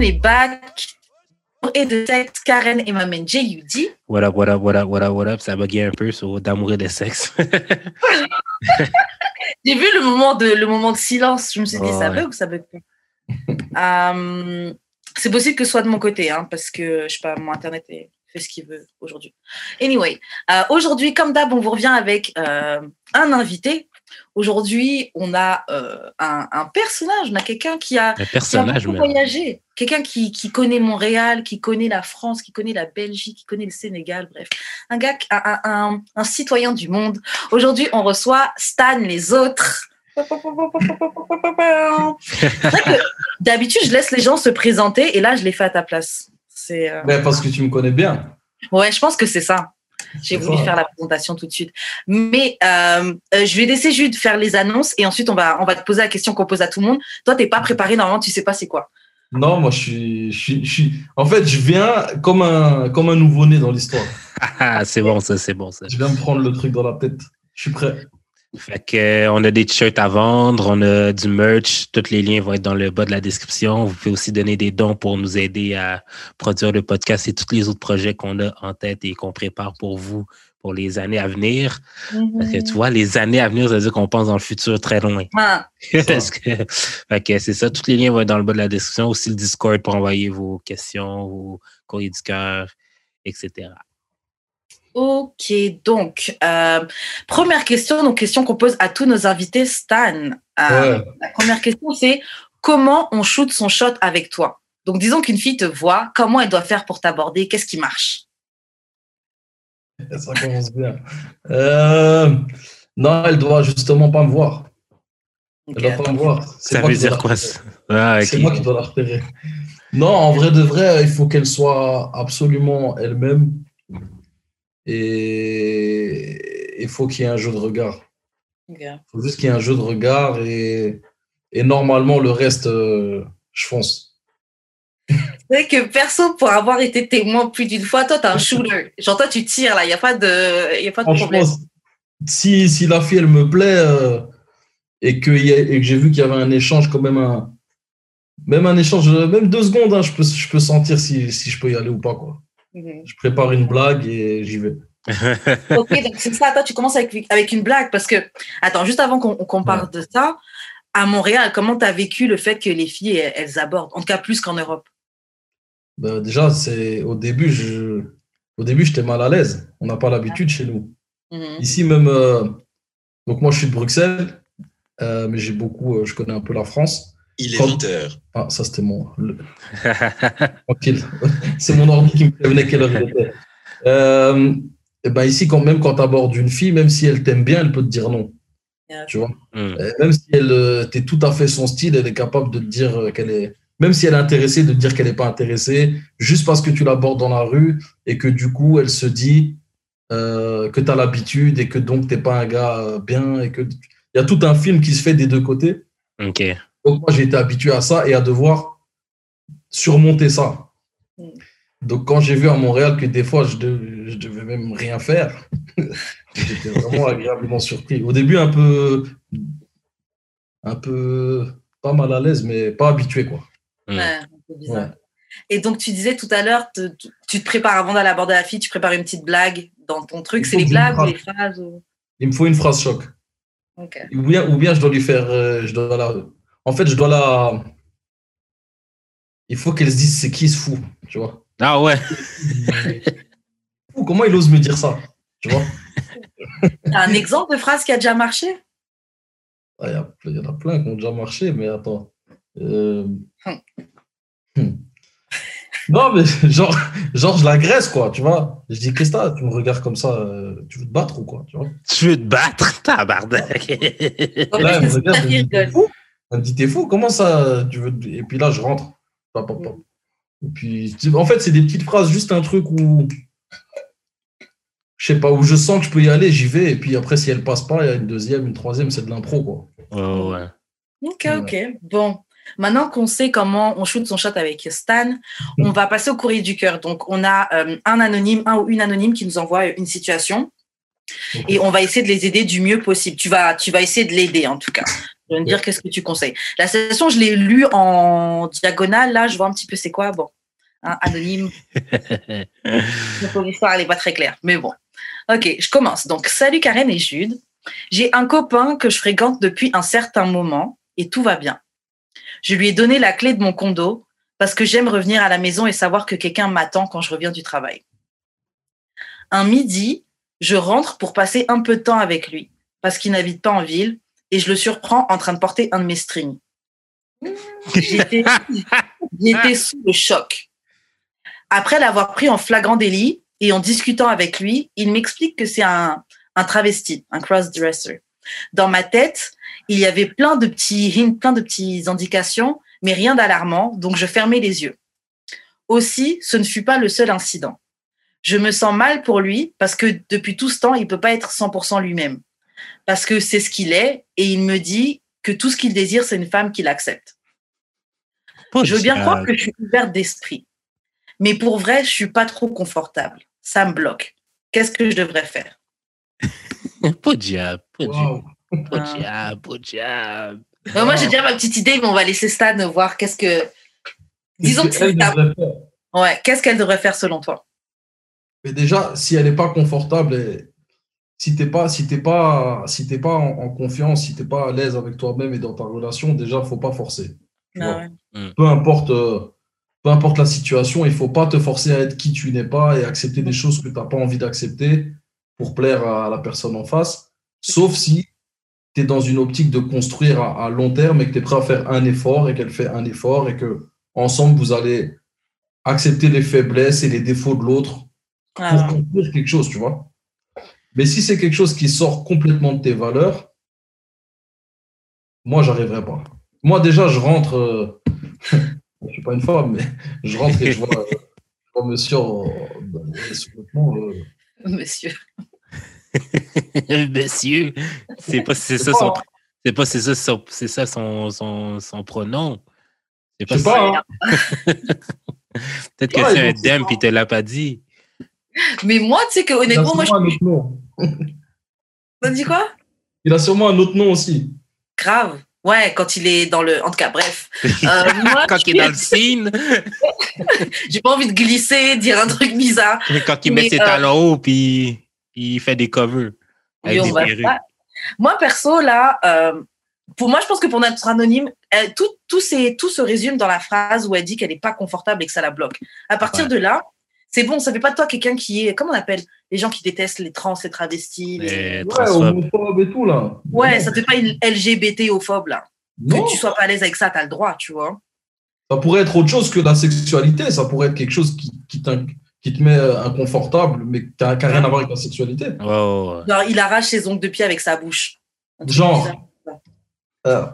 on est back. Et de sexe, Karen et ma main J.U.D. Voilà, voilà, voilà, voilà, voilà. Ça bugué un peu sur d'amour et de sexe. J'ai vu le moment, de, le moment de silence. Je me suis dit, ça bug ou ça bug pas? Euh, C'est possible que ce soit de mon côté, hein, parce que, je sais pas, mon Internet fait ce qu'il veut aujourd'hui. Anyway, euh, aujourd'hui, comme d'hab, on vous revient avec euh, un invité Aujourd'hui, on a euh, un, personnage, on a quelqu'un qui a, voyagé, quelqu'un qui, connaît Montréal, qui connaît la France, qui connaît la Belgique, qui connaît le Sénégal, bref. Un gars, un, citoyen du monde. Aujourd'hui, on reçoit Stan les autres. D'habitude, je laisse les gens se présenter et là, je les fais à ta place. C'est euh, ben, parce que tu me connais bien. Ouais, je pense que c'est ça. J'ai voulu faire la présentation tout de suite. Mais euh, euh, je vais laisser Jude faire les annonces et ensuite on va, on va te poser la question qu'on pose à tout le monde. Toi, tu n'es pas préparé, normalement, tu sais pas c'est quoi. Non, moi, je suis, je suis, En fait, je viens comme un, comme un nouveau-né dans l'histoire. c'est bon, ça, c'est bon, ça. Je viens me prendre le truc dans la tête. Je suis prêt. Fait que, euh, on a des t-shirts à vendre, on a du merch. Tous les liens vont être dans le bas de la description. Vous pouvez aussi donner des dons pour nous aider à produire le podcast et tous les autres projets qu'on a en tête et qu'on prépare pour vous pour les années à venir. Parce que tu mhm. vois, les années à venir, ça veut dire qu'on pense dans le futur très loin. Ah, fait que c'est ça. Tous les liens vont être dans le bas de la description. Aussi le Discord pour envoyer vos questions, vos courriers du cœur, etc. Ok, donc, euh, première question, donc question qu'on pose à tous nos invités, Stan. Euh, la première question, c'est comment on shoot son shot avec toi? Donc, disons qu'une fille te voit, comment elle doit faire pour t'aborder? Qu'est-ce qui marche? Ça commence bien. Euh, non, elle doit justement pas me voir. Elle doit pas me voir. Ça veut dire quoi ah, C'est moi qui dois la repérer. Non, en vrai de vrai, il faut qu'elle soit absolument elle-même et il faut qu'il y ait un jeu de regard. Il faut juste qu'il y ait un jeu de regard et, et normalement, le reste, euh, je fonce. C'est vrai que perso, pour avoir été témoin plus d'une fois, toi, tu es un shooter. Genre, toi, tu tires là, il n'y a pas de, y a pas de problème. Si, si la fille, elle me plaît euh, et, que et que j'ai vu qu'il y avait un échange, quand même, un, même un échange, même deux secondes, hein, je, peux, je peux sentir si, si je peux y aller ou pas. Quoi. Je prépare une blague et j'y vais. ok, donc c'est ça. Toi, tu commences avec, avec une blague parce que, attends, juste avant qu'on parle de ça, à Montréal, comment tu as vécu le fait que les filles, elles, abordent, en tout cas plus qu'en Europe? Bah, Déjà, c'est au début, je, au début, j'étais mal à l'aise. On n'a pas l'habitude chez nous. Mhm. Ici, même, euh, donc moi, je suis de Bruxelles, euh, mais j'ai beaucoup, euh, je connais un peu la France. Il est 20h. Ah, ça, c'était mon. Tranquille. C'est mon ordi qui me prévenait quelle heure il était. Euh, et ben ici, quand même, quand tu abordes une fille, même si elle t'aime bien, elle peut te dire non. Tu vois hmm. Même si elle euh, t'es tout à fait son style, elle est capable de te dire euh, qu'elle est. Même si elle est intéressée, de te dire qu'elle n'est pas intéressée, juste parce que tu l'abordes dans la rue et que du coup, elle se dit que tu as l'habitude et que donc tu n'es pas un gars bien et que. Il y a tout un film qui se fait des deux côtés. Ok. Donc, moi, j'ai été habitué à ça et à devoir surmonter ça. Mm. Donc, quand j'ai vu à Montréal que des fois, je, ne devais même rien faire, j'étais vraiment agréablement surpris. Au début, un peu, un peu pas mal à l'aise, mais pas habitué, quoi. Ouais, un peu bizarre. Et donc, tu disais tout à l'heure, tu te prépares avant d'aller aborder la fille, tu prépares une petite blague dans ton truc. C'est les blagues ou les phrases Il me faut une phrase choc. Ou, bien, ou bien je dois lui faire, euh, je dois la, en fait, je dois la. Il faut qu'elle se dise c'est qui ce fou, tu vois. Ah ouais. Comment il ose me dire ça, tu vois. un exemple de phrase qui a déjà marché? Ah, Il y, en a plein qui ont déjà marché, mais attends. Euh, hmm. Non, mais genre, genre je l'agresse, quoi, tu vois. Je dis, qu'est-ce que tu me regardes comme ça euh, Tu veux te battre ou quoi tu, vois? Tu veux te battre? Tabarnak Là, me regarde, elle me dit, t'es fou, comment ça tu veux... Et puis là, je rentre. Et puis, en fait, c'est des petites phrases, juste un truc où, je sais pas, où je sens que je peux y aller, j'y vais. Et puis après, si elle passe pas, il y a une deuxième, une troisième, c'est de l'impro, quoi. ouais. Ok, ok. Bon. Maintenant qu'on sait comment on shoot son shot avec Stan, on va passer au courrier du cœur. Donc, on a euh, un anonyme, un ou une anonyme qui nous envoie une situation et on va essayer de les aider du mieux possible. Tu vas, tu vas essayer de l'aider en tout cas. Je vais me dire qu'est-ce que tu conseilles. La citation, je l'ai lue en diagonale. Là, je vois un petit peu c'est quoi. Bon, hein, anonyme. L'histoire, elle n'est pas très claire. Mais bon. Ok, je commence. Donc, salut Karen et Jude. J'ai un copain que je fréquente depuis un certain moment et tout va bien. Je lui ai donné la clé de mon condo parce que j'aime revenir à la maison et savoir que quelqu'un m'attend quand je reviens du travail. Un midi, je rentre pour passer un peu de temps avec lui parce qu'il n'habite pas en ville et je le surprends en train de porter un de mes strings. J'étais sous le choc. Après l'avoir pris en flagrant délit et en discutant avec lui, il m'explique que c'est un, un travesti, un cross-dresser. Dans ma tête, il y avait plein de petits hints, plein de petites indications, mais rien d'alarmant, donc je fermais les yeux. Aussi, ce ne fut pas le seul incident. Je me sens mal pour lui parce que depuis tout ce temps, il peut pas être 100% lui-même. Parce que c'est ce qu'il est et il me dit que tout ce qu'il désire, c'est une femme qui l'accepte. Je veux bien croire que je suis ouverte d'esprit. Mais pour vrai, je suis pas trop confortable. Ça me bloque. Qu'est-ce que je devrais faire? Pas diable, pas diable. Pas diable, pas diable. moi, j'ai déjà ma petite idée, mais on va laisser Stan voir qu'est-ce que. Disons que c'est Ouais, qu'est-ce qu'elle devrait faire selon toi? Mais déjà, si elle n'est pas confortable, si tu n'es pas, si pas, si pas en, confiance, si tu n'es pas à l'aise avec toi-même et dans ta relation, déjà, il ne faut pas forcer. Ah mm. peu, importe, euh, peu importe la situation, il ne faut pas te forcer à être qui tu n'es pas et accepter des choses que tu n'as pas envie d'accepter pour plaire à la personne en face, sauf si tu es dans une optique de construire à, long terme et que tu es prêt à faire un effort et qu'elle fait un effort et que ensemble vous allez accepter les faiblesses et les défauts de l'autre ah pour construire quelque chose, tu vois. Mais si c'est quelque chose qui sort complètement de tes valeurs, moi, j'arriverai pas. Moi, déjà, je rentre. Euh, je ne suis pas une femme, mais je rentre et je vois, monsieur. monsieur. Monsieur, c'est pas c'est ça son c'est pas c'est ça son c'est ça son, son, son pronom. C'est pas, ça. Hein. Peut-être que c'est un dem puis te l'a pas dit. Mais moi, tu sais que honnêtement, moi je. T'as dit quoi? Il a sûrement un autre nom aussi. Grave. Ouais, quand il est dans le. En tout cas, bref. Euh, quand il est dans le scene. J'ai pas envie de glisser, dire un truc bizarre. Quand il met ses euh, talons hauts, puis il fait des covers. Moi, perso, là, euh, pour moi, je pense que pour notre anonyme, tout, tout, tout se résume dans la phrase où elle dit qu'elle n'est pas confortable et que ça la bloque. À partir de là, c'est bon, ça fait pas de toi quelqu'un qui est, comment on appelle les gens qui détestent les trans, les travestis, les... ouais, homophobes et tout là. Ouais, ça fait pas une LGBT-ophobe là. Que tu sois pas à l'aise avec ça, tu as le droit, tu vois. Ça pourrait être autre chose que la sexualité, ça pourrait être quelque chose qui, qui, qui te met euh, inconfortable, mais qui n'a rien à voir avec la sexualité. Genre, il arrache ses ongles de pied avec sa bouche. Genre. Euh.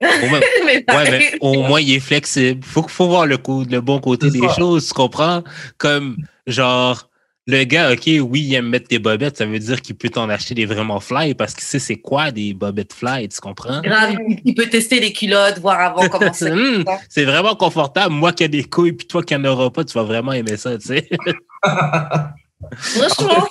Au, moins, il est flexible. Il faut, faut voir le, coup, le bon côté des choses, tu comprends? Comme, genre, le gars, OK, oui, il aime mettre des bobettes, ça veut dire qu'il peut t'en acheter des vraiment fly parce qu'il sait c'est quoi des bobettes fly, tu comprends? Grave, il peut tester les culottes, voir avant comment c'est. Hmm, c'est vraiment confortable. Moi qui ai des couilles, puis toi qui n'en auras pas, tu vas vraiment aimer ça, tu sais. Franchement,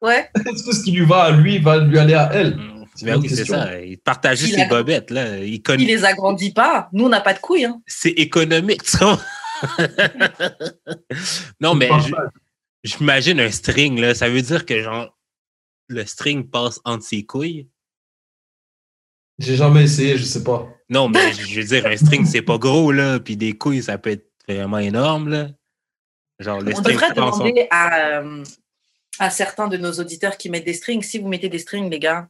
ouais. Que ce qui lui va à lui va lui aller à elle? Hmm, ben oui, c'est ça. Il partage ses bobettes. Là. Il, il les agrandit pas. Nous, on n'a pas de couilles. Hein. C'est économique, ça. non, mais J'imagine un string, là. Ça veut dire que, genre, le string passe entre ses couilles? J'ai jamais essayé, je sais pas. Non, mais je veux dire, un string, c'est pas gros, là. Puis des couilles, ça peut être vraiment énorme, là. Genre, le On devrait demander à, euh, à certains de nos auditeurs qui mettent des strings, si vous mettez des strings, les gars,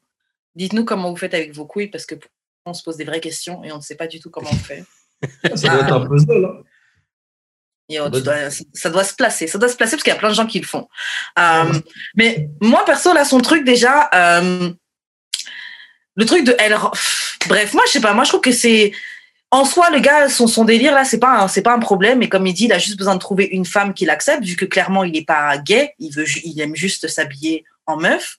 dites-nous comment vous faites avec vos couilles, parce que on se pose des vraies questions et on ne sait pas du tout comment on fait. ça doit être un puzzle, hein ça doit se placer, ça doit se placer parce qu'il y a plein de gens qui le font. Euh, mais moi, perso, là, son truc déjà, euh, le truc de elle, bref, moi, je sais pas, moi, je trouve que c'est, en soi, le gars, son, son délire, là, c'est pas, c'est pas un problème. Et comme il dit, il a juste besoin de trouver une femme qui l'accepte, vu que clairement, il est pas gay, il veut, il aime juste s'habiller en meuf.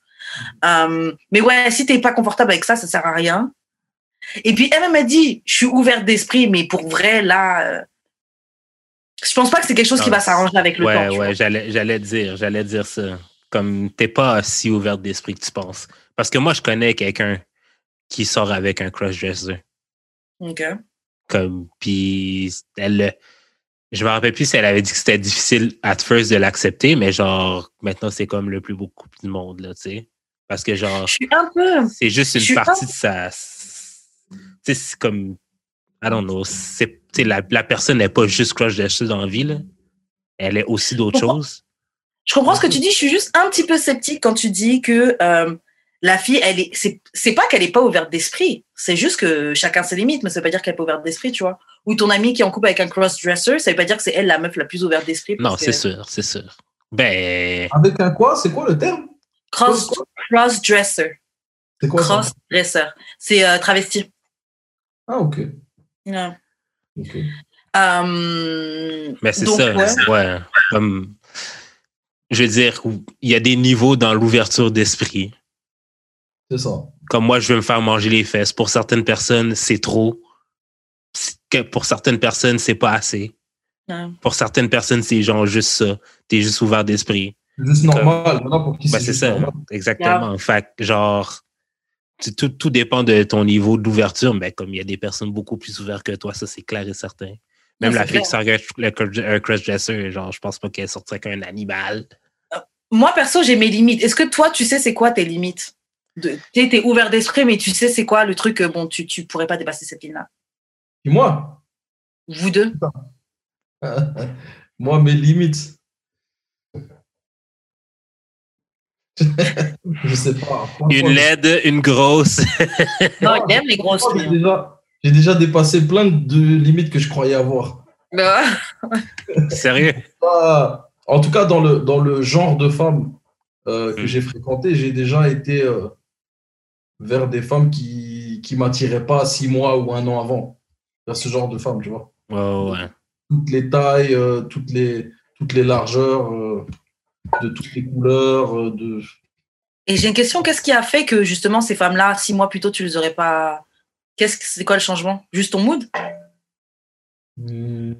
Euh, mais ouais, si t'es pas confortable avec ça, ça sert à rien. Et puis, elle m'a dit, je suis ouverte d'esprit, mais pour vrai, là, je pense pas que c'est quelque chose qui va s'arranger avec le temps. Ouais, ouais, j'allais, j'allais dire, j'allais dire ça. Comme t'es pas si ouverte d'esprit que tu penses. Parce que moi, je connais quelqu'un qui sort avec un crossdresser. OK. Comme, puis elle, je me rappelle plus si elle avait dit que c'était difficile at first de l'accepter, mais genre, maintenant, c'est comme le plus beau couple du monde, là, tu sais. Parce que genre, Je suis un peu. c'est juste une partie de sa. Tu sais, c'est comme. I don't know. c'est- La, la personne n'est pas juste crossdresser dans la vie, là. Elle est aussi d'autres choses. Je comprends ce que tu dis. Je suis juste un petit peu sceptique quand tu dis que euh, la fille, elle est. C'est, c'est pas qu'elle est pas ouverte d'esprit. C'est juste que chacun ses limites, mais ça veut pas dire qu'elle est pas ouverte d'esprit, tu vois. Ou ton amie qui est en couple avec un crossdresser, ça veut pas dire que c'est elle la meuf la plus ouverte d'esprit. Non, que- c'est sûr, c'est sûr. Ben, Avec un quoi? C'est quoi le terme? Cross, crossdresser. C'est quoi ça? Crossdresser. C'est euh, travesti. Ah, ok. Ouais. ok. Euh, mais c'est ça. ouais. Ouais. Comme, je veux dire, il y a des niveaux dans l'ouverture d'esprit. C'est ça. Comme moi, je veux me faire manger les fesses. Pour certaines personnes, c'est trop. Que Pour certaines personnes, c'est pas assez. Pour certaines personnes, c'est genre juste ça. T'es juste ouvert d'esprit. C'est juste normal. Voilà pour qui Ben, c'est ça, normal. exactement. Fait que, genre, tu- tout, tout dépend de ton niveau d'ouverture, mais comme il y a des personnes beaucoup plus ouvertes que toi, ça c'est clair et certain. Même la c'est fille qui le crossdresser, genre, je pense pas qu'elle sortirait qu'un animal. Moi, perso, j'ai mes limites. Est-ce que toi, tu sais c'est quoi tes limites? T'es t'es ouvert d'esprit, mais tu sais c'est quoi le truc, euh, bon, tu, tu pourrais pas dépasser cette ligne-là? Et moi? Vous deux Moi, mes limites. Je sais pas. Une LED, une grosse. Non, il aime les grosses. J'ai déjà, j'ai déjà dépassé plein de limites que je croyais avoir. Ouais. Sérieux? Pas- en tout cas, dans le, dans le genre de femmes euh, que Mm. j'ai fréquenté, j'ai déjà été euh, vers des femmes qui ne m'attiraient pas six mois ou un an avant. Vers ce genre de femmes, tu vois. Ouais. Toutes les tailles, euh, toutes, les, toutes les largeurs, euh, de toutes les couleurs. euh, de... Et j'ai une question, qu'est-ce qui a fait que justement ces femmes-là, six mois plus tôt, tu les aurais pas. Qu'est-ce que c'est quoi le changement? Juste ton mood? Hmm.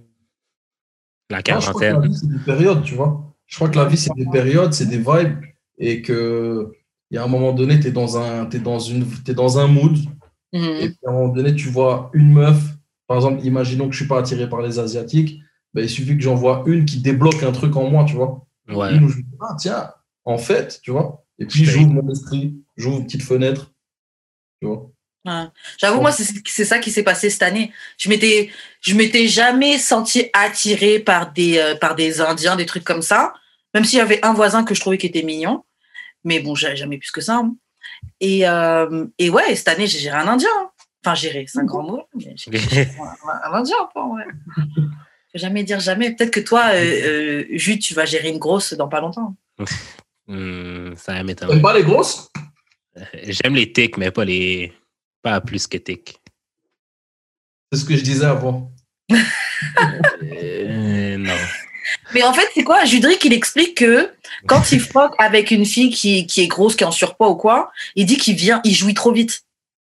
La Non, je crois que la quarantaine. vie, c'est des périodes, tu vois. Je crois que la vie, c'est des périodes, c'est des vibes. Et que il y a un moment donné, tu es, dans un- t'es dans, une- t'es dans un mood. Et Mhm. puis à un moment donné, tu vois une meuf. Par exemple, imaginons que je ne suis pas attiré par les Asiatiques. Ben, il suffit que j'en vois une qui débloque un truc en moi, tu vois. Ouais. Une où je me dis, ah, tiens, en fait, tu vois. Et puis j'ouvre mon esprit, j'ouvre une petite fenêtre. Tu vois. Ouais. J'avoue, moi, c'est c'est ça qui s'est passé cette année. Je m'étais, je m'étais jamais senti attirée par des, euh, par des Indiens, des trucs comme ça. Même s'il y avait un voisin que je trouvais qui était mignon. Mais bon, j'avais jamais plus que ça. hein. Et, euh, et ouais, cette année, j'ai géré un Indien. hein. Enfin, géré, c'est un grand mot. mais j'ai géré un, un Indien, quoi, ouais. Faut jamais dire jamais. Peut-être que toi, euh, euh, Jude, tu vas gérer une grosse dans pas longtemps. Hmm, ça T'aimes m'étonne. pas les grosses? J'aime les tics, mais pas les. Pas plus que tics. C'est ce que je disais avant. Euh, non. Mais en fait, c'est quoi? Judric, il explique que quand il fuck avec une fille qui, qui est grosse, qui est en surpoids ou quoi, il dit qu'il vient, il jouit trop vite.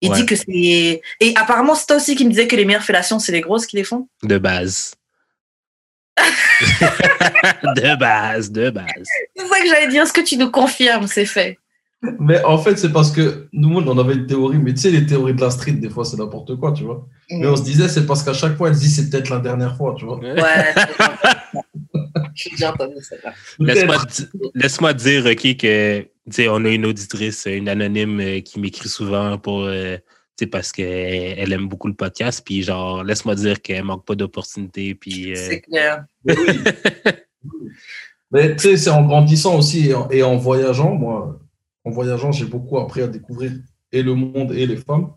Il Ouais. dit que c'est. Et apparemment, c'est toi aussi qui me disait que les meilleures fellations, c'est les grosses qui les font. De base. de base, de base. C'est ça que j'allais dire. Est-ce que tu nous confirmes C'est fait. Mais en fait, c'est parce que nous, on avait une théorie, mais tu sais, les théories de la street, des fois, c'est n'importe quoi, tu vois. Mais on se disait, c'est parce qu'à chaque fois, elle se dit, c'est peut-être la dernière fois, tu vois. Ouais. J'ai déjà entendu ça. Laisse-moi laisse-moi dire, OK, que on a une auditrice, une anonyme euh, qui m'écrit souvent pour euh, parce qu'elle elle aime beaucoup le podcast. Puis genre, laisse-moi dire qu'elle manque pas d'opportunités. Puis euh, C'est clair. Mais oui. Mais tu sais, c'est en grandissant aussi et en, et en voyageant, moi, en voyageant, j'ai beaucoup appris à découvrir et le monde et les femmes,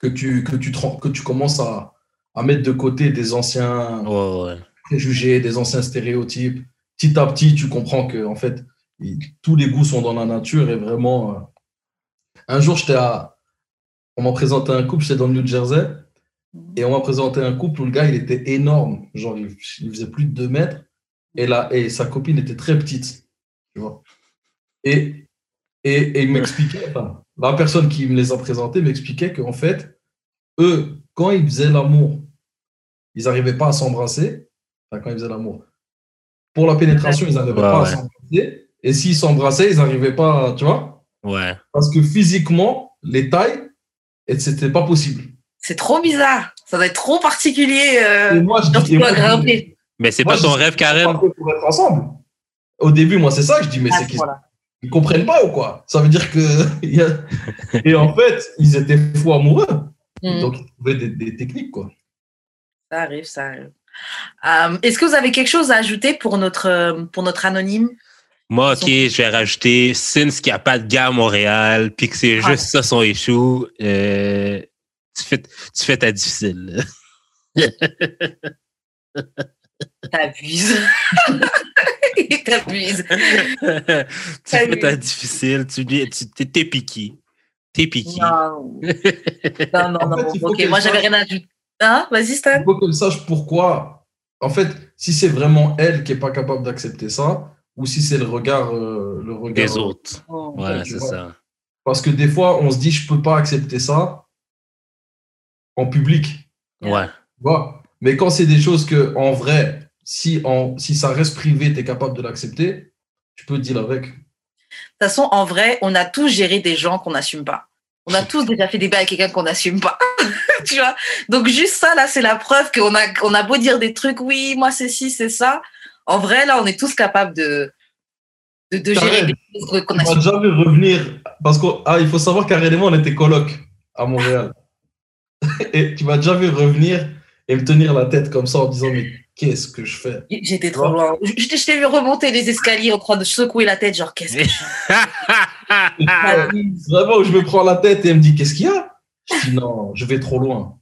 que tu, que tu, que tu commences à, à mettre de côté des anciens ouais, ouais. préjugés, des anciens stéréotypes. Petit à petit, tu comprends que en fait, tous les goûts sont dans la nature et vraiment. euh, Un jour, j'étais à. On m'a présenté un couple, j'étais dans le New Jersey, et on m'a présenté un couple où le gars, il était énorme. Genre, il, il faisait plus de 2 mètres, et, là, et sa copine était très petite. Tu vois. Et, et, et il m'expliquait, enfin, la personne qui me les a présentés m'expliquait qu'en fait, eux, quand ils faisaient l'amour, ils n'arrivaient pas à s'embrasser. Enfin, quand ils faisaient l'amour. Pour la pénétration, ils n'arrivaient Ouais, pas ouais. à s'embrasser. Et s'ils s'embrassaient, ils n'arrivaient pas, à- tu vois Ouais. Parce que physiquement, les tailles Et c'était pas possible. C'est trop bizarre. Ça doit être trop particulier. Euh, et moi, je dis, dois grimper. Mais c'est pas ton rêve, Karen? Pour être ensemble. Au début, moi, c'est ça que je dis, mais ah, c'est qu'ils ils comprennent pas ou quoi? Ça veut dire que. et en fait, ils étaient fous amoureux. Mm. Donc, ils trouvaient des, techniques, quoi. Ça arrive, ça arrive. Euh, est-ce que vous avez quelque chose à ajouter pour notre, pour notre anonyme? Moi, OK, je vais rajouter, since qu'il n'y a pas de gars à Montréal, puis que c'est juste ça son échoue, euh, tu, fais, tu fais ta difficile. T'abuses. T'abuses. tu fais ta difficile, tu, tu t'es piqué. T'es piqué. Non, non, non. non. ok, moi, j'avais rien à ajouter. Hein? Vas-y, Stan. Il faut qu'elle sache pourquoi. En fait, si c'est vraiment elle qui n'est pas capable d'accepter ça, ou si c'est le regard, euh, le regard des autres. Oh. ouais, c'est ça. Parce que des fois, on se dit, je peux pas accepter ça en public. Ouais. Mais quand c'est des choses que, en vrai, si, en, si ça reste privé, tu es capable de l'accepter, tu peux dire avec. De toute façon, en vrai, on a tous géré des gens qu'on n'assume pas. On a tous déjà fait des bails avec quelqu'un qu'on n'assume pas. tu vois Donc, juste ça, là, c'est la preuve qu'on a, on a beau dire des trucs, oui, moi, c'est ci, c'est ça en vrai, là, on est tous capables de, de, gérer des choses qu'on a. On va jamais revenir, parce qu'il ah, faut savoir carrément, on était coloc à Montréal. et tu vas jamais revenir et me tenir la tête comme ça en disant, mais qu'est-ce que je fais? J'étais trop loin. Je, t'ai vu remonter les escaliers en train de secouer la tête, genre, qu'est-ce que je fais? Vraiment, où je me prends la tête et elle me dit, qu'est-ce qu'il y a? Je dis, non, je vais trop loin.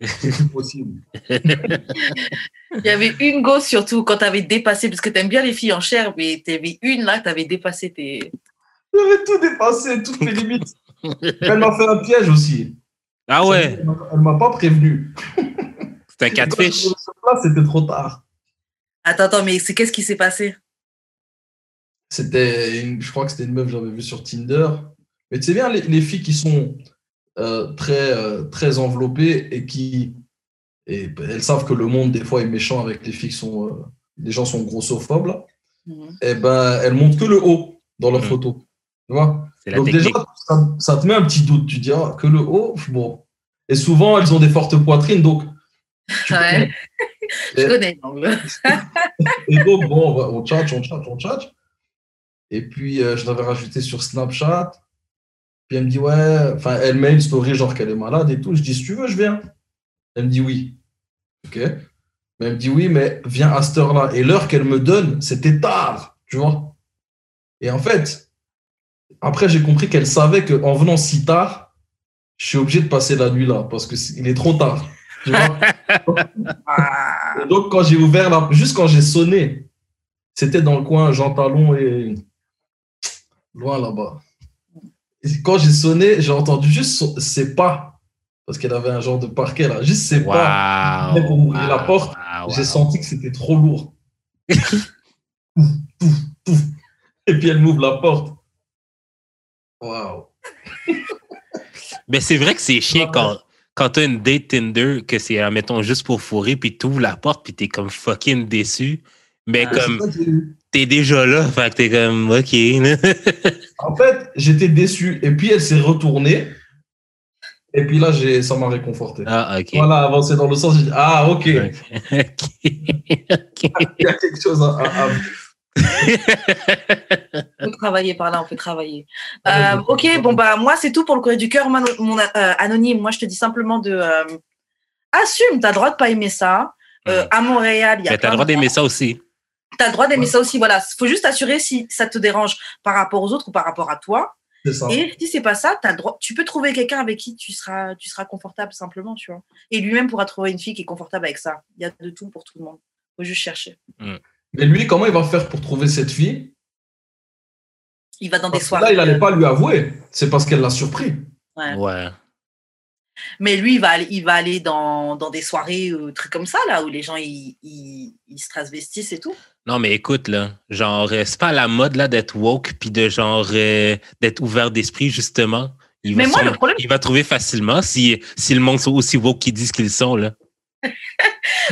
C'est possible. Il y avait une gosse surtout quand tu avais dépassé, parce que tu aimes bien les filles en chair, mais tu avais une là, tu avais dépassé tes. J'avais tout dépassé, toutes mes limites. Elle m'a fait un piège aussi. Ah ouais Elle m'a pas prévenu. C'était un catfish. C'était trop tard. Attends, attends, mais c'est qu'est-ce qui s'est passé? C'était, je crois que c'était une meuf que j'avais vue sur Tinder. Mais tu sais bien, les filles qui sont euh, très, euh, très enveloppées et qui et elles savent que le monde des fois est méchant avec les filles qui sont euh, les gens sont grossophobes là, mhm. et eh ben elles montrent que le haut dans leurs mhm. photos tu vois? Donc déjà ça, te met un petit doute. Tu dis ah, que le haut bon. Et souvent elles ont des fortes poitrines donc ouais. je connais et donc bon on, on chat on chat on chat et puis je l'avais rajouté sur Snapchat puis elle me dit, ouais, enfin, elle met une story genre qu'elle est malade et tout. Je dis, si tu veux, je viens. Elle me dit oui. OK. Mais elle me dit oui, mais viens à cette heure-là. Et l'heure qu'elle me donne, c'était tard, tu vois. Et en fait, après, j'ai compris qu'elle savait qu'en venant si tard, je suis obligé de passer la nuit là parce qu'il est, trop tard. Tu vois et donc, quand j'ai ouvert la. Juste quand j'ai sonné, c'était dans le coin Jean Talon et. Loin là-bas quand j'ai sonné, j'ai entendu juste ses pas. Parce qu'elle avait un genre de parquet là. Juste ses pas. Pour ouvrir la porte, j'ai senti que c'était trop lourd. Et puis elle m'ouvre la porte. Waouh. Mais c'est vrai que c'est chiant quand, quand tu as une date Tinder, que c'est, mettons, juste pour fourrer, puis tu ouvres la porte, puis tu es comme fucking déçu. Mais comme t'es déjà là, fait que t'es comme OK. en fait, j'étais déçu. Et puis elle s'est retournée. Et puis là, j'ai, ça m'a réconforté. Ah, ok. Voilà, avancer dans le sens, j'ai dit, ah, ok. Il y a quelque chose à, à... on peut travailler par là, on peut travailler. Euh, ok, bon, bah, moi, c'est tout pour le courrier du cœur, mon, mon euh, anonyme. Moi, je te dis simplement de. Euh, assume, t'as le droit de pas aimer ça. Euh, à Montréal, il y a. Mais t'as le droit d'aimer ça aussi tu as le droit d'aimer ça aussi. Voilà, il faut juste assurer si ça te dérange par rapport aux autres ou par rapport à toi. Ça. Et si c'est pas ça, as le droit, tu peux trouver quelqu'un avec qui tu seras, tu seras confortable simplement, tu vois. Et lui-même pourra trouver une fille qui est confortable avec ça. Il y a de tout pour tout le monde. Il faut juste chercher. Mm. Mais lui, comment il va faire pour trouver cette fille? Il va dans des soirées. Là, il n'allait pas lui avouer. C'est parce qu'elle l'a surpris. Ouais. ouais. Mais lui, il va aller, il va aller dans, dans des soirées, euh, trucs comme ça, là, où les gens, ils, ils, ils se transvestissent et tout. Non, mais écoute, là, genre, euh, c'est pas la mode, là, d'être woke, puis de, genre, euh, d'être ouvert d'esprit, justement. Il mais va, moi, le problème... il va trouver facilement si, si le monde sont aussi woke qu'ils disent qu'ils sont, là.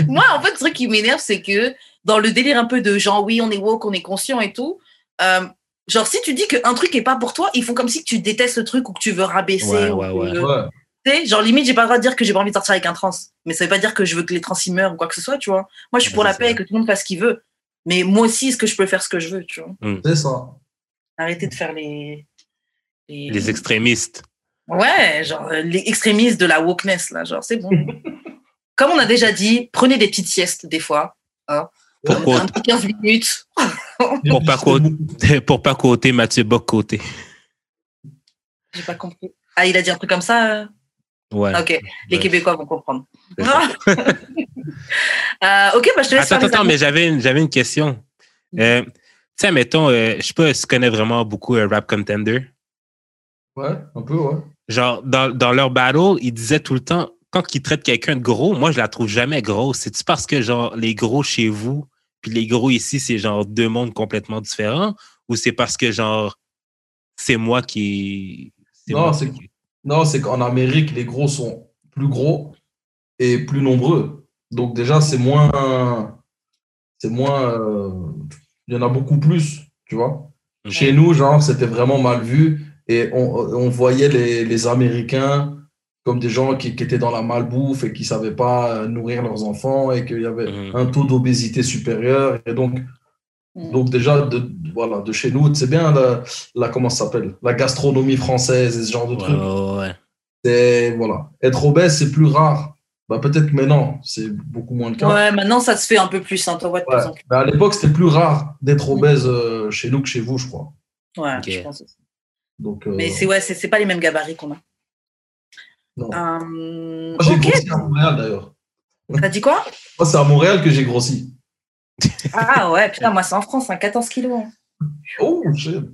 moi, en fait, le truc qui m'énerve, c'est que dans le délire un peu de genre, oui, on est woke, on est conscient et tout, euh, genre, si tu dis qu'un truc est pas pour toi, ils font comme si tu détestes le truc ou que tu veux rabaisser. Ouais, ouais, ouais. Tu sais, genre limite, j'ai pas le droit de dire que j'ai pas envie de sortir avec un trans. Mais ça veut pas dire que je veux que les trans y meurent ou quoi que ce soit, tu vois. Moi, je suis pour la paix et que tout le monde fasse ce qu'il veut. Mais moi aussi, est-ce que je peux faire ce que je veux, tu vois? Mm. C'est ça. Arrêtez de faire les... les... extrémistes. Ouais, genre les extrémistes de la wokeness, là. Genre, c'est bon. Comme on a déjà dit, prenez des petites siestes des fois. Hein. Pour un 15 minutes. pour, pas côté, pour pas côté Mathieu Bock côté. J'ai pas compris. Ah, il a dit un truc comme ça euh? Ouais. Ok, les Québécois vont comprendre. Euh, ok, bah, je te laisse. Attends, attends, mais j'avais une, j'avais une question. Mm. Euh, tu sais, mettons, je sais pas si tu connais vraiment beaucoup Rap Contender. Ouais, un peu, ouais. Genre, dans, dans leur battle, ils disaient tout le temps, quand ils traitent quelqu'un de gros, moi, je la trouve jamais grosse. C'est-tu parce que, genre, les gros chez vous, puis les gros ici, c'est genre deux mondes complètement différents? Ou c'est parce que, genre, c'est moi qui. Non, c'est non, c'est qu'en Amérique, les gros sont plus gros et plus nombreux. Donc, déjà, c'est moins. C'est moins. Euh, il y en a beaucoup plus, tu vois. Chez nous, genre, c'était vraiment mal vu et on, voyait les, les Américains comme des gens qui, étaient dans la malbouffe et qui ne savaient pas nourrir leurs enfants et qu'il y avait mmh. un taux d'obésité supérieur. Et donc. Donc déjà, de, voilà, de chez nous, c'est bien la, comment ça s'appelle La gastronomie française et ce genre de trucs. C'est, voilà. Être obèse, c'est plus rare. Bah, peut-être que maintenant, c'est beaucoup moins le cas. Ouais, maintenant, ça se fait un peu plus. Hein, ouais. à l'époque, c'était plus rare d'être mmh. obèse euh, chez nous que chez vous, je crois. Ouais, je pense aussi. Donc, euh, Mais c'est ouais, c'est pas les mêmes gabarits qu'on a. Euh, j'ai grossi à Montréal d'ailleurs. T'as dit quoi? Moi, c'est à Montréal que j'ai grossi. Ah ouais, putain, moi, c'est en France, 14 hein, kilos. Hein. Oh, shit.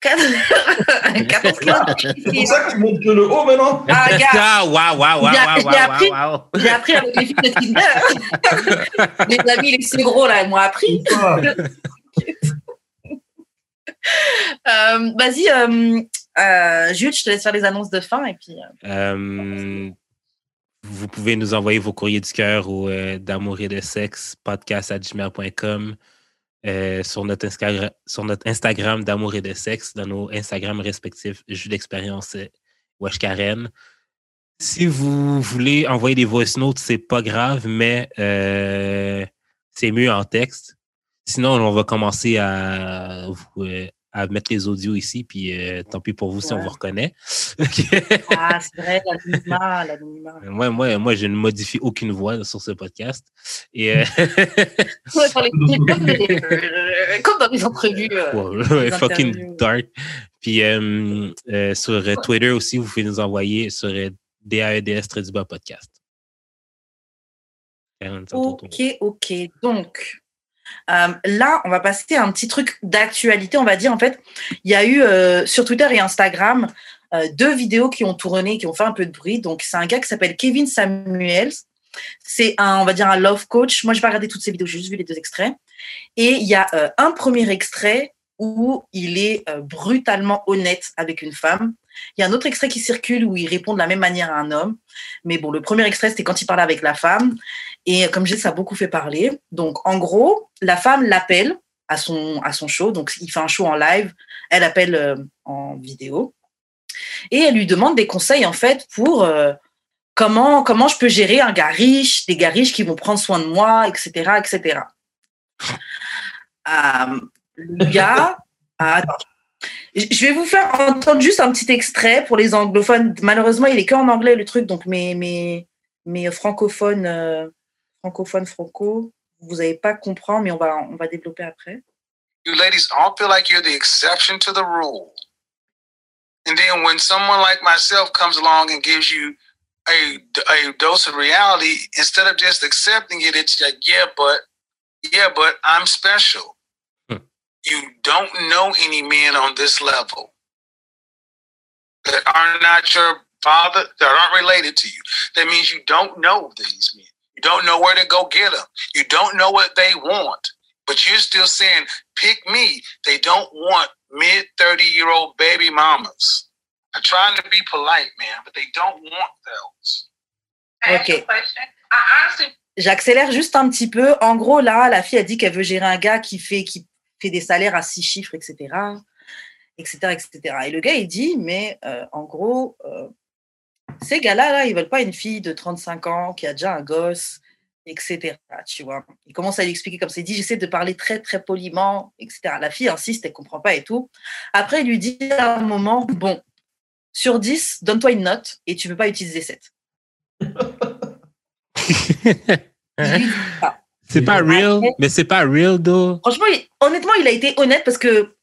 14 kilos. C'est pour ça que tu montres que le haut maintenant. Ah, ah waouh, waouh, waouh, waouh, J'ai appris avec les filles de Tinder. les amis, les plus gros, là, ils m'ont appris. euh, Vas-y, euh, euh, Jules, je te laisse faire les annonces de fin et puis. Euh, euh, vous pouvez nous envoyer vos courriers du cœur au d'amour et de sexe podcast à gmail.com sur, notre Instagram d'amour et de sexe, dans nos Instagram respectifs, Jules d'expérience Wesh Karen. Si vous voulez envoyer des voice notes, c'est pas grave, mais c'est mieux en texte. Sinon, on va commencer à vous, à mettre les audios ici, puis euh, tant pis pour vous si on vous reconnaît. ah, c'est vrai, l'anonymat, l'anonymat. Moi, moi, moi, je ne modifie aucune voix sur ce podcast. Et, euh... comme, dans les entrevues. Euh, fucking dark. Puis euh, sur Twitter aussi, vous pouvez nous envoyer sur DAEDS du bas podcast. Ok, ok. Donc, euh, là, on va passer à un petit truc d'actualité, on va dire. En fait, il y a eu euh, sur Twitter et Instagram euh, deux vidéos qui ont tourné, qui ont fait un peu de bruit. Donc, c'est un gars qui s'appelle Kevin Samuels. C'est un, on va dire, un love coach. Moi, je vais pas regarder toutes ces vidéos, j'ai juste vu les deux extraits. Et il y a un premier extrait où il est brutalement honnête avec une femme. Il y a un autre extrait qui circule où il répond de la même manière à un homme. Mais bon, le premier extrait, c'était quand il parlait avec la femme. Et comme je dis, ça a beaucoup fait parler. Donc, en gros, la femme l'appelle à son, à son show. Donc, il fait un show en live. Elle appelle euh, en vidéo. Et elle lui demande des conseils, en fait, pour euh, comment, comment je peux gérer un gars riche, des gars riches qui vont prendre soin de moi, etc., etc. Euh, le gars... attends. Je vais vous faire entendre juste un petit extrait pour les anglophones. Malheureusement, il est que en anglais, le truc. Donc, mes, mes, mes francophones francophone franco, vous n'allez pas comprendre, mais on va, on va développer après. You ladies all feel like you're the exception to the rule. And then when someone like myself comes along and gives you a, a dose of reality, instead of just accepting it, it's like, yeah, but, yeah, but I'm special. Hmm. You don't know any men on this level that are not your father, that aren't related to you. That means you don't know these men don't know where to go get them. You don't know what they want, but you're still saying, pick me. They don't want mid 30 year old baby mamas. I'm trying to be polite, man, but they don't want those. Ok. J'accélère juste un petit peu. En gros, là, la fille a dit qu'elle veut gérer un gars qui fait, qui fait des salaires à six chiffres, etc. etc., etc. Et le gars, il dit, mais euh, en gros, euh, Ces gars-là, là, ils veulent pas une fille de 35 ans qui a déjà un gosse, etc. Tu vois. Il commence à lui expliquer comme c'est dit, j'essaie de parler très, très poliment, etc. La fille insiste, elle comprend pas et tout. Après, il lui dit à un moment, bon, sur 10, donne-toi une note et tu peux pas utiliser 7. c'est pas real, mais c'est pas real, though. Franchement, honnêtement, il a été honnête parce que,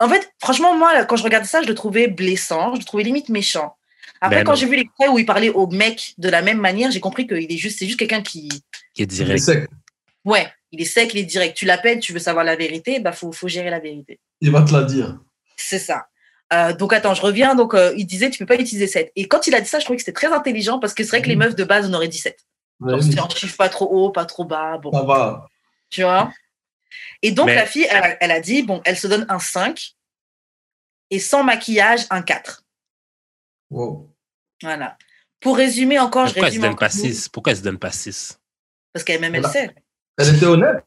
en fait, franchement, moi, quand je regardais ça, je le trouvais blessant, je le trouvais limite méchant. Après, Ben quand j'ai vu l'extrait où il parlait au mec de la même manière, j'ai compris qu'il est juste, c'est juste quelqu'un qui, Qui est direct. sec. ouais, il est sec, il est direct. Tu l'appelles, tu veux savoir la vérité, bah faut, faut gérer la vérité. Il va te la dire. C'est ça. Euh, donc attends, je reviens. Donc euh, il disait, tu peux pas utiliser 7. Et quand il a dit ça, je trouvais que c'était très intelligent parce que c'est vrai que les Mhm. meufs de base, on aurait dit 7. Genre, Oui, c'est un chiffre pas trop haut, pas trop bas. Bon, Ça va. tu vois? Et donc Mais- la fille, elle, a- elle a dit, bon, elle se donne un 5 et sans maquillage, un 4. Wow. Voilà. Pour résumer encore, je Pourquoi elle se résume donne encore pas 6? Pourquoi elle se donne pas 6? parce qu'elle-même, elle Voilà. sait. Elle était honnête.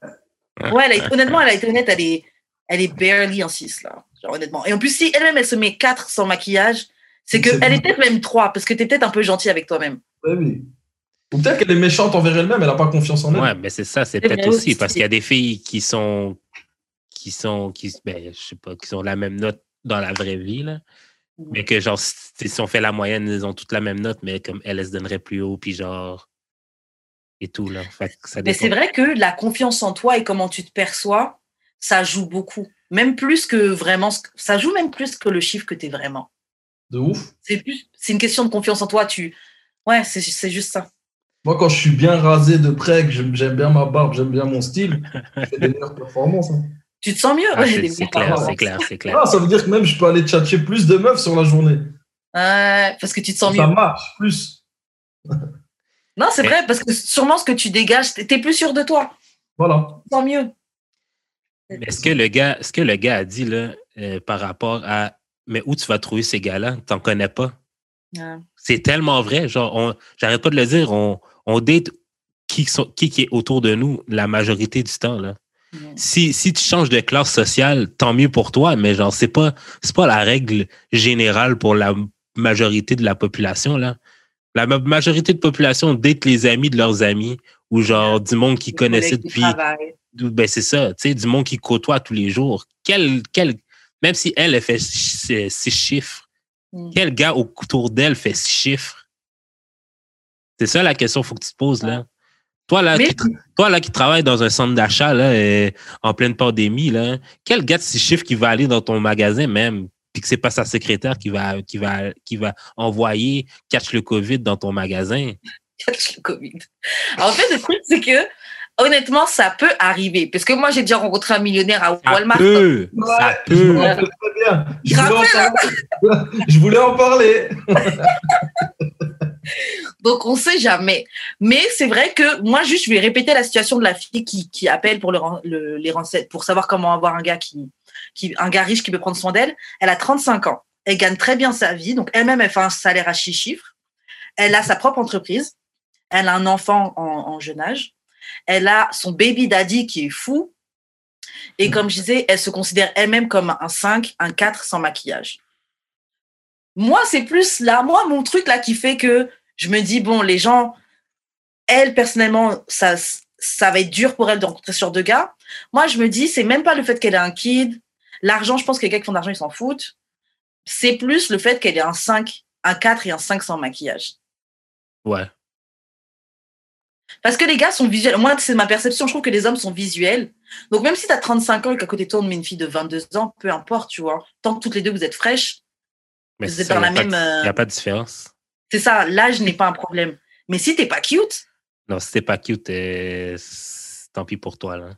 Ouais, elle a- honnêtement, elle a été honnête, elle est, elle est barely en 6, là. Genre, honnêtement. Et en plus, si elle-même, elle se met 4 sans maquillage, c'est que C'est elle bon. est peut-être même 3, parce que tu es peut-être un peu gentil avec toi-même. Oui, oui. Ou peut-être qu'elle est méchante envers elle-même, elle n'a pas confiance en elle. Ouais, mais c'est ça, c'est peut-être aussi aussi. parce qu'il y a des filles qui sont qui sont qui ben, je sais pas, qui ont la même note dans la vraie vie là. Mais que genre si si on fait la moyenne, ils ont toutes la même note, mais comme elle, elle se donnerait plus haut, puis genre et tout là. Fait que ça Mais c'est vrai que la confiance en toi et comment tu te perçois, ça joue beaucoup. Même plus que vraiment, ce que- ça joue même plus que le chiffre que tu es vraiment. De ouf. C'est plus, c'est une question de confiance en toi. Tu, ouais, c'est, c'est juste ça. Moi, quand je suis bien rasé de près, que j'aime j'aime bien ma barbe, j'aime bien mon style, je fais des meilleures performances. hein. Tu te sens mieux. Ah, c'est clair, c'est clair, c'est clair. Ah, ça veut dire que même je peux aller tchatcher plus de meufs sur la journée. Ouais, parce que tu te sens Ça mieux. marche plus. Non, c'est vrai, parce que sûrement ce que tu dégages, t'es t'es plus sûr de toi. Voilà. Tu te sens mieux. Mais Est-ce que le gars, ce que le gars a dit là, euh, par rapport à mais où tu vas trouver ces gars-là? T'en connais pas? Ouais. C'est tellement vrai. Genre, on- j'arrête pas de le dire, on, on date qui, sont, qui, qui est autour de nous la majorité du temps. Là. Si, si tu changes de classe sociale, tant mieux pour toi, mais genre, c'est pas, c'est pas la règle générale pour la majorité de la population. Là. La ma- majorité de population date les amis de leurs amis ou genre du monde qu'ils connaissaient depuis. Ben, c'est ça, tu sais, du monde qui côtoie tous les jours. Quel, quel, même si elle, elle fait six six chiffres, Mm. quel gars autour d'elle fait six chiffres? C'est ça la question qu'il faut que tu te poses, là. Toi, là, Mais- qui, toi, là, qui travaille dans un centre d'achat, là, euh, en pleine pandémie, là, quel gars de six chiffres qui va aller dans ton magasin même, puis que c'est pas sa secrétaire qui va, qui va, qui va envoyer catch le COVID dans ton magasin? catch le Covid. En fait, le truc, c'est que, honnêtement, ça peut arriver. Parce que moi, j'ai déjà rencontré un millionnaire à Ça Walmart. peut, Ouais, ça peut. rappelle très bien. Je voulais, en parler. Donc, on sait jamais. Mais c'est vrai que moi, juste, je vais répéter la situation de la fille qui, qui appelle pour le- les renseignements, pour savoir comment avoir un gars qui, qui, un gars riche qui peut prendre soin d'elle. Elle a 35 ans. Elle gagne très bien sa vie. Donc, elle-même, elle fait un salaire à six chiffres. Elle a sa propre entreprise. Elle a un enfant en, en jeune âge. Elle a son baby daddy qui est fou. Et comme je disais, elle se considère elle-même comme un 5, un 4 sans maquillage. Moi, c'est plus là, moi, mon truc là qui fait que je me dis, bon, les gens, elle, personnellement, ça, ça va être dur pour elle de rencontrer ce genre de gars. Moi, je me dis, c'est même pas le fait qu'elle ait un kid. L'argent, je pense que les gars qui font de l'argent, ils s'en foutent. C'est plus le fait qu'elle ait un 5, un 4 et un 5 sans maquillage. Ouais. Parce que les gars sont visuels. Moi, c'est ma perception. Je trouve que les hommes sont visuels. Donc, même si tu as 35 ans et qu'à côté de toi, on met une fille de 22 ans, peu importe, tu vois. Tant que toutes les deux, vous êtes fraîches, Mais Vous c'est êtes ça, dans y a la pas de- même, euh, a pas de différence. c'est ça. L'âge n'est pas un problème. Mais si t'es pas cute, Non, si t'es pas cute, euh, c'est- tant pis pour toi, là.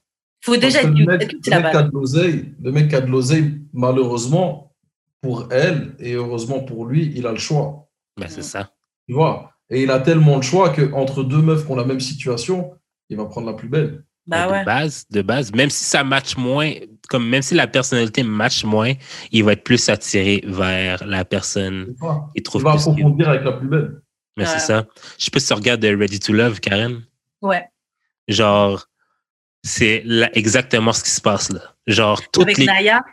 faut déjà être cute. le mec, qui a de l'oseille, le mec qui a de l'oseille, malheureusement, pour elle, et heureusement pour lui, il a le choix. Ben, c'est ça. Tu vois? Et il a tellement le choix qu'entre deux meufs qui ont la même situation, il va prendre la plus belle. Bah ouais. de base, de base, même si ça match moins, comme même si la personnalité match moins, il va être plus attiré vers la personne qu'il Il trouve va plus cute. approfondir avec la plus belle. Mais Ouais. c'est ça. Je sais pas si tu regardes euh, Ready to Love, Karen. Ouais. Genre, c'est là exactement ce qui se passe là. Genre, toutes Avec les. Naya?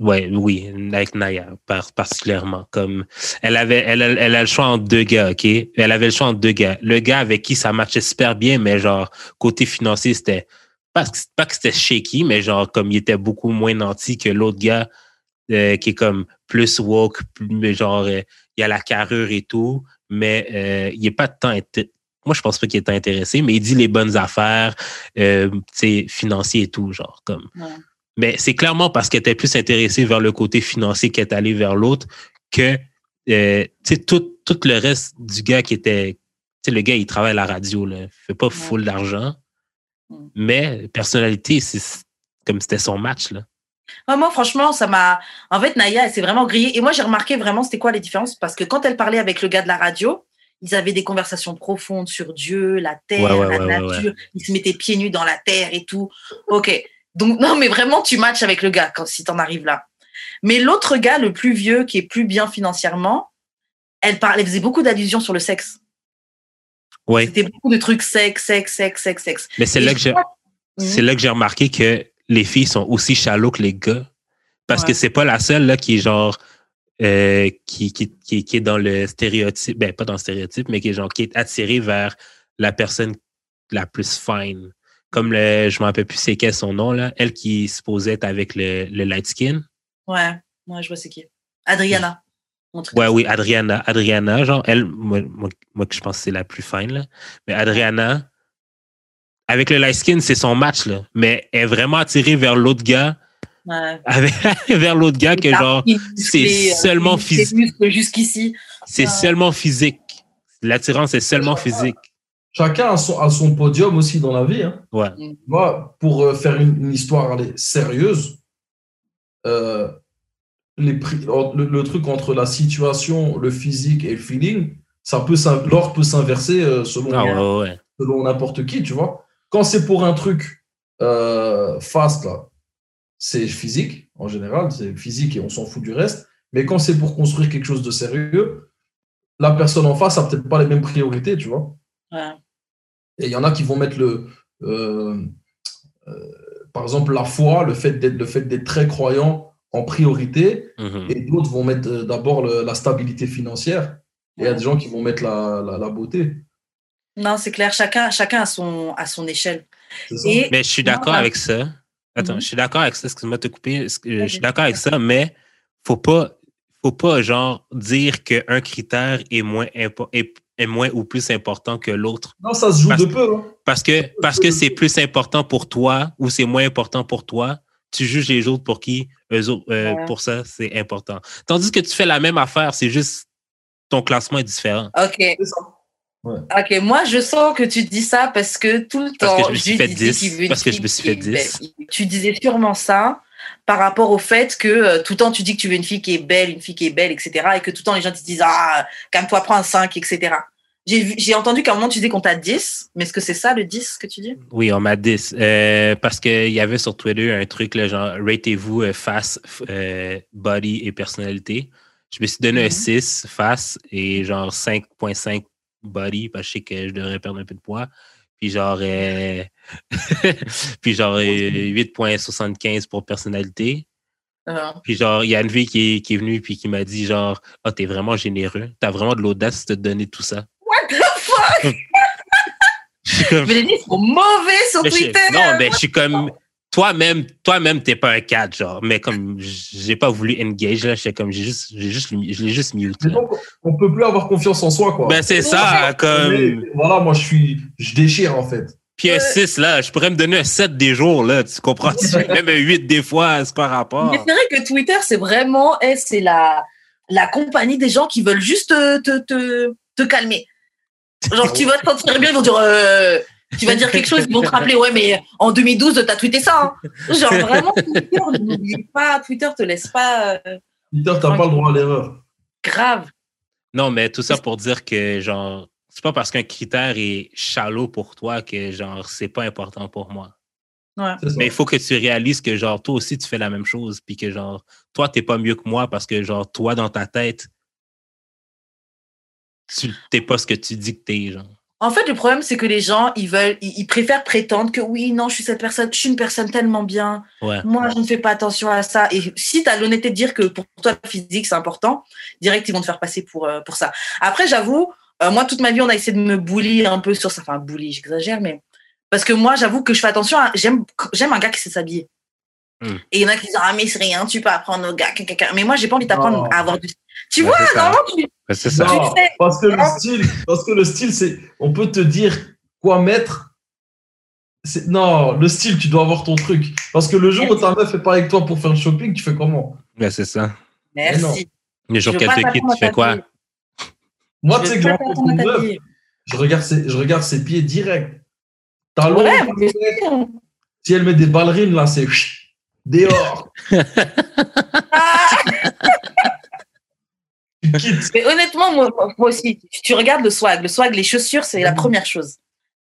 Ouais, oui, avec Naya, particulièrement. Comme elle avait, elle, elle, a le choix entre deux gars, OK? Elle avait le choix entre deux gars. Le gars avec qui ça matchait super bien, mais genre, côté financier, c'était pas, que c'était shaky, mais genre, comme il était beaucoup moins nanti que l'autre gars euh, qui est comme plus woke, mais genre, euh, il a la carrure et tout, mais euh, il n'est pas temps. Moi, je pense pas qu'il est intéressé, mais il dit les bonnes affaires, euh, financier et tout, genre, comme. Mais c'est clairement parce qu'elle était plus intéressée vers le côté financier qu'elle est allée vers l'autre que euh, tout, tout le reste du gars qui était. Le gars, il travaille à la radio, là. Il fait pas full d'argent. Mm. Mais personnalité, c'est comme c'était son match, là. moi, franchement, ça m'a. En fait, Naya, elle s'est vraiment grillée. Et moi, j'ai remarqué vraiment c'était quoi les différences parce que quand elle parlait avec le gars de la radio, ils avaient des conversations profondes sur Dieu, la terre, la nature. Ils se mettaient pieds nus dans la terre et tout. Ok. Donc, non, mais vraiment, tu matches avec le gars quand, si t'en arrives là. Mais l'autre gars, le plus vieux, qui est plus bien financièrement, elle, parlait, faisait beaucoup d'allusions sur le sexe. Ouais. C'était beaucoup de trucs sexe, sexe, sexe, sexe, sexe. Mais c'est là, que j'ai, c'est là que j'ai remarqué que les filles sont aussi chalots que les gars. Parce que c'est pas la seule là, qui est genre euh, qui, qui, qui, qui, est dans le stéréotype, ben pas dans le stéréotype, mais qui est genre qui est attiré vers la personne la plus fine comme le, je ne me rappelle plus c'est quel son nom, là, elle qui se posait avec le, le light skin. Ouais, moi je vois c'est qui. Adriana. Ouais, oui, Adriana. Adriana, genre, elle, moi, moi, je pense que c'est la plus fine, là. Mais Adriana, avec le light skin, c'est son match, là. Mais elle est vraiment attirée vers l'autre gars. Ouais. vers l'autre gars que, genre, c'est euh, seulement physique. jusqu'ici. C'est seulement physique. L'attirance est seulement physique chacun a son, a son, podium aussi dans la vie. Hein. Ouais. Moi, pour euh, faire une, histoire sérieuse, euh, les le, truc entre la situation, le physique et le feeling, ça peut l'or peut s'inverser euh, selon, ah, selon n'importe qui, tu vois. Quand c'est pour un truc fast, là, c'est physique en général, c'est physique et on s'en fout du reste. Mais quand c'est pour construire quelque chose de sérieux, la personne en face a peut-être pas les mêmes priorités, tu vois. Ouais. Et il y en a qui vont mettre le, euh, euh, par exemple, la foi, le fait d'être, le fait d'être très croyant en priorité, mhm. et d'autres vont mettre euh, d'abord la stabilité financière. Et il y a des gens qui vont mettre la, la, beauté. Non, c'est clair. Chacun, chacun a son, à son échelle. mais je suis d'accord avec ça. Attends, mhm. je suis d'accord avec ça. Excuse-moi de te couper. Je suis d'accord avec ça, mais faut pas, faut pas genre dire qu'un critère est moins important est moins ou plus important que l'autre. Non, ça se joue de peu. Hein. Parce que parce que c'est plus important pour toi ou c'est moins important pour toi, tu juges les autres pour qui eux autres, euh, pour ça c'est important. Tandis que tu fais la même affaire, c'est juste ton classement est différent. Ok. Ok, moi je sens que tu dis ça parce que tout le temps. Parce que je me suis fait 10. Parce que je me suis fait 10. Tu disais sûrement ça par rapport au fait que euh, tout le temps tu dis que tu veux une fille qui est belle, une fille qui est belle, etc. Et que tout le temps les gens te disent Ah, calme-toi, prends un 5, etc. J'ai entendu qu'à un moment tu disais qu'on t'a 10, mais est-ce que c'est ça le 10 que tu dis? Oui, on m'a 10. Euh, parce qu'il y avait sur Twitter un truc, là, genre, ratez-vous euh, face, body et personnalité. Je me suis donné un 6 mm-hmm. face et genre 5.5 body parce que je sais que je devrais perdre un peu de poids. Puis genre, puis genre 8.75 pour personnalité. Ah. Puis genre, il y a une fille qui est, qui est venue puis qui m'a dit genre, ah, oh, t'es vraiment généreux. T'as vraiment de l'audace de te donner tout ça. What the fuck? Mais les sont mauvais sur Twitter. non, mais je suis comme, toi-même, toi-même, t'es pas un cadre, genre. Mais comme j'ai pas voulu engage, là, comme j'ai juste, j'ai juste, je l'ai juste mute. Donc, on peut plus avoir confiance en soi, quoi. Ben, c'est ça, comme. voilà, moi, je suis, je déchire, en fait. Puis un 6, là, je pourrais me donner un 7 des jours, là, tu comprends? Même un 8 des fois, c'est pas rapport. Mais c'est vrai que Twitter, c'est vraiment, eh, c'est la, la compagnie des gens qui veulent juste te, te, te, te calmer. Genre, tu vas te sentir bien, ils vont dire, euh, tu vas dire quelque chose, ils vont te rappeler, ouais, mais en 2012, t'as tweeté ça. Hein. Genre, vraiment, Twitter, n'oublie pas, Twitter te laisse pas. Euh, Twitter, t'as pas le droit à l'erreur. Grave. Non, mais tout ça pour dire que, genre, c'est pas parce qu'un critère est shallow pour toi que genre c'est pas important pour moi. Mais il faut que tu réalises que genre toi aussi tu fais la même chose puis que genre toi t'es pas mieux que moi parce que genre toi dans ta tête tu t'es pas ce que tu dis que t'es genre. En fait, le problème, c'est que les gens, ils veulent, ils, préfèrent prétendre que oui, non, je suis cette personne, je suis une personne tellement bien. Moi, je ne fais pas attention à ça. Et si tu as l'honnêteté de dire que pour toi, le physique, c'est important, direct, ils vont te faire passer pour, euh, pour ça. Après, j'avoue, euh, moi, toute ma vie, on a essayé de me bully un peu sur ça. Enfin, bully, j'exagère, mais parce que moi, j'avoue que je fais attention. J'aime, j'aime un gars qui sait s'habiller. Hmm. Et il y en a qui disent ah mais c'est rien, tu peux apprendre au gars. Mais moi, j'ai pas envie d'apprendre à avoir du. Tu vois, normalement, tu, c'est ça. parce que le style, parce que le style, c'est, on peut te dire quoi mettre. Non, le style, tu dois avoir ton truc. Parce que le jour où ta meuf fait pas avec toi pour faire le shopping, tu fais comment? Ben, C'est ça. Merci. Les jours qu'elle te quitte, tu fais quoi Moi, tu sais que je meuf, regarde ses, je regarde ses pieds direct. Talon, ouais, si elle met des ballerines, là, c'est dehors. Mais honnêtement, moi, aussi, tu regardes le swag. Le swag, les chaussures, c'est la première chose.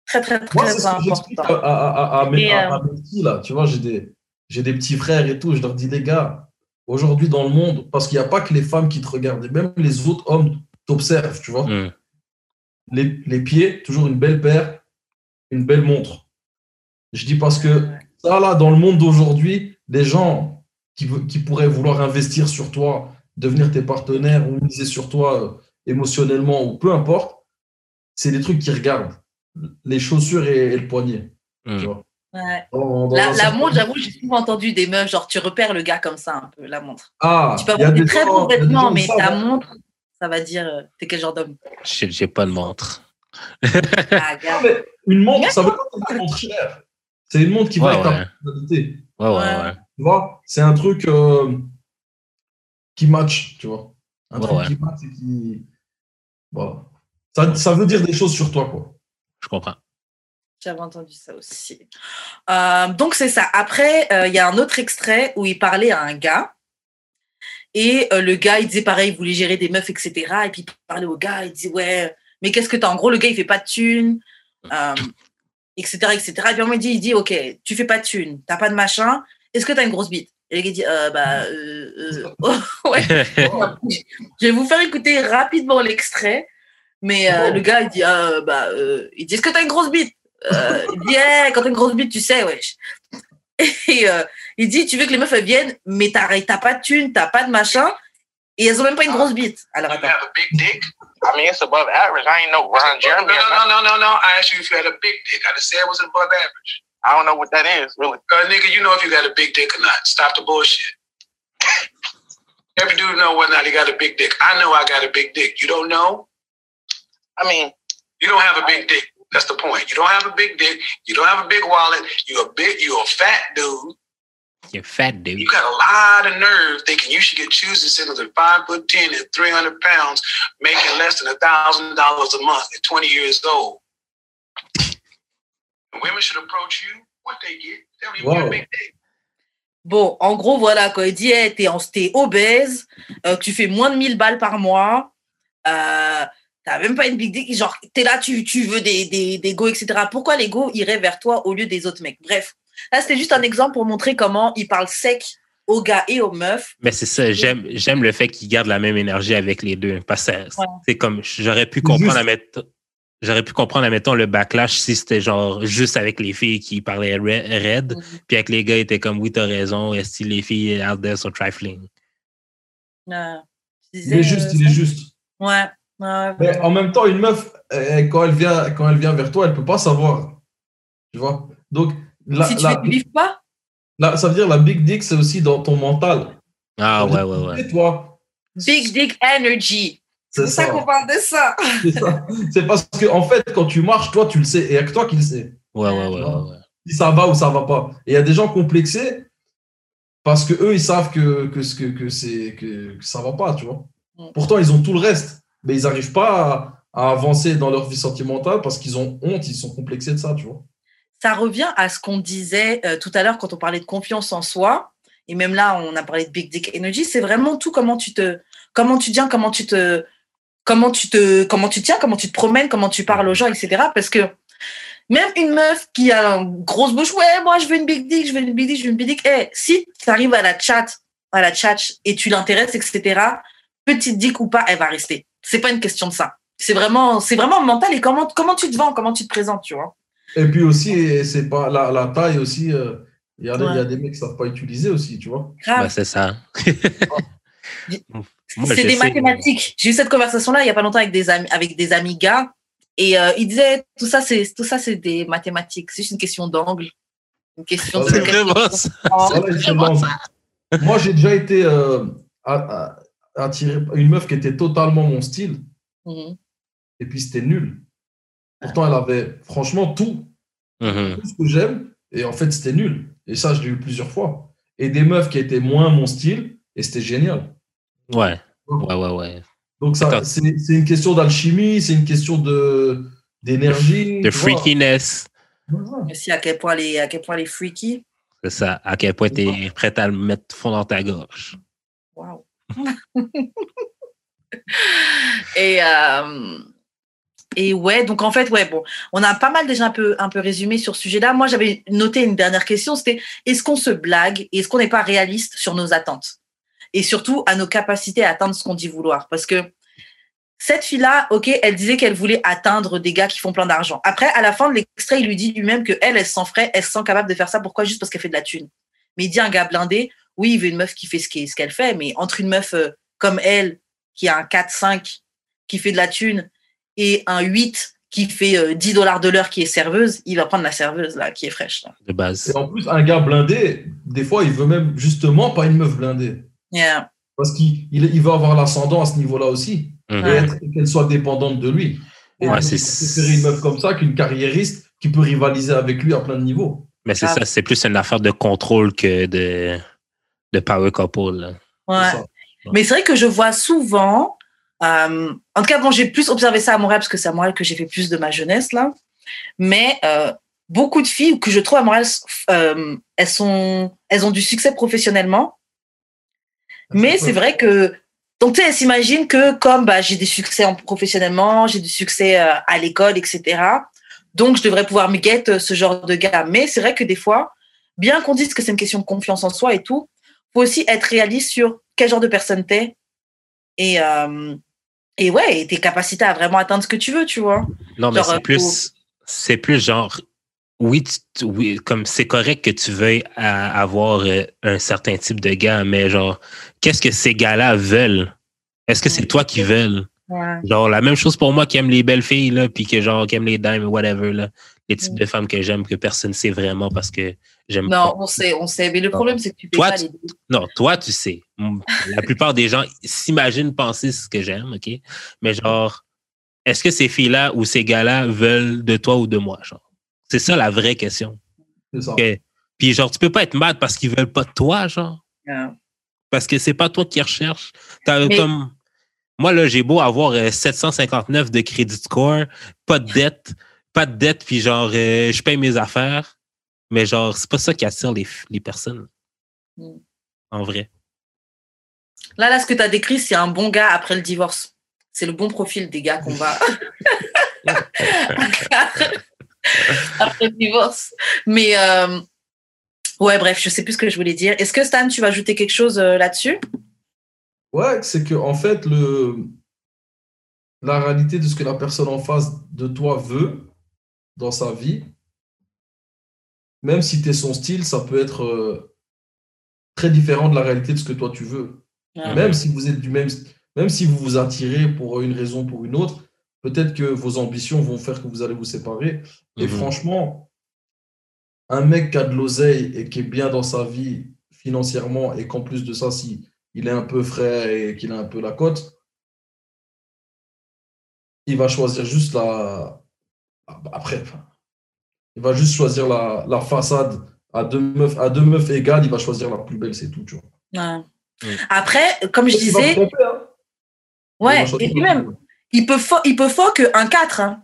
Très, très, très, très important. À, mes, euh, petits, là, tu vois, j'ai des, j'ai des petits frères et tout. Je leur dis, les gars, aujourd'hui dans le monde, parce qu'il n'y a pas que les femmes qui te regardent, même les autres hommes t'observent, tu vois. Mm. Les, les, pieds, toujours une belle paire, une belle montre. Je dis parce que ça, là, dans le monde d'aujourd'hui, les gens qui, qui pourraient vouloir investir sur toi, devenir tes partenaires ou miser sur toi euh, émotionnellement ou peu importe, c'est des trucs qui regardent. Les chaussures et, le poignet. Hmm. la, montre, j'avoue, j'ai souvent entendu des meufs, genre tu repères le gars comme ça un peu, la montre. Ah, tu peux avoir des, très bons vêtements, mais ta montre, ça va dire euh, t'es quel genre d'homme? J'ai pas de montre. Ah, une montre, ça veut pas dire une montre chère. C'est une montre qui va ta personnalité. Ouais, ouais, ouais. Tu vois, c'est un truc. Euh, qui match, tu vois. Un truc qui match et qui. Voilà. Ça, ça, veut dire des choses sur toi, quoi. Je comprends. J'avais entendu ça aussi. Euh, donc, c'est ça. Après, euh, il y a un autre extrait où il parlait à un gars. Et euh, le gars, il disait pareil, il voulait gérer des meufs, etc. Et puis, il parlait au gars, il disait, ouais, mais qu'est-ce que t'as? En gros, le gars, il fait pas de thunes, etc., etc. Et puis, on il dit, il dit, OK, tu fais pas de thunes, t'as pas de machin. Est-ce que t'as une grosse bite? Et le gars dit, euh, bah, euh, euh ouais. je vais vous faire écouter rapidement l'extrait. Mais euh, le gars, il dit, euh, bah, il dit, est-ce que t'as une grosse bite? Il dit, yeah, quand t'as une grosse bite, tu sais, wesh. Et il dit, tu veux que les meufs viennent, mais t'as pas de thune, t'as pas de machin, et elles ont même pas une grosse bite. Alors attends. I mean, it's above average. I ain't know Ron Jeremy. No, no, no, no, no. I asked you if you had a big dick. I just said it was above average. I don't know what that is, really. Uh, nigga, you know if you got a big dick or not. Stop the bullshit. Every dude know whether or not he got a big dick. I know I got a big dick. You don't know? I mean, you don't have a big dick. That's the point. You don't have a big dick. You don't have a big wallet. You're a big. You're a fat dude. You're fat dude. You got a lot of nerve thinking you should get choosing centers at five foot ten and three hundred pounds, making less than a thousand dollars a month at twenty years old. Women should approach you. What they get? They don't even Whoa. get a big dick. Bon, en gros, voilà, quand il dit, hey, t'es, t'es obèse, euh, tu fais moins de 1000 balles par mois, euh, t'as même pas une big dick, genre, t'es là, tu, tu veux des, des, des go, etc. Pourquoi les go iraient vers toi au lieu des autres mecs? Bref, là, c'était juste un exemple pour montrer comment il parle sec aux gars et aux meufs. Mais c'est ça, j'aime, j'aime le fait qu'il garde la même énergie avec les deux. Parce que c'est comme, j'aurais pu comprendre la méthode j'aurais pu comprendre, admettons, le backlash si c'était genre juste avec les filles qui parlaient red, mm-hmm. puis avec les gars, ils étaient comme, oui, t'as raison, est-ce que les filles out there sont trifling? Non. il est juste, il est juste. Ouais. Mais en même temps, une meuf, quand elle vient, quand elle vient vers toi, elle peut pas savoir. Tu vois? Donc, la, si tu ne vivre pas? ça veut dire la big dick, c'est aussi dans ton mental. Ah ouais, ouais, ouais. Et toi? Big dick energy. C'est ça, qu'on parle de ça. C'est parce que, en fait, quand tu marches, toi, tu le sais. Et il n'y a que toi qui le sais. Ouais, ouais, ouais, ouais, Si ça va ou ça va pas. Et il y a des gens complexés parce que eux, ils savent que, que, que, que, c'est, que, ça va pas, tu vois. Mm. Pourtant, ils ont tout le reste. Mais ils n'arrivent pas à, avancer dans leur vie sentimentale parce qu'ils ont honte, ils sont complexés de ça, tu vois. Ça revient à ce qu'on disait euh, tout à l'heure quand on parlait de confiance en soi. Et même là, on a parlé de Big Dick Energy. C'est vraiment tout comment tu te, comment tu tiens, comment tu te, comment tu te, comment tu tiens, comment tu te promènes, comment tu parles aux gens, etc. Parce que même une meuf qui a une grosse bouche, ouais, moi je veux une big dick, je veux une big dick, je veux une big dick. Eh, si tu arrives à la chat, à la chat et tu l'intéresses, etc. Petite dick ou pas, elle va rester. C'est pas une question de ça. C'est vraiment, c'est vraiment mental et comment, comment tu te vends, comment tu te présentes, tu vois. Et puis aussi, c'est pas la, la, taille aussi. Euh, il y, a, y, a des mecs qui ne savent pas utiliser aussi, tu vois. Bah, c'est ça. c'est des mathématiques. J'ai eu cette conversation-là il n'y a pas longtemps avec des amis, avec des amis gars. Et euh, ils disaient tout ça, c'est tout ça, c'est des mathématiques. C'est juste une question d'angle, une question de. vraiment ça. Moi, j'ai déjà été euh, attiré une meuf qui était totalement mon style. Mhm. Et puis c'était nul. Pourtant, elle avait franchement tout, mhm. tout ce que j'aime. Et en fait, c'était nul. Et ça, je l'ai eu plusieurs fois. Et des meufs qui étaient moins mon style, et c'était génial. Ouais. Ouais, ouais, ouais. Donc, ça, c'est, une question d'alchimie, c'est une question de, d'énergie. De freakiness. Aussi, à quel point les, à quel point les freaky. C'est ça. À quel point tu es prêt à le mettre fond dans ta gorge. Wow. et, euh, et ouais, donc en fait, ouais, bon, on a pas mal déjà un peu, résumé sur ce sujet-là. Moi, j'avais noté une dernière question, c'était est-ce qu'on se blague et est-ce qu'on n'est pas réaliste sur nos attentes? Et surtout à nos capacités à atteindre ce qu'on dit vouloir Parce que cette fille-là, ok, elle disait qu'elle voulait atteindre des gars qui font plein d'argent. Après, à la fin de l'extrait, il lui dit lui-même que elle, elle s'en ferait, elle se sent capable de faire ça. Pourquoi? Juste parce qu'elle fait de la thune. Mais il dit un gars blindé, oui, il veut une meuf qui fait ce qu'elle fait, mais entre une meuf euh, comme elle, qui a un 4-5, qui fait de la thune, et un 8 qui fait 10 euh, dollars de l'heure qui est serveuse, il va prendre la serveuse là, qui est fraîche. De base. Et en plus, un gars blindé, des fois, il veut même justement pas une meuf blindée. Yeah. Parce qu'il il, veut avoir l'ascendant à ce niveau-là aussi. Mhm. Et qu'elle soit dépendante de lui. Et ouais, c'est préférer une meuf comme ça qu'une carriériste qui peut rivaliser avec lui à plein de niveaux. Mais c'est ça, c'est plus une affaire de contrôle que de, de power couple. Ouais. Mais c'est vrai que je vois souvent euh, en tout cas, bon, j'ai plus observé ça à Montréal parce que c'est à Montréal que j'ai fait plus de ma jeunesse là. Mais euh, beaucoup de filles que je trouve à Montréal, euh, elles sont, elles ont du succès professionnellement. Ah, mais c'est vrai que donc tu sais, elles s'imaginent que comme bah, j'ai des succès professionnellement, j'ai du succès à l'école, etc. Donc je devrais pouvoir me guette ce genre de gars. Mais c'est vrai que des fois, bien qu'on dise que c'est une question de confiance en soi et tout, faut aussi être réaliste sur quel genre de personne t'es et et ouais, et tes capacités à vraiment atteindre ce que tu veux, tu vois. Non, mais c'est plus, c'est plus genre, oui, oui comme c'est correct que tu veuilles avoir euh, un certain type de gars, mais genre, qu'est-ce que ces gars-là veulent? Est-ce que c'est toi qui veux? Genre, la même chose pour moi qui aime les belles filles, là, puis que genre, qui aime les dames, whatever, là. Les types de femmes que j'aime, que personne ne sait vraiment parce que j'aime Non, on sait, on sait. Mais le problème, c'est que tu toi, pas les Non, toi, tu sais. La plupart des gens s'imaginent penser ce que j'aime, OK? Mais genre, est-ce que ces filles-là ou ces gars-là veulent de toi ou de moi, genre? C'est ça la vraie question. C'est ça. Puis genre, tu peux pas être mad parce qu'ils veulent pas de toi, genre. Parce que c'est pas toi qui recherches. comme moi, là, j'ai beau avoir 759 euh, de crédit score, pas de dette, pas de dette, puis genre, euh, je paye mes affaires. Mais genre, c'est pas ça qui attire les, les personnes. Mm. En vrai. Là, là, ce que tu as décrit, c'est un bon gars après le divorce. C'est le bon profil des gars qu'on va. après le divorce. Mais euh, ouais, bref, je sais plus ce que je voulais dire. Est-ce que Stan, tu vas ajouter quelque chose là-dessus? Ouais, c'est que en fait, le, la réalité de ce que la personne en face de toi veut dans sa vie, même si tu es son style, ça peut être euh, très différent de la réalité de ce que toi tu veux. Même si vous êtes du même, même si vous vous attirez pour une raison ou pour une autre, peut-être que vos ambitions vont faire que vous allez vous séparer. Et mhm. franchement, un mec qui a de l'oseille et qui est bien dans sa vie financièrement et qu'en plus de ça, si il est un peu frais et qu'il a un peu la cote, il va choisir juste la. Après, il va juste choisir la, façade à deux, meufs, à deux meufs égales, il va choisir la plus belle, c'est tout. Tu vois. Après, comme je disais. Hein. Ouais, et même, il peut, faut, il peut faut qu'un 4. Hein.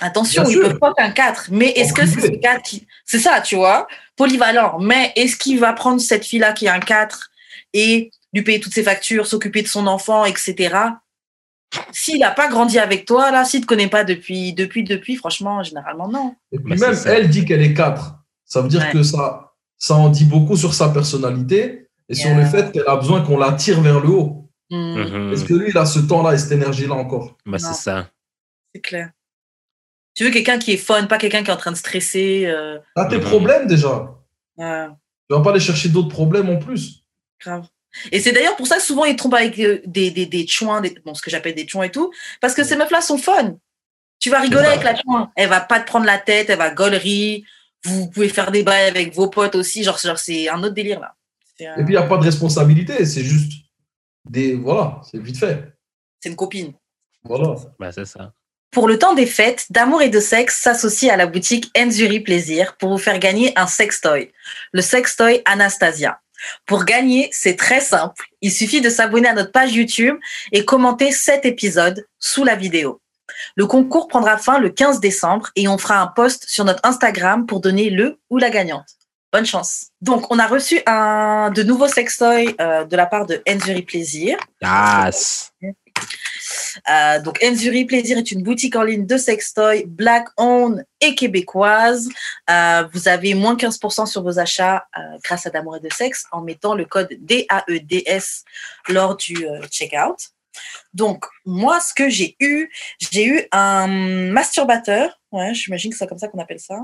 Attention, il peut faut qu'un 4. Mais est-ce que c'est ce 4 qui. C'est ça, tu vois, polyvalent. Mais est-ce qu'il va prendre cette fille-là qui est un 4 et lui payer toutes ses factures, s'occuper de son enfant, etc. S'il n'a pas grandi avec toi, là, s'il ne te connaît pas depuis, depuis, depuis, franchement, généralement, non. Et puis même, elle dit qu'elle est 4. Ça veut dire que ça, ça en dit beaucoup sur sa personnalité et sur le fait qu'elle a besoin qu'on la tire vers le haut. Mm. Mm-hmm. Est-ce que lui, il a ce temps-là et cette énergie-là encore? Bah, C'est ça. C'est clair. Tu veux quelqu'un qui est fun, pas quelqu'un qui est en train de stresser. Euh... T'as tes problèmes déjà. Ouais. Tu vas pas aller chercher d'autres problèmes en plus. Grave. Et c'est d'ailleurs pour ça que souvent ils trompent avec euh, des, des, des chouins, des, bon, ce que j'appelle des chouins et tout, parce que ces meufs-là sont fun. Tu vas rigoler avec la chouin. Elle va pas te prendre la tête, elle va gollerie. Vous pouvez faire des bails avec vos potes aussi. Genre, genre c'est un autre délire là. Et puis il n'y a pas de responsabilité, c'est juste des. Voilà, c'est vite fait. C'est une copine. Voilà. Bah, c'est ça. Pour le temps des fêtes, D'amour et de sexe s'associe à la boutique Enzuri Plaisir pour vous faire gagner un sextoy, le sextoy Anastasia. Pour gagner, c'est très simple. Il suffit de s'abonner à notre page YouTube et commenter cet épisode sous la vidéo. Le concours prendra fin le 15 décembre et on fera un post sur notre Instagram pour donner le ou la gagnante. Bonne chance. Donc, on a reçu un de nouveaux sextoys euh, de la part de Enzuri Plaisir. Yes. Euh, donc, Enzuri Plaisir est une boutique en ligne de sextoy black owned et québécoise. Euh, vous avez moins 15% sur vos achats euh, grâce à D'amour et de sexe en mettant le code DAEDS lors du checkout. Donc, moi, ce que j'ai eu, j'ai eu un masturbateur. Ouais, j'imagine que c'est comme ça qu'on appelle ça.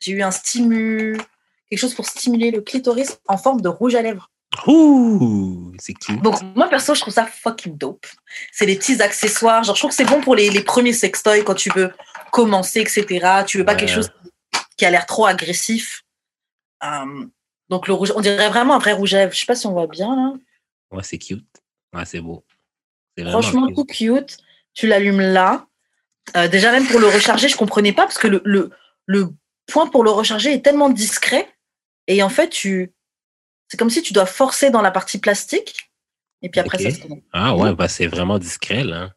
J'ai eu un stimu, quelque chose pour stimuler le clitoris en forme de rouge à lèvres. Ouh, c'est cool. Donc, moi, perso, je trouve ça fucking dope. C'est des petits accessoires. Genre, je trouve que c'est bon pour les, les premiers sextoys quand tu veux commencer, etc. Tu veux pas quelque chose qui a l'air trop agressif. Euh, donc, le rouge, on dirait vraiment un vrai rouge à lèvres. Je sais pas si on voit bien, là. Ouais, c'est cute. Ouais, c'est beau. Franchement, tout cute. Tu l'allumes là. Euh, déjà, même pour le recharger, je comprenais pas parce que le, le, le point pour le recharger est tellement discret. Et en fait, tu, c'est comme si tu dois forcer dans la partie plastique. Et puis après, ça se Ah ouais, bah c'est vraiment discret, là.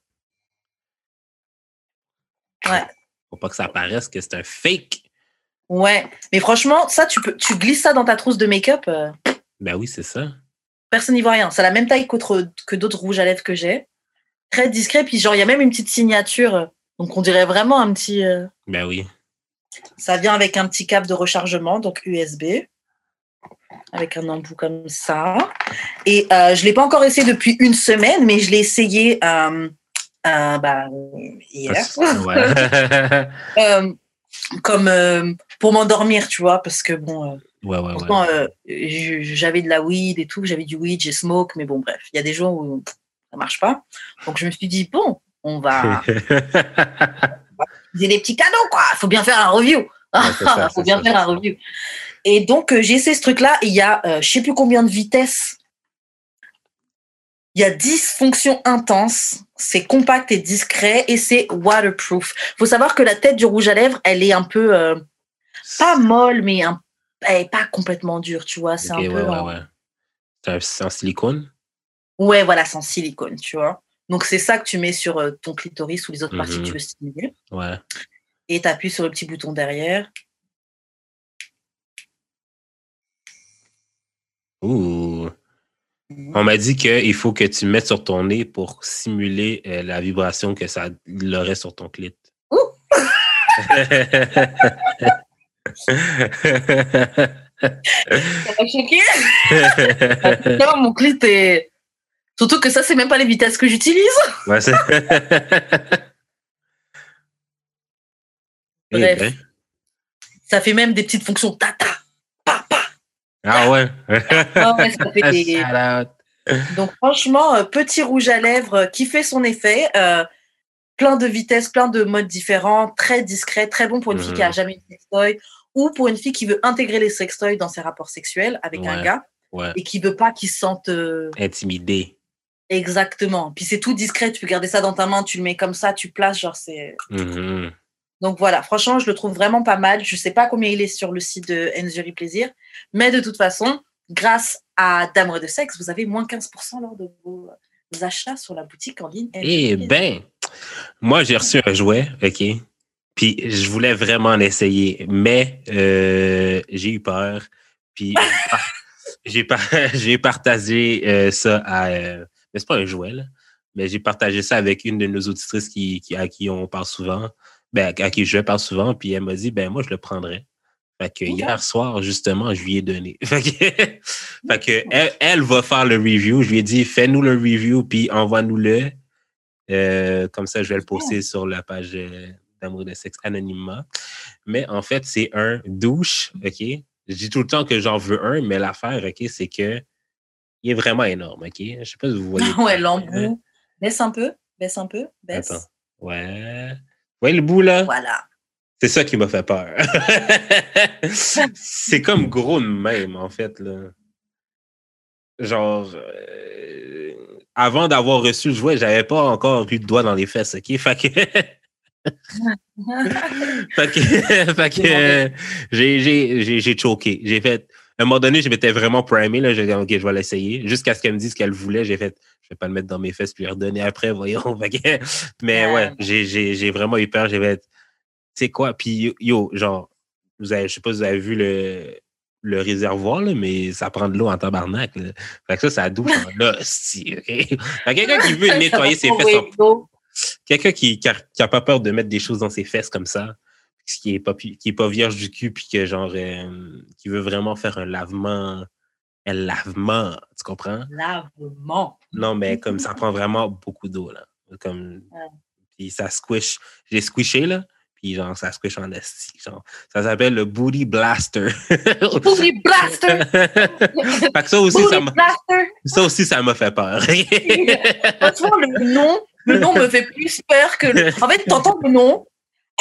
Ouais. Faut pas que ça apparaisse que c'est un fake. Ouais. Mais franchement, ça, tu peux, tu glisses ça dans ta trousse de make-up. Euh. Ben oui, c'est ça. Personne n'y voit rien. C'est la même taille que d'autres rouges à lèvres que j'ai. Très discret. Puis genre, il y a même une petite signature. Donc on dirait vraiment un petit. Euh, ben oui. Ça vient avec un petit câble de rechargement, donc USB avec un embout comme ça. Et euh, je ne l'ai pas encore essayé depuis une semaine, mais je l'ai essayé euh, euh, bah, hier. Ah, comme pour m'endormir, tu vois, parce que bon. Ouais, ouais, j'avais de la weed et tout, j'avais du weed, j'ai smoke, mais bon, bref, il y a des jours où ça marche pas. Donc je me suis dit, bon, on va. J'ai des petits cadeaux, quoi. Il faut bien faire un review. Il faut bien faire un review. Et donc, euh, j'ai essayé ce truc-là. Il y a, euh, je sais plus combien de vitesses. Il y a 10 fonctions intenses. C'est compact et discret et c'est waterproof. faut savoir que la tête du rouge à lèvres, elle est un peu, euh, pas molle, mais un, elle est pas complètement dure, tu vois. C'est un peu. Ouais, ouais. C'est en silicone? Ouais, voilà, c'est en silicone, tu vois. Donc, c'est ça que tu mets sur ton clitoris ou les autres parties que tu mm-hmm. veux stimuler. Ouais. Et tu appuies sur le petit bouton derrière. Ouh. On m'a dit qu'il faut que tu mettes sur ton nez pour simuler euh, la vibration que ça aurait sur ton clit. Ouh! ça m'a choqué. non, mon clit est. Surtout que ça, c'est même pas les vitesses que j'utilise. Ouais, c'est. Eh Bref. Ben. Ça fait même des petites fonctions tata. Ah ouais. Donc franchement, euh, petit rouge à lèvres euh, qui fait son effet. Euh, plein de vitesses, plein de modes différents, très discret, très bon pour une fille qui a mhm. jamais eu de sextoy ou pour une fille qui veut intégrer les sextoys dans ses rapports sexuels avec un gars et qui veut pas qu'il se sente intimidé. Exactement. Puis c'est tout discret, tu peux garder ça dans ta main, tu le mets comme ça, tu places, genre c'est. Mhm. Donc voilà, franchement, je le trouve vraiment pas mal. Je ne sais pas combien il est sur le site de Enzuri Plaisir, mais de toute façon, grâce à D'amour de sexe, vous avez moins 15% lors de vos achats sur la boutique en ligne. Eh ben, moi j'ai reçu un jouet, ok? Puis je voulais vraiment l'essayer, mais euh, j'ai eu peur. Puis j'ai partagé euh, ça à. Euh, mais c'est pas un jouet, là. Mais j'ai partagé ça avec une de nos auditrices qui, qui, à qui on parle souvent ben, à qui je parle souvent, puis elle m'a dit, ben moi, je le prendrais. Fait que hier soir, justement, je lui ai donné. Fait que, elle, va faire le review. Je lui ai dit, fais-nous le review, puis envoie-nous-le. Euh, comme ça, je vais le poster sur la page euh, d'amour de sexe anonymement. Mais en fait, c'est un douche, OK? Je dis tout le temps que j'en veux un, mais l'affaire, OK, c'est que il est vraiment énorme, OK? Je sais pas si vous voyez. ouais, l'embout. Baisse un peu, baisse un peu, baisse. Attends. Ouais. Vous voyez le bout, là? Voilà. C'est ça qui m'a fait peur. c'est comme gros de même, en fait, là. Genre, euh, avant d'avoir reçu le jouet, j'avais pas encore eu de doigt dans les fesses, OK? Fait que... fait que, fait que j'ai, j'ai, choqué. J'ai fait. À un moment donné, je m'étais vraiment primé. Là, j'ai dit, OK, je vais l'essayer. Jusqu'à ce qu'elle me dise ce qu'elle voulait, j'ai fait, je vais pas le mettre dans mes fesses puis lui redonner après, voyons. mais ouais, j'ai, vraiment eu peur. J'ai fait, tu sais quoi? Puis yo, genre, vous avez, je sais pas si vous avez vu le, le réservoir, là, mais ça prend de l'eau en tabarnak. Là. Fait que ça, ça douche en? Fait quelqu'un qui veut nettoyer ses fesses en... Quelqu'un qui n'a pas peur de mettre des choses dans ses fesses comme ça, qui n'est pas, qui est pas vierge du cul, puis que genre, euh, qui veut vraiment faire un lavement, un lavement, tu comprends? Lavement. Non, mais comme ça prend vraiment beaucoup d'eau, là. Comme, puis ça squish. J'ai squishé, là, puis genre, ça squish en esti. Genre, ça s'appelle le Booty Blaster. booty Blaster! fait que ça aussi, ça m'a, ça aussi, ça m'a fait peur. Franchement, le nom, le nom me fait plus peur que le... En fait, tu entends le nom,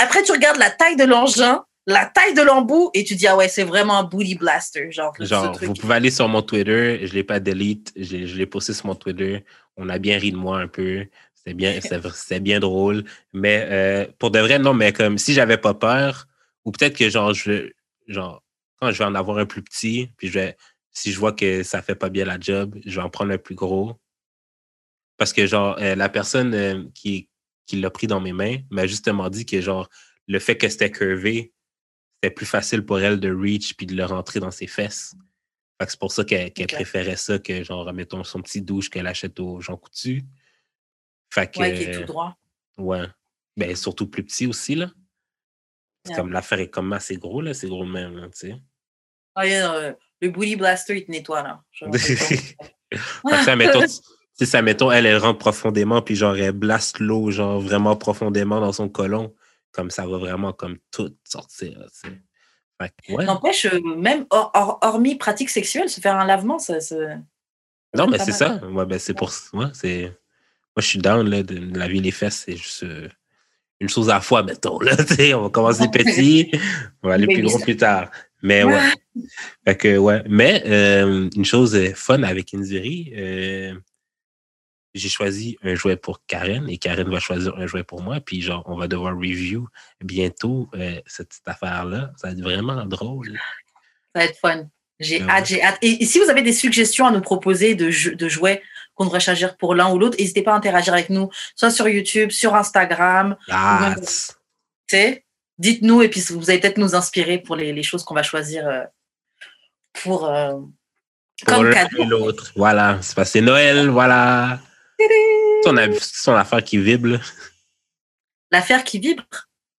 après tu regardes la taille de l'engin, la taille de l'embout et tu dis ah ouais c'est vraiment un booty blaster genre, genre vous pouvez aller sur mon Twitter je l'ai pas delete je, l'ai posté sur mon Twitter. On a bien ri de moi un peu. C'était bien c'était bien drôle. Mais euh, pour de vrai non mais comme si j'avais pas peur ou peut-être que genre je genre quand je vais en avoir un plus petit puis je vais si je vois que ça fait pas bien la job je vais en prendre un plus gros. Parce que, genre, euh, la personne euh, qui, qui l'a pris dans mes mains m'a justement dit que, genre, le fait que c'était curvé, c'était plus facile pour elle de reach puis de le rentrer dans ses fesses. Fait que c'est pour ça qu'elle préférait ça que, genre, mettons, son petit douche qu'elle achète au Jean Coutu. Fait que, ouais, qui est tout droit. Ouais. Ben, surtout plus petit aussi, là. Comme l'affaire est comme assez gros, là. C'est gros même, là, tu sais. Ah, yeah, le Bully Blaster, il te nettoie, là. que ça, mettons, si ça, mettons, elle, elle rentre profondément, puis genre, elle blaste l'eau, genre, vraiment profondément dans son colon, comme ça va vraiment comme tout sortir. Ouais. N'empêche, euh, même hormis pratique sexuelle, se faire un lavement, ça. non, mais c'est ça. Ouais, ben, c'est pour moi. c'est. Moi, je suis down là, de laver les fesses, c'est juste euh, une chose à la fois, mettons. Là, on va commencer petit, on va aller plus gros plus tard. Mais ouais. fait que, ouais. Mais euh, une chose fun avec Inziri, j'ai choisi un jouet pour Karen et Karen va choisir un jouet pour moi. Puis genre, on va devoir review bientôt euh, cette, affaire-là. Ça va être vraiment drôle. Ça va être fun. J'ai hâte, j'ai hâte. Et, si vous avez des suggestions à nous proposer de, de jouets qu'on devrait choisir pour l'un ou l'autre, n'hésitez pas à interagir avec nous, soit sur YouTube, sur Instagram. Dites-nous et puis vous allez peut-être nous inspirer pour les, les choses qu'on va choisir euh, pour, euh, comme cadeau. l'autre. Voilà, c'est passé Noël, voilà. Ton, son affaire qui vibre. L'affaire qui vibre?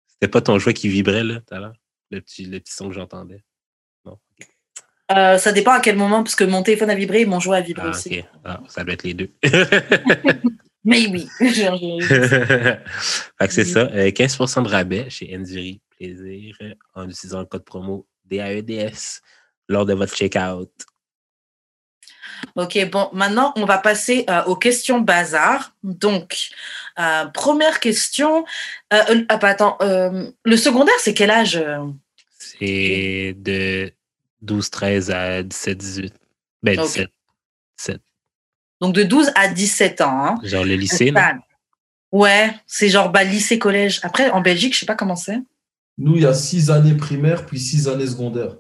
C'était pas ton jouet qui vibrait, là, tout à l'heure? Le petit, le petit son que j'entendais. Non. Euh, ça dépend à quel moment, parce que mon téléphone a vibré et mon jouet a vibré ah, aussi. Ah, ça doit être les deux. Mais oui. fait que c'est ça. 15% euh, de rabais chez Endiri Plaisir en utilisant le code promo DAEDS lors de votre checkout. Ok, bon, maintenant, on va passer euh, aux questions bazar. Donc, euh, première question. Euh, ah, attends, le secondaire, c'est quel âge C'est de 12, 13 à 17, 18. Ben, 17. 17. Donc, de 12 à 17 ans. Hein. Genre le lycée, non? Ouais, c'est genre bah, lycée, collège. Après, en Belgique, je sais pas comment c'est. Nous, il y a 6 années primaires, puis 6 années secondaires.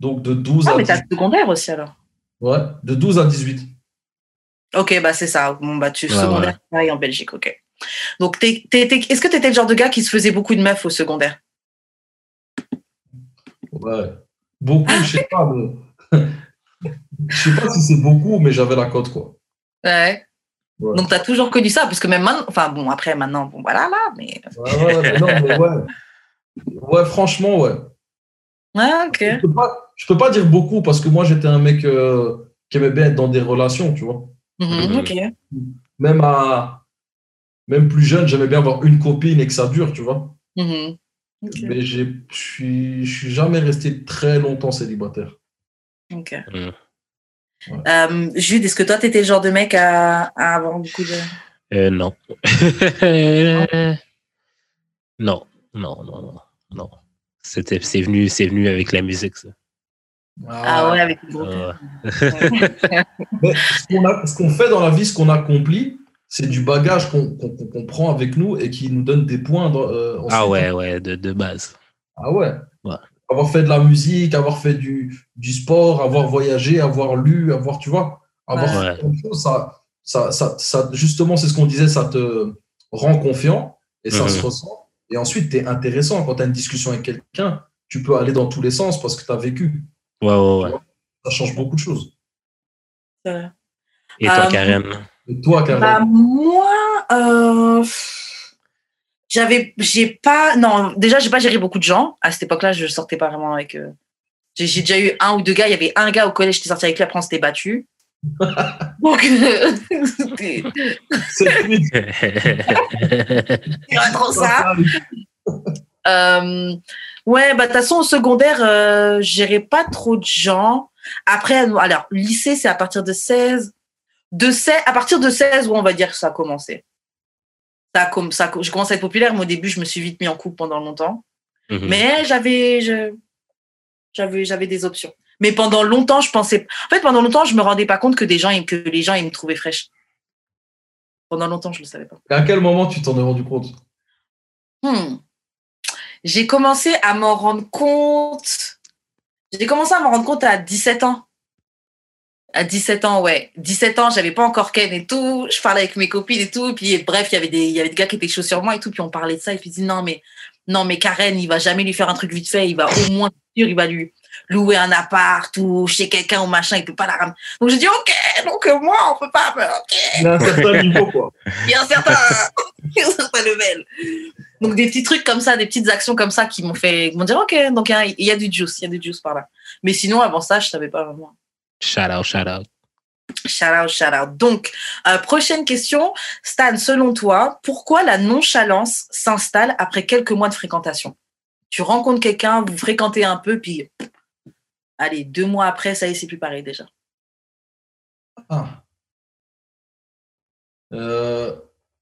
Donc, de 12 ah, à. Ah, mais t'as secondaire aussi alors Ouais, de 12 à 18. Ok, bah c'est ça. Bon, bah tu secondaire en Belgique, ok. Donc, est-ce que tu étais le genre de gars qui se faisait beaucoup de meufs au secondaire? Ouais. Beaucoup, je sais pas. je sais pas si c'est beaucoup, mais j'avais la cote, quoi. Ouais. Donc, tu as toujours connu ça, parce que même maintenant, enfin bon, après, maintenant, bon, voilà, là, mais. Ouais, ouais, non, mais ouais. Ouais, franchement, ouais. Ah, ok. Je peux, pas, peux pas dire beaucoup parce que moi, j'étais un mec euh, qui aimait bien être dans des relations, tu vois. Mm-hmm, ok. Même à, même plus jeune, j'aimais bien avoir une copine et que ça dure, tu vois. Mhm. Mais je suis jamais resté très longtemps célibataire. Ok. Euh, Jude, est-ce que toi, tu étais le genre de mec à, avoir beaucoup de. Euh, non. non. Non, non, non, non. C'était, c'est venu, c'est venu avec la musique, ça. Ah, ah ouais, avec le groupe. ce qu'on fait dans la vie, ce qu'on accomplit, c'est du bagage qu'on prend avec nous et qui nous donne des points. Euh, ah ouais, ouais, de, de, base. Ah ouais. Avoir fait de la musique, avoir fait du, du, sport, avoir voyagé, avoir lu, avoir, tu vois, avoir fait chose, ça, ça, ça, ça, justement, c'est ce qu'on disait, ça te rend confiant et ça se mhm. ressent. Et ensuite, tu es intéressant. Quand tu as une discussion avec quelqu'un, tu peux aller dans tous les sens parce que tu as vécu. Ouais, ouais, ouais. Ça change beaucoup de choses. Et toi, euh, Karen? Toi, Karen? Bah, Moi, euh, j'avais, j'ai pas, non, déjà, j'ai pas géré beaucoup de gens. À cette époque-là, je sortais pas vraiment avec. eux. J'ai déjà eu un ou deux gars. Il y avait un gars au collège qui sorti avec lui, après on s'était battu. Donc, c'était. trop ça. Euh, ouais, bah, de toute façon, au secondaire, euh, je pas trop de gens. Après, alors, lycée, c'est à partir de 16 de 16, à partir de 16, où on va dire que ça a commencé. Ça comme ça, je commence à être populaire, mais au début, je me suis vite mis en couple pendant longtemps. Mhm. Mais j'avais, j'avais, j'avais des options. Mais pendant longtemps, je pensais, en fait, pendant longtemps, je me rendais pas compte que des gens, que les gens, ils me trouvaient fraîche. Pendant longtemps, je le savais pas. Et à quel moment tu t'en es rendu compte? Hmm. J'ai commencé à m'en rendre compte. J'ai commencé à m'en rendre compte à 17 ans. À 17 ans, ouais. 17 ans, j'avais pas encore Ken et tout. Je parlais avec mes copines et tout. Puis bref, il y avait des, il y avait des gars qui étaient chauds sur moi et tout. Puis on parlait de ça. Et puis dit non, mais, non, mais Karen, il va jamais lui faire un truc vite fait. Il va au moins, il va lui louer un appart ou chez quelqu'un ou machin. Il peut pas la ramener. Donc j'ai dit, OK, donc moi, on peut pas, OK. Il y a un certain niveau, quoi. Il y a un certain, un certain level. Donc des petits trucs comme ça, des petites actions comme ça qui m'ont fait, m'ont dit, OK, donc il y, a du juice, il y a du juice par là. Mais sinon, avant ça, je savais pas vraiment. Shout out, shout out. Shout out, shout out. Donc, euh, prochaine question. Stan, selon toi, pourquoi la nonchalance s'installe après quelques mois de fréquentation? Tu rencontres quelqu'un, vous fréquentez un peu, puis allez, deux mois après, ça y est, c'est plus pareil déjà. Ah. Euh,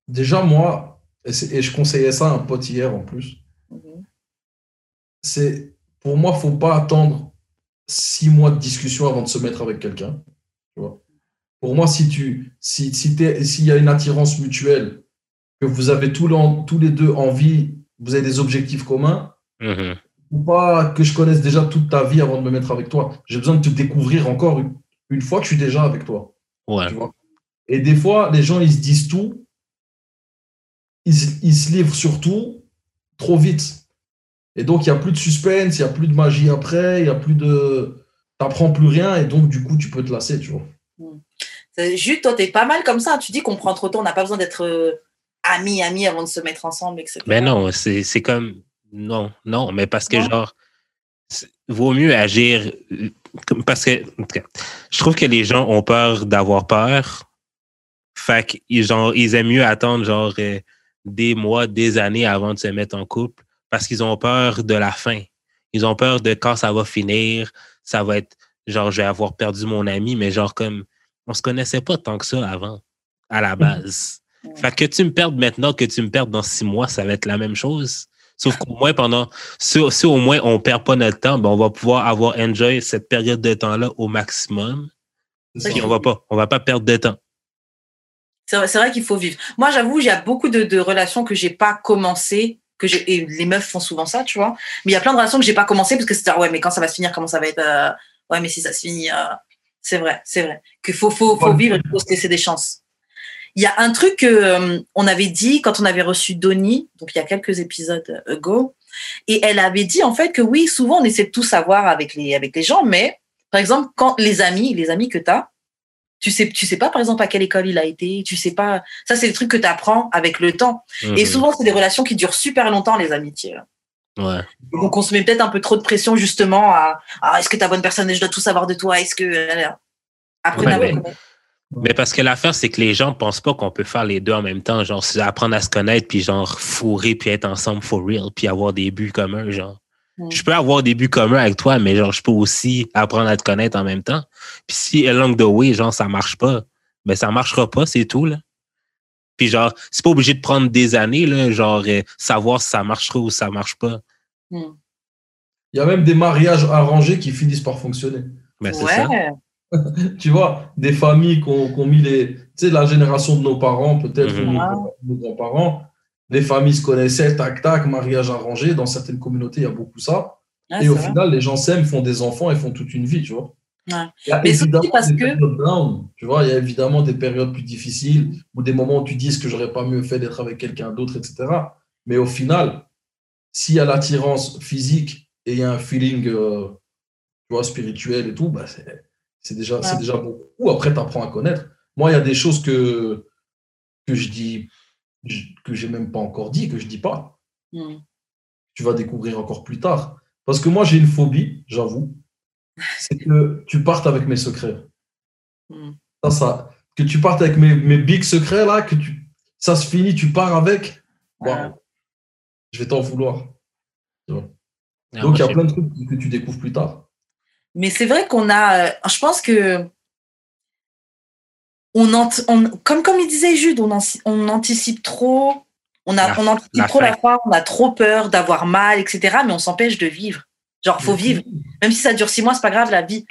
déjà, moi, et, je conseillais ça à un pote hier en plus, mhm. c'est pour moi, faut pas attendre six mois de discussion avant de se mettre avec quelqu'un. Pour moi, si tu si, si s'il y a une attirance mutuelle, que vous avez tous, tous les deux envie, vous avez des objectifs communs, mm-hmm. Ou pas que je connaisse déjà toute ta vie avant de me mettre avec toi. J'ai besoin de te découvrir encore une, fois que je suis déjà avec toi. Et des fois, les gens, ils se disent tout, ils, ils se livrent sur tout trop vite. Et donc, il n'y a plus de suspense, il n'y a plus de magie après, il n'y a plus de. Tu n'apprends plus rien et donc, du coup, tu peux te lasser, tu vois. Hmm. Juste, toi, tu es pas mal comme ça. Tu dis qu'on prend trop de temps, on n'a pas besoin d'être euh, amis, amis avant de se mettre ensemble, etc. Mais non, c'est comme. Non, non, mais parce que, genre, vaut mieux agir. Parce que, je trouve que les gens ont peur d'avoir peur. Fait qu'ils ils aiment mieux attendre, genre, euh, des mois, des années avant de se mettre en couple parce qu'ils ont peur de la fin. Ils ont peur de quand ça va finir, ça va être genre je vais avoir perdu mon ami, mais genre comme on se connaissait pas tant que ça avant, à la base. Fait que tu me perdes maintenant, que tu me perdes dans six mois, ça va être la même chose. Sauf qu'au moins pendant, si, au moins on perd pas notre temps, ben on va pouvoir avoir enjoy cette période de temps-là au maximum. Puis on va pas, on va pas perdre de temps. C'est vrai, qu'il faut vivre. Moi, j'avoue, il y a beaucoup de, de relations que j'ai pas commencé que et les meufs font souvent ça, tu vois. Mais il y a plein de relations que j'ai pas commencé parce que c'était ouais, mais quand ça va se finir, comment ça va être euh, Ouais, mais si ça se finit, euh, c'est vrai, c'est vrai. Qu'il faut, faut, faut vivre, il faut se laisser des chances. Il y a un truc qu'on euh, on avait dit quand on avait reçu Donnie, donc il y a quelques épisodes ago, et elle avait dit en fait que oui, souvent on essaie de tout savoir avec les, avec les gens, mais par exemple, quand les amis, les amis que tu as, tu sais, tu sais pas, par exemple, à quelle école il a été. Tu sais pas. Ça, c'est des trucs que tu apprends avec le temps. Et mhm. souvent, c'est des relations qui durent super longtemps, les amitiés. Ouais. Donc, on se met peut-être un peu trop de pression, justement, à ah, est-ce que ta bonne personne, je dois tout savoir de toi Est-ce que. Euh, après, Mais parce que l'affaire, c'est que les gens pensent pas qu'on peut faire les deux en même temps. Genre, apprendre à se connaître, puis genre, fourrer, puis être ensemble for real, puis avoir des buts communs, genre. Je peux avoir des buts communs avec toi, mais genre, je peux aussi apprendre à te connaître en même temps. Puis si along the way, genre, ça marche pas, ben ça marchera pas, c'est tout, là. Puis genre, c'est pas obligé de prendre des années, là, genre, euh, savoir si ça marchera ou ça marche pas. Il y a même des mariages arrangés qui finissent par fonctionner. Ben, c'est ça. tu vois, des familles qui ont, mis les. Tu sais, la génération de nos parents, peut-être, mhm. nos, grands-parents, les familles se connaissaient, tac, tac, mariage arrangé. Dans certaines communautés, il y a beaucoup ça. et au final, les gens s'aiment, font des enfants et font toute une vie, tu vois. Il y a évidemment parce des que... tu vois, il y a évidemment des périodes plus difficiles ou des moments où tu dis ce que j'aurais pas mieux fait d'être avec quelqu'un d'autre, etc. Mais au final, s'il y a l'attirance physique et il y a un feeling euh, tu vois, spirituel et tout, bah c'est déjà, c'est déjà beaucoup. Après, tu apprends à connaître. Moi, il y a des choses que, que je dis, que j'ai même pas encore dit, que je dis pas. Hmm. Tu vas découvrir encore plus tard. Parce que moi, j'ai une phobie, j'avoue. C'est que tu partes avec mes secrets. Hmm. Ça, ça, que tu partes avec mes, mes big secrets, là, que tu, ça se finit, tu pars avec. Je vais t'en vouloir. Ah, Donc, il y a plein de trucs que tu découvres plus tard. Mais c'est vrai qu'on a, euh, je pense que, on, comme, comme il disait Jude, on, on anticipe trop, on, a, on anticipe trop la fois, on a trop peur d'avoir mal, etc. Mais on s'empêche de vivre. Genre, faut vivre. Même si ça dure six mois, c'est pas grave, la vie.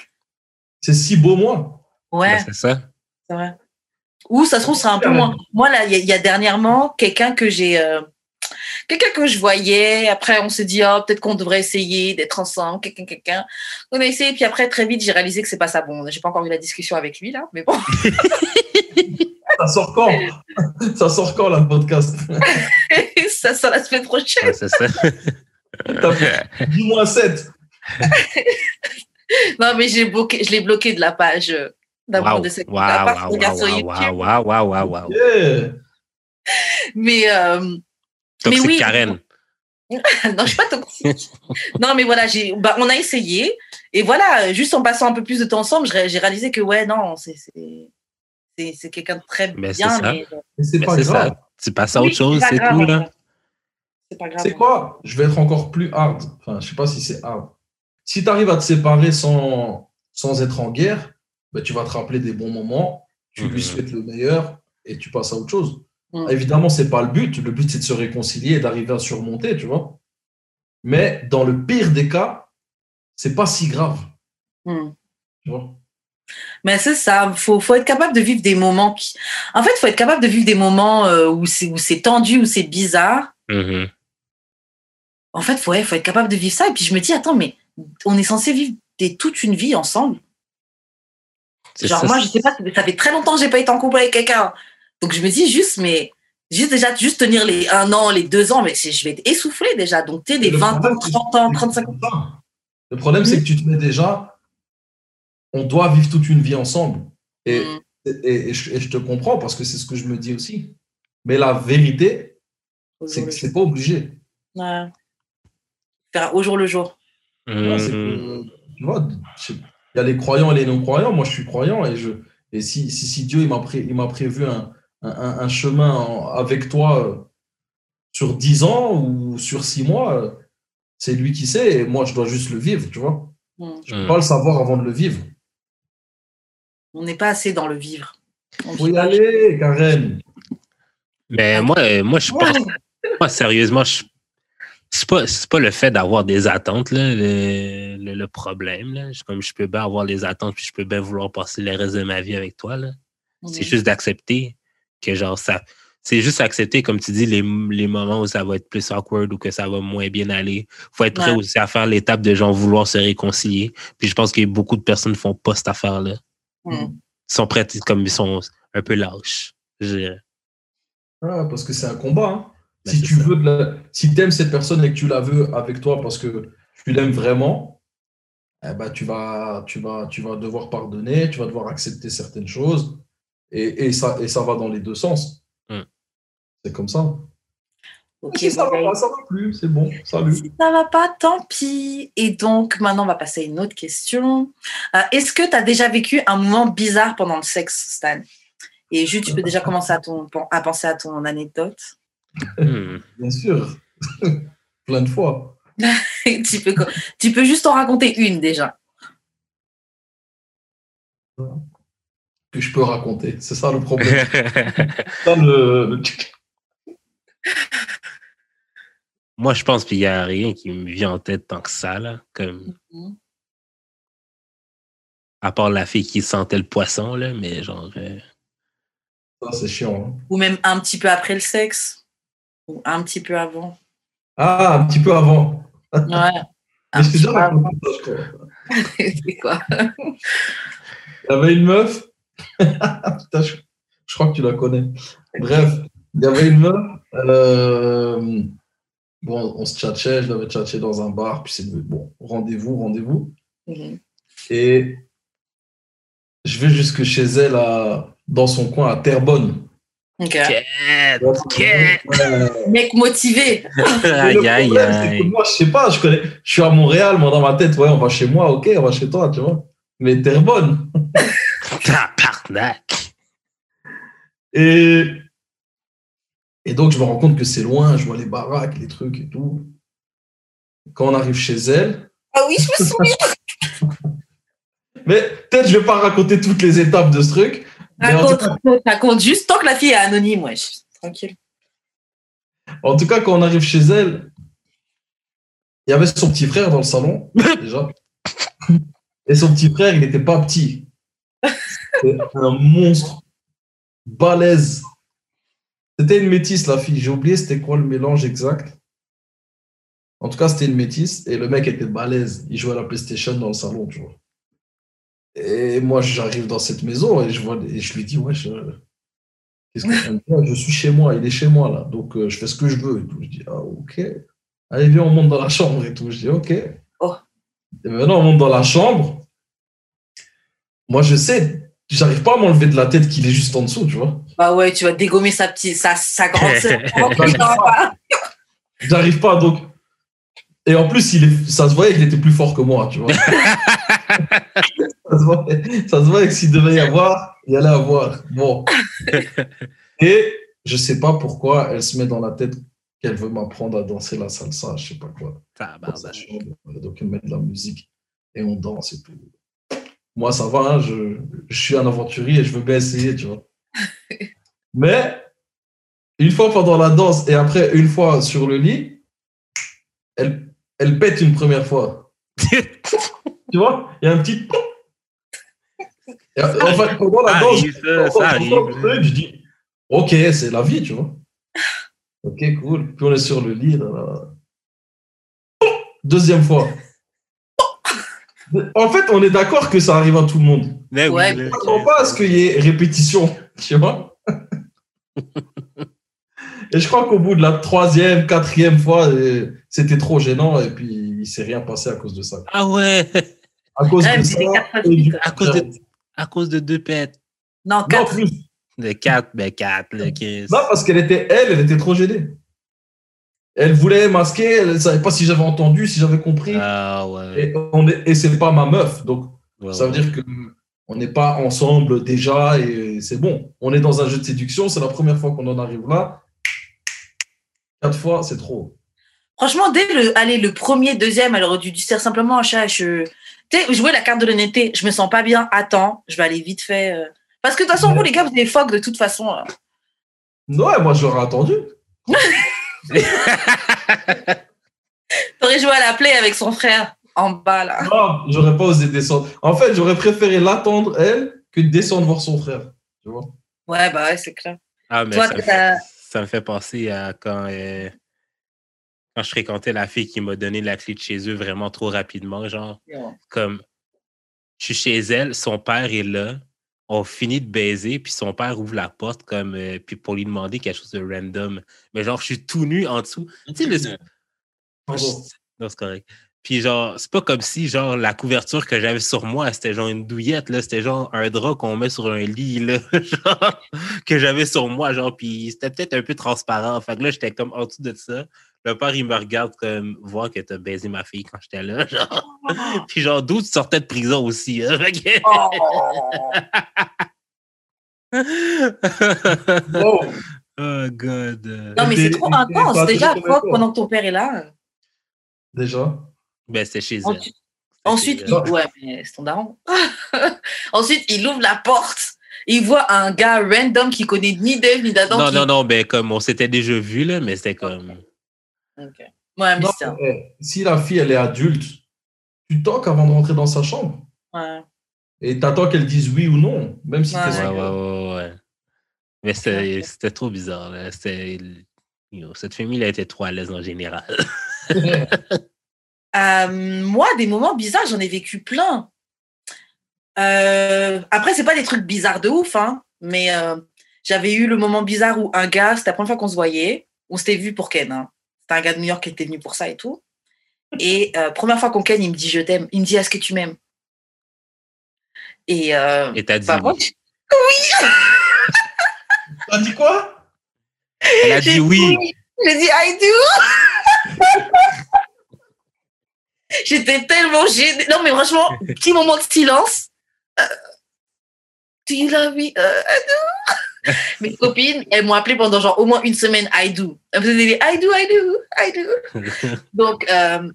C'est six beaux mois. Ouais. Bah, c'est ça. C'est vrai. Ou ça se trouve, c'est un peu moins. Moi, là, il y, a dernièrement quelqu'un que j'ai. Euh, quelqu'un que je voyais. Après, on se dit, oh, peut-être qu'on devrait essayer d'être ensemble, quelqu'un, quelqu'un. On a essayé, puis après, très vite, j'ai réalisé que c'est pas ça. Bon, j'ai pas encore eu la discussion avec lui, là, mais bon. ça sort quand? Ça sort quand, là, le podcast? Ça sort la semaine prochaine. c'est ça. Dis-moi 7. non, mais j'ai bloqué, je l'ai bloqué de la page euh, d'amour de cette wow, wow, wow, wow, Mais, euh, Toxique oui, Karen. non, je suis pas toxique. non, mais voilà, j'ai, bah, on a essayé. Et voilà, juste en passant un peu plus de temps ensemble, j'ai réalisé que, ouais, non, c'est, c'est, quelqu'un de très bien. Mais, c'est pas grave. Tu passes à autre chose, c'est tout, là. C'est pas grave. C'est quoi? Je vais être encore plus hard. Enfin, je sais pas si c'est hard. Si tu arrives à te séparer sans, sans être en guerre, bah, tu vas te rappeler des bons moments, tu lui mhm. souhaites le meilleur et tu passes à autre chose. Mm. Évidemment, c'est pas le but. Le but, c'est de se réconcilier et d'arriver à surmonter, tu vois. Mais dans le pire des cas, c'est pas si grave. Mm. Tu vois mais c'est ça, faut, faut être capable de vivre des moments qui. En fait, il faut être capable de vivre des moments euh, où c'est tendu, où c'est bizarre. Mm-hmm. En fait, il faut, faut être capable de vivre ça. Et puis je me dis, attends, mais on est censé vivre des, toute une vie ensemble. Genre, moi, je sais pas, ça fait très longtemps que j'ai pas été en couple avec quelqu'un. Donc je me dis juste, mais juste déjà, juste tenir les un an, les deux ans, mais je vais être essoufflé déjà. Donc tu es des 20 ans, 30 ans, 35 ans. Le problème, c'est que tu te mets déjà, on doit vivre toute une vie ensemble. Et, mm. et, je, te comprends parce que c'est ce que je me dis aussi. Mais la vérité, c'est que c'est pas obligé. Ouais. Faire au jour le jour. Mm. tu vois, il y a les croyants et les non-croyants. Moi, je suis croyant et je, et si, si, si Dieu il m'a pré, prévu un, un, chemin avec toi euh, sur dix ans ou sur six mois, euh, c'est lui qui sait, et moi, je dois juste le vivre, tu vois. Je ne peux pas le savoir avant de le vivre. On n'est pas assez dans le vivre. Il faut y aller, Karen. Mais moi, euh, moi je pense, moi, sérieusement, je c'est pas, pas le fait d'avoir des attentes, là, le, le, problème. Là. Comme je peux bien avoir des attentes, puis je peux bien vouloir passer le reste de ma vie avec toi. Là. C'est juste d'accepter que genre ça. C'est juste accepter, comme tu dis, les, les, moments où ça va être plus awkward ou que ça va moins bien aller. faut être prêt aussi à faire l'étape de genre vouloir se réconcilier. Puis je pense que beaucoup de personnes ne font pas cette affaire-là. Ils sont prêts comme ils sont un peu lâches, je dirais. Ah, parce que c'est un combat. Hein. Ben, si tu veux de si aimes cette personne et que tu la veux avec toi parce que tu l'aimes vraiment, eh ben, tu, vas, tu, vas, tu vas devoir pardonner, tu vas devoir accepter certaines choses. Et, et, ça, et ça va dans les deux sens. Hmm. C'est comme ça. Si ça va pas, ça va plus, c'est bon, salut. Si ça va pas, tant pis. Et donc, maintenant, on va passer à une autre question. Euh, est-ce que tu as déjà vécu un moment bizarre pendant le sexe, Stan? Et juste, tu peux déjà commencer à, ton, à penser à ton anecdote. Hmm. Bien sûr, plein de fois. tu, peux, tu peux juste en raconter une déjà. Que je peux raconter, c'est ça le problème. ça, le... Moi, je pense qu'il n'y a rien qui me vient en tête tant que ça, là. Comme... Mm-hmm. À part la fille qui sentait le poisson, là, mais genre. Euh, ça, c'est chiant. Hein. Ou même un petit peu après le sexe. Ou un petit peu avant. Ah, un petit peu avant. Ouais. c'est quoi? Il y avait une meuf. je, je, crois que tu la connais. Bref, il y avait une meuf. Euh, Bon, on se tchatchait, je l'avais tchatché dans un bar, puis c'est bon, rendez-vous, rendez-vous. Et je vais jusque chez elle, à, dans son coin, à Terrebonne. Ok. Mec motivé. aïe, aïe, aïe. Moi, je sais pas, je, connais, je suis à Montréal, moi, dans ma tête, ouais, on va chez moi, ok, on va chez toi, tu vois. Mais Terrebonne. Et et donc, je me rends compte que c'est loin, je vois les baraques, les trucs et tout. Quand on arrive chez elle. Ah oui, je me souviens. mais peut-être je vais pas raconter toutes les étapes de ce truc. Raconte, juste tant que la fille est anonyme, ouais, tranquille. En tout cas, quand on arrive chez elle, il y avait son petit frère dans le salon, déjà. Et son petit frère, il n'était pas petit. C'était un monstre balèze c'était une métisse, la fille. J'ai oublié c'était quoi le mélange exact. En tout cas, c'était une métisse et le mec était balèze. Il jouait à la PlayStation dans le salon, tu vois. Et moi, j'arrive dans cette maison et je, vois, et je lui dis, ouais, je, qu'est-ce que je suis chez moi, il est chez moi là, donc euh, je fais ce que je veux. Et tout. Je dis, ah, ok. Allez, viens, on monte dans la chambre et tout. Je dis, ok. Oh. Et maintenant, on monte dans la chambre. Moi, je sais, j'arrive pas à m'enlever de la tête qu'il est juste en dessous, tu vois. Bah ouais, tu vas dégommer sa petite, sa, sa grande sœur. j'arrive pas, donc. Et en plus, il est, ça se voyait qu'il était plus fort que moi, tu vois. ça, se voyait, ça se voyait que s'il devait y avoir, il allait avoir. Bon. Et je sais pas pourquoi elle se met dans la tête qu'elle veut m'apprendre à danser la salsa, je sais pas quoi. Donc elle met de la musique et on danse et tout moi, ça va, hein, je, je, suis un aventurier et je veux bien essayer, tu vois. Mais, une fois pendant la danse et après, une fois sur le lit, elle, elle pète une première fois. tu vois Il y a un petit. En fait, pendant la danse, je dis, ok, c'est la vie, tu vois. Ok, cool. Puis on est sur le lit. Deuxième fois. En fait, on est d'accord que ça arrive à tout le monde. Mais ouais. On pas à ce qu'il y ait répétition, tu vois. et je crois qu'au bout de la troisième, quatrième fois, euh, c'était trop gênant et puis il s'est rien passé à cause de ça. Ah ouais. À cause de ça. à, cause de, à cause de deux pètes. Non, quatre. Non, De quatre, ben quatre, le 15. Non, parce qu'elle était, elle, elle était trop gênée. Elle voulait masquer, elle ne savait pas si j'avais entendu, si j'avais compris. Ah, ouais. Et, ce n'est pas ma meuf. Donc, ça veut dire qu'on n'est pas ensemble déjà et c'est bon. On est dans un jeu de séduction, c'est la première fois qu'on en arrive là. Quatre fois, c'est trop. Franchement, dès le, allez, le premier, deuxième, elle aurait dû dire simplement, chat, je, tu jouer la carte de l'honnêteté, je me sens pas bien, attends, je vais aller vite fait. Euh. Parce que de toute façon, vous, les gars, vous êtes des de toute façon. Non, moi, j'aurais attendu. T'aurais joué à la play avec son frère en bas là. Non, j'aurais pas osé descendre. En fait, j'aurais préféré l'attendre elle que de descendre voir son frère. Tu vois Ouais, bah ouais, c'est clair. Ah, mais ça, me fait, penser à quand, euh, quand je fréquentais la fille qui m'a donné la clé de chez eux vraiment trop rapidement. Genre, comme je suis chez elle, son père est là, on finit de baiser, puis son père ouvre la porte comme euh, puis pour lui demander quelque chose de random. Mais genre, je suis tout nu en dessous. Tu sais, le... Non, c'est correct. Puis genre, c'est pas comme si genre la couverture que j'avais sur moi, c'était genre une douillette, là, c'était genre un drap qu'on met sur un lit, là, genre, que j'avais sur moi, genre, puis c'était peut-être un peu transparent. Fait que là, j'étais comme en dessous de ça. Le père, il me regarde comme voir que t'as baisé ma fille quand j'étais là, genre. Puis genre, d'où tu sortais de prison aussi, hein? Que- Oh, Oh, God. Non, mais c'est trop intense. Déjà, quoi, pendant que ton père est là déjà? Ben, c'était chez elle. Ensuite, il... ouais, mais c'est ton daron. ensuite, il ouvre la porte. Il voit un gars random qui connaît ni Dave ni d'Adam. Non, qui- non, non, ben, comme on s'était déjà vu, là, mais c'était comme. Ok. Ouais, mais Non, c'est si la fille, elle est adulte, tu toques avant de rentrer dans sa chambre. ouais. Et t'attends qu'elle dise oui ou non, même si Ouais. t'es Ouais, ouais, ouais, ouais. Mais c'était trop bizarre, là. C'était. you know, cette famille, elle était trop à l'aise en général. Euh, moi, des moments bizarres, j'en ai vécu plein. Euh, après, c'est pas des trucs bizarres de ouf, hein, mais euh, j'avais eu le moment bizarre où un gars, c'était la première fois qu'on se voyait, on s'était vu pour Ken. Hein. C'était un gars de New York qui était venu pour ça et tout. Et euh, première fois qu'on Ken, il me dit je t'aime. Il me dit est-ce que tu m'aimes? Et, euh, Et t'as dit. bah, oui. T'as dit quoi? Elle a dit oui. J'ai dit I do. J'étais tellement gênée. Non, mais franchement, petit moment de silence. Euh, do you love me? Euh, I do. Mes copines, elles m'ont appelé pendant genre au moins une semaine I do. Elles faisaient des I do, I do, I do. Donc, euh,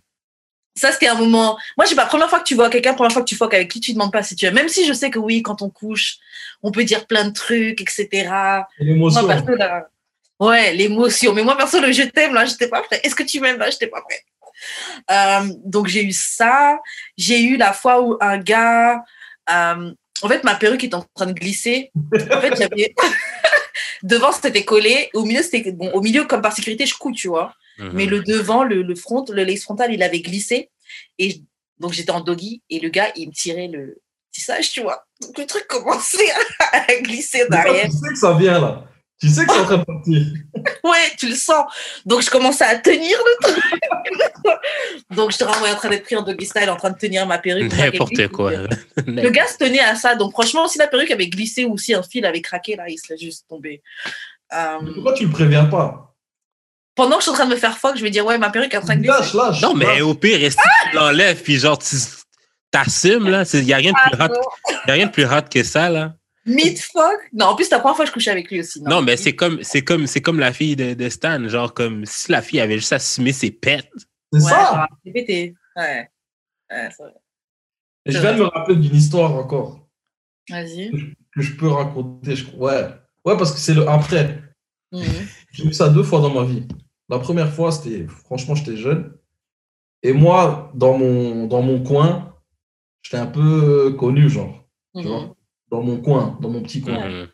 ça, c'était un moment. Moi, je sais pas, première fois que tu vois quelqu'un, première fois que tu fuck avec qui tu demandes pas si tu aimes. Même si je sais que oui, quand on couche, on peut dire plein de trucs, etc. L'émotion. Moi, perso, là, ouais, l'émotion. Mais moi, perso, le je t'aime, là, j'étais pas prête. Est-ce que tu m'aimes, là, j'étais pas prête. Euh, donc, j'ai eu ça. J'ai eu la fois où un gars, euh, en fait, ma perruque est en train de glisser. En fait, j'avais, devant, c'était collé. Au milieu, c'était, bon, au milieu, comme par sécurité, je couds, tu vois. Mhm. Mais le devant, le, le front, le lace frontal, il avait glissé. Et donc, j'étais en doggy et le gars, il me tirait le tissage, tu vois. Donc, le truc commençait à, à glisser derrière. tu sais que ça vient là. Tu sais que c'est en train de partir. Ouais, tu le sens. Donc, je commençais à tenir le truc. Donc, je te renvoie en train d'être pris en doggy style, en train de tenir ma perruque. N'importe quoi. Le gars se tenait à ça. Donc, franchement, si la perruque avait glissé ou si un fil avait craqué, là, il serait juste tombé. Euh, Pourquoi tu le préviens pas? Pendant que je suis en train de me faire fuck, je vais dire, ouais, ma perruque est en train de glisser. Lâche, lâche. Non, mais lâche. au pire, reste tu l'enlèves, puis genre, tu t'assumes, là. Il n'y a rien de plus Ah, hot. non. Y a rien de plus hot que ça, là. Mid fuck? Non, en plus, c'est la première fois que je couchais avec lui aussi. Non, mais c'est comme, c'est comme, c'est comme la fille de, de Stan. Genre, comme si la fille avait juste assumé ses pets. C'est Ouais, ça. genre, c'est pété. Ouais. Ouais, c'est vrai. Et je viens de me rappeler d'une histoire encore Vas-y. que je peux raconter. Je... Ouais. Ouais, parce que c'est le après. Mhm. J'ai eu ça deux fois dans ma vie. La première fois, c'était franchement, j'étais jeune. Et moi, dans mon, dans mon coin, j'étais un peu connu, genre, tu Mhm. vois, dans mon coin, dans mon petit coin.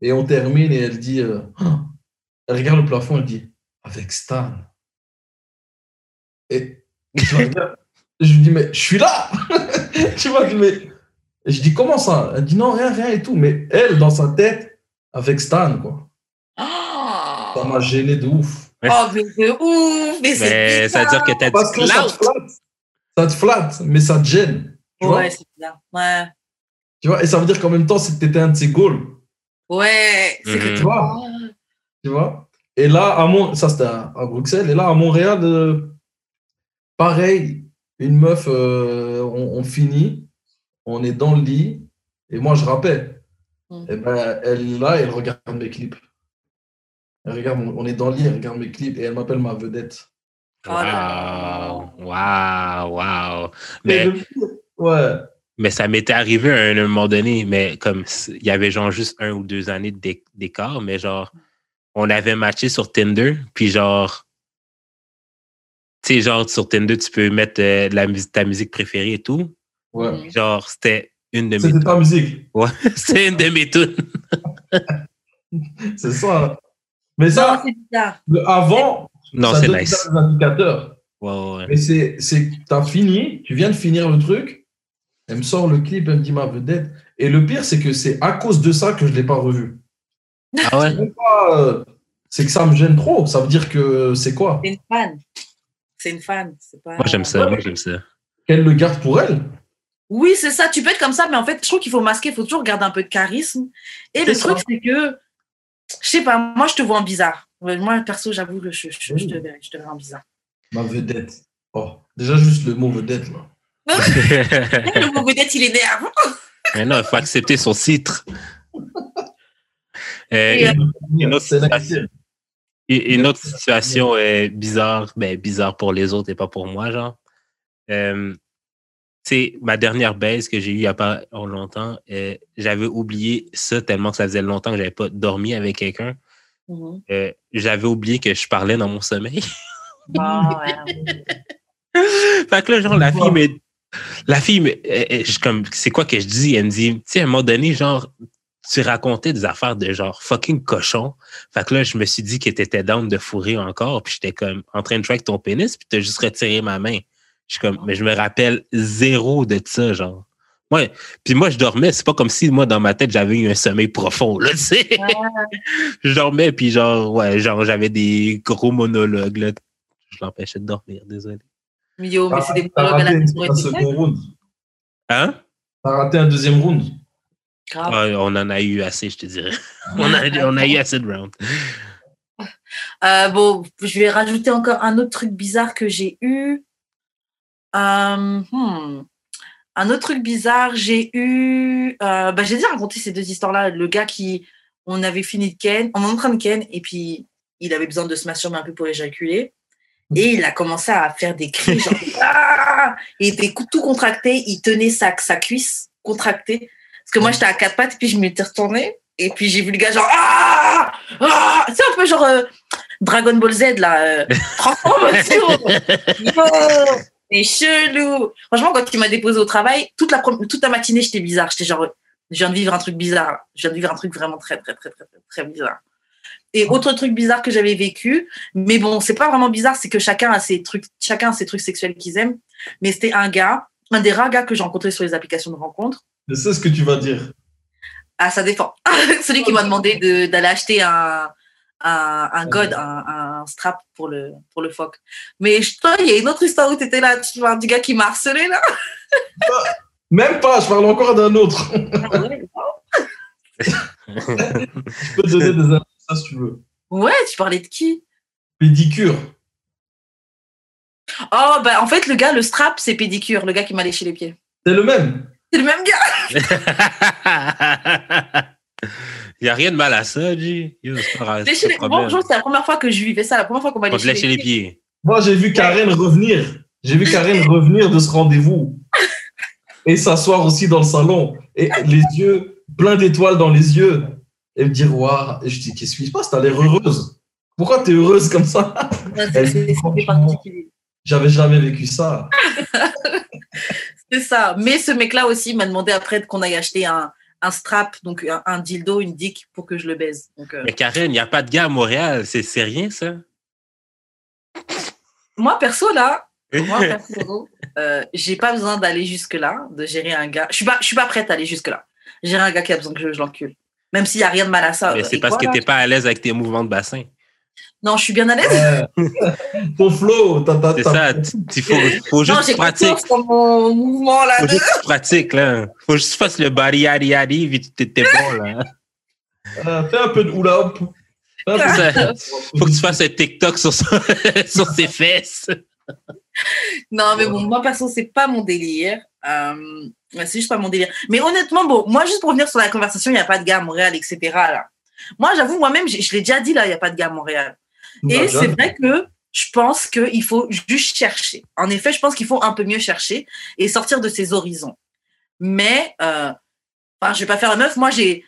Et on termine et elle dit, euh, Ah elle regarde le plafond, elle dit, avec Stan. Et je, regarde, je lui dis, mais je suis là Tu vois, je, mais... et je dis, comment ça? Elle dit, non, rien, rien et tout. Mais elle, dans sa tête, avec Stan, quoi. Ça m'a gêné de ouf. Oh, mais de ouf! Mais, Mais c'est ça veut dire que t'as que ça te flatte. Ça te flatte, mais ça te gêne. Tu vois, Ouais, c'est bien. Ouais. tu vois et ça veut dire qu'en même temps, c'est que tu étais un de ses goals. Ouais. C'est Mhm. que Tu tu vois Tu vois Et là, à Mon... ça c'était à, Bruxelles. Et là, à Montréal, euh, pareil, une meuf, euh, on, on finit, on est dans le lit, et moi je rappelle. Mhm. Et ben, elle est là, elle regarde mes clips. Elle regarde, on est dans le lit, elle regarde mes clips, et elle m'appelle ma vedette. Waouh, waouh, waouh. Mais, ouais. mais ça m'était arrivé à un moment donné, mais comme il y avait genre juste un ou deux années d'éc- d'écart, mais genre, on avait matché sur Tinder, puis genre, tu sais, genre, sur Tinder, tu peux mettre euh, de la musique, ta musique préférée et tout. ouais. Mhm. Genre, c'était une de mes C'était ta musique. Ouais, c'est une de mes tunes. C'est ça. Mais ça, avant, Non, ça c'est donne nice. des indicateurs. Ouais. Mais c'est, c'est, t'as fini, tu viens de finir le truc, elle me sort le clip, elle me dit ma vedette. Et le pire, c'est que c'est à cause de ça que je ne l'ai pas revu. Ah ouais? C'est, même pas, euh, c'est que ça me gêne trop. Ça veut dire que c'est quoi? C'est une fan. c'est une fan. Pas... Moi, j'aime ça. Moi, j'aime ça. Qu'elle le garde pour elle? Oui, c'est ça. Tu peux être comme ça, mais en fait, je trouve qu'il faut masquer. Il faut toujours garder un peu de charisme. Et le truc, c'est que, je sais pas, moi, je te vois en bizarre. Moi, perso, j'avoue que je, je, te verrais, je te verrais en bizarre. Ma vedette. Oh, déjà, juste le mot vedette, là. le mot vedette, il énerve. mais non, il faut accepter son titre. Et, euh, une, autre situation, une autre situation est bizarre, ben, bizarre pour les autres et pas pour moi, genre. Euh, c'est ma dernière baisse que j'ai eue il n'y a pas longtemps. Euh, j'avais oublié ça tellement que ça faisait longtemps que je n'avais pas dormi avec quelqu'un. Mm-hmm. Euh, j'avais oublié que je parlais dans mon sommeil. Ah, fait que là, genre, la fille mais La fille, comme, c'est quoi que je dis? Elle me dit, tu sais, à un moment donné, genre, tu racontais des affaires de genre fucking cochon. Fait que là, je me suis dit que t'étais down de fourrer encore, puis j'étais comme en train de track ton pénis, puis t'as juste retiré ma main. Je suis comme, mais je me rappelle zéro de ça, genre. Ouais. Puis moi, je dormais. C'est pas comme si, moi, dans ma tête, j'avais eu un sommeil profond, là, tu sais. je dormais, puis genre, ouais, genre, j'avais des gros monologues, là. Je l'empêchais de dormir, désolé. Mais yo, mais c'est des monologues à la second round. Hein? T'as raté un deuxième round. On en a eu assez, je te dirais. on, a, on a eu assez de rounds. Euh, bon, je vais rajouter encore un autre truc bizarre que j'ai eu. Euh, hmm. Un autre truc bizarre, j'ai eu. Euh, bah, j'ai déjà raconté ces deux histoires-là. Le gars qui. On avait fini de ken, on est en train de ken, et puis il avait besoin de se masturber un peu pour éjaculer. Et il a commencé à faire des cris, genre. ah il était tout contracté, il tenait sa, sa cuisse contractée. Parce que moi, j'étais à quatre pattes, et puis je m'étais retournée. Et puis j'ai vu le gars, genre. Ah ah C'est un peu genre euh, Dragon Ball Z, là. Euh, transformation C'est chelou. Franchement, quand il m'a déposé au travail, toute la, toute la matinée, j'étais bizarre. J'étais genre, je viens de vivre un truc bizarre. Je viens de vivre un truc vraiment très, très, très, très, très, très bizarre. Et autre truc bizarre que j'avais vécu, mais bon, c'est pas vraiment bizarre, c'est que chacun a ses trucs, chacun a ses trucs sexuels qu'ils aiment. Mais c'était un gars, un des rares gars que j'ai rencontré sur les applications de rencontre. Je sais ce que tu vas dire. Ah, ça dépend. Celui qui m'a demandé d'aller acheter un, un, un god, un, un, strap pour le, pour le phoque. Mais toi, il y a une autre histoire où tu étais là, tu parles du gars qui m'a harcelé là. Même pas, je parle encore d'un autre. Ah je peux te donner des infos si tu veux. Ouais, tu parlais de qui? Pédicure. Oh, bah en fait, le gars, le strap, c'est pédicure, le gars qui m'a léché les pieds. C'est le même. C'est le même gars. Il n'y a rien de mal à ça, G. Bon, c'est la première fois que je vivais ça, la première fois qu'on m'a léché, les, pieds. Moi, j'ai vu Karen revenir. J'ai vu Karen revenir de ce rendez-vous et s'asseoir aussi dans le salon et les yeux plein d'étoiles dans les yeux et me dire waouh. Et je dis qu'est-ce qui se passe? T'as l'air heureuse. Pourquoi tu es heureuse comme ça? J'avais jamais vécu ça. C'est ça. Mais ce mec-là aussi m'a demandé après qu'on aille acheter un, un strap, donc un, dildo, une dick pour que je le baise. Donc, euh, Mais Karen, il n'y a pas de gars à Montréal. C'est rien, ça? Moi, perso, là, moi, perso, euh, j'ai pas besoin d'aller jusque-là, de gérer un gars. Je suis pas, je suis pas prête à aller jusque-là. Gérer un gars qui a besoin que je, l'encule. Même s'il n'y a rien de mal à ça. Mais c'est parce que tu n'es pas à l'aise avec tes mouvements de bassin. Non, je suis bien à l'aise. Ton flow, C'est ça, il faut, faut juste non, que tu pratiques. mon mouvement là. Faut juste que tu pratiques là. Faut juste que tu fasses le body yadi yadi, puis tu t'es bon là. Euh, fais un peu de hula hoop. Faut que tu fasses un TikTok sur, sur ses fesses. Non, mais bon, moi perso, c'est pas mon délire. Euh, c'est juste pas mon délire. Mais honnêtement, bon, moi, juste pour revenir sur la conversation, il n'y a pas de gars à Montréal, etc. Là. Moi, j'avoue, moi-même, je, je l'ai déjà dit là, il n'y a pas de gars à Montréal. Et c'est vrai que je pense qu'il faut juste chercher. En effet, je pense qu'il faut un peu mieux chercher et sortir de ses horizons. Mais, euh, enfin, je vais pas faire la meuf. Moi, j'ai,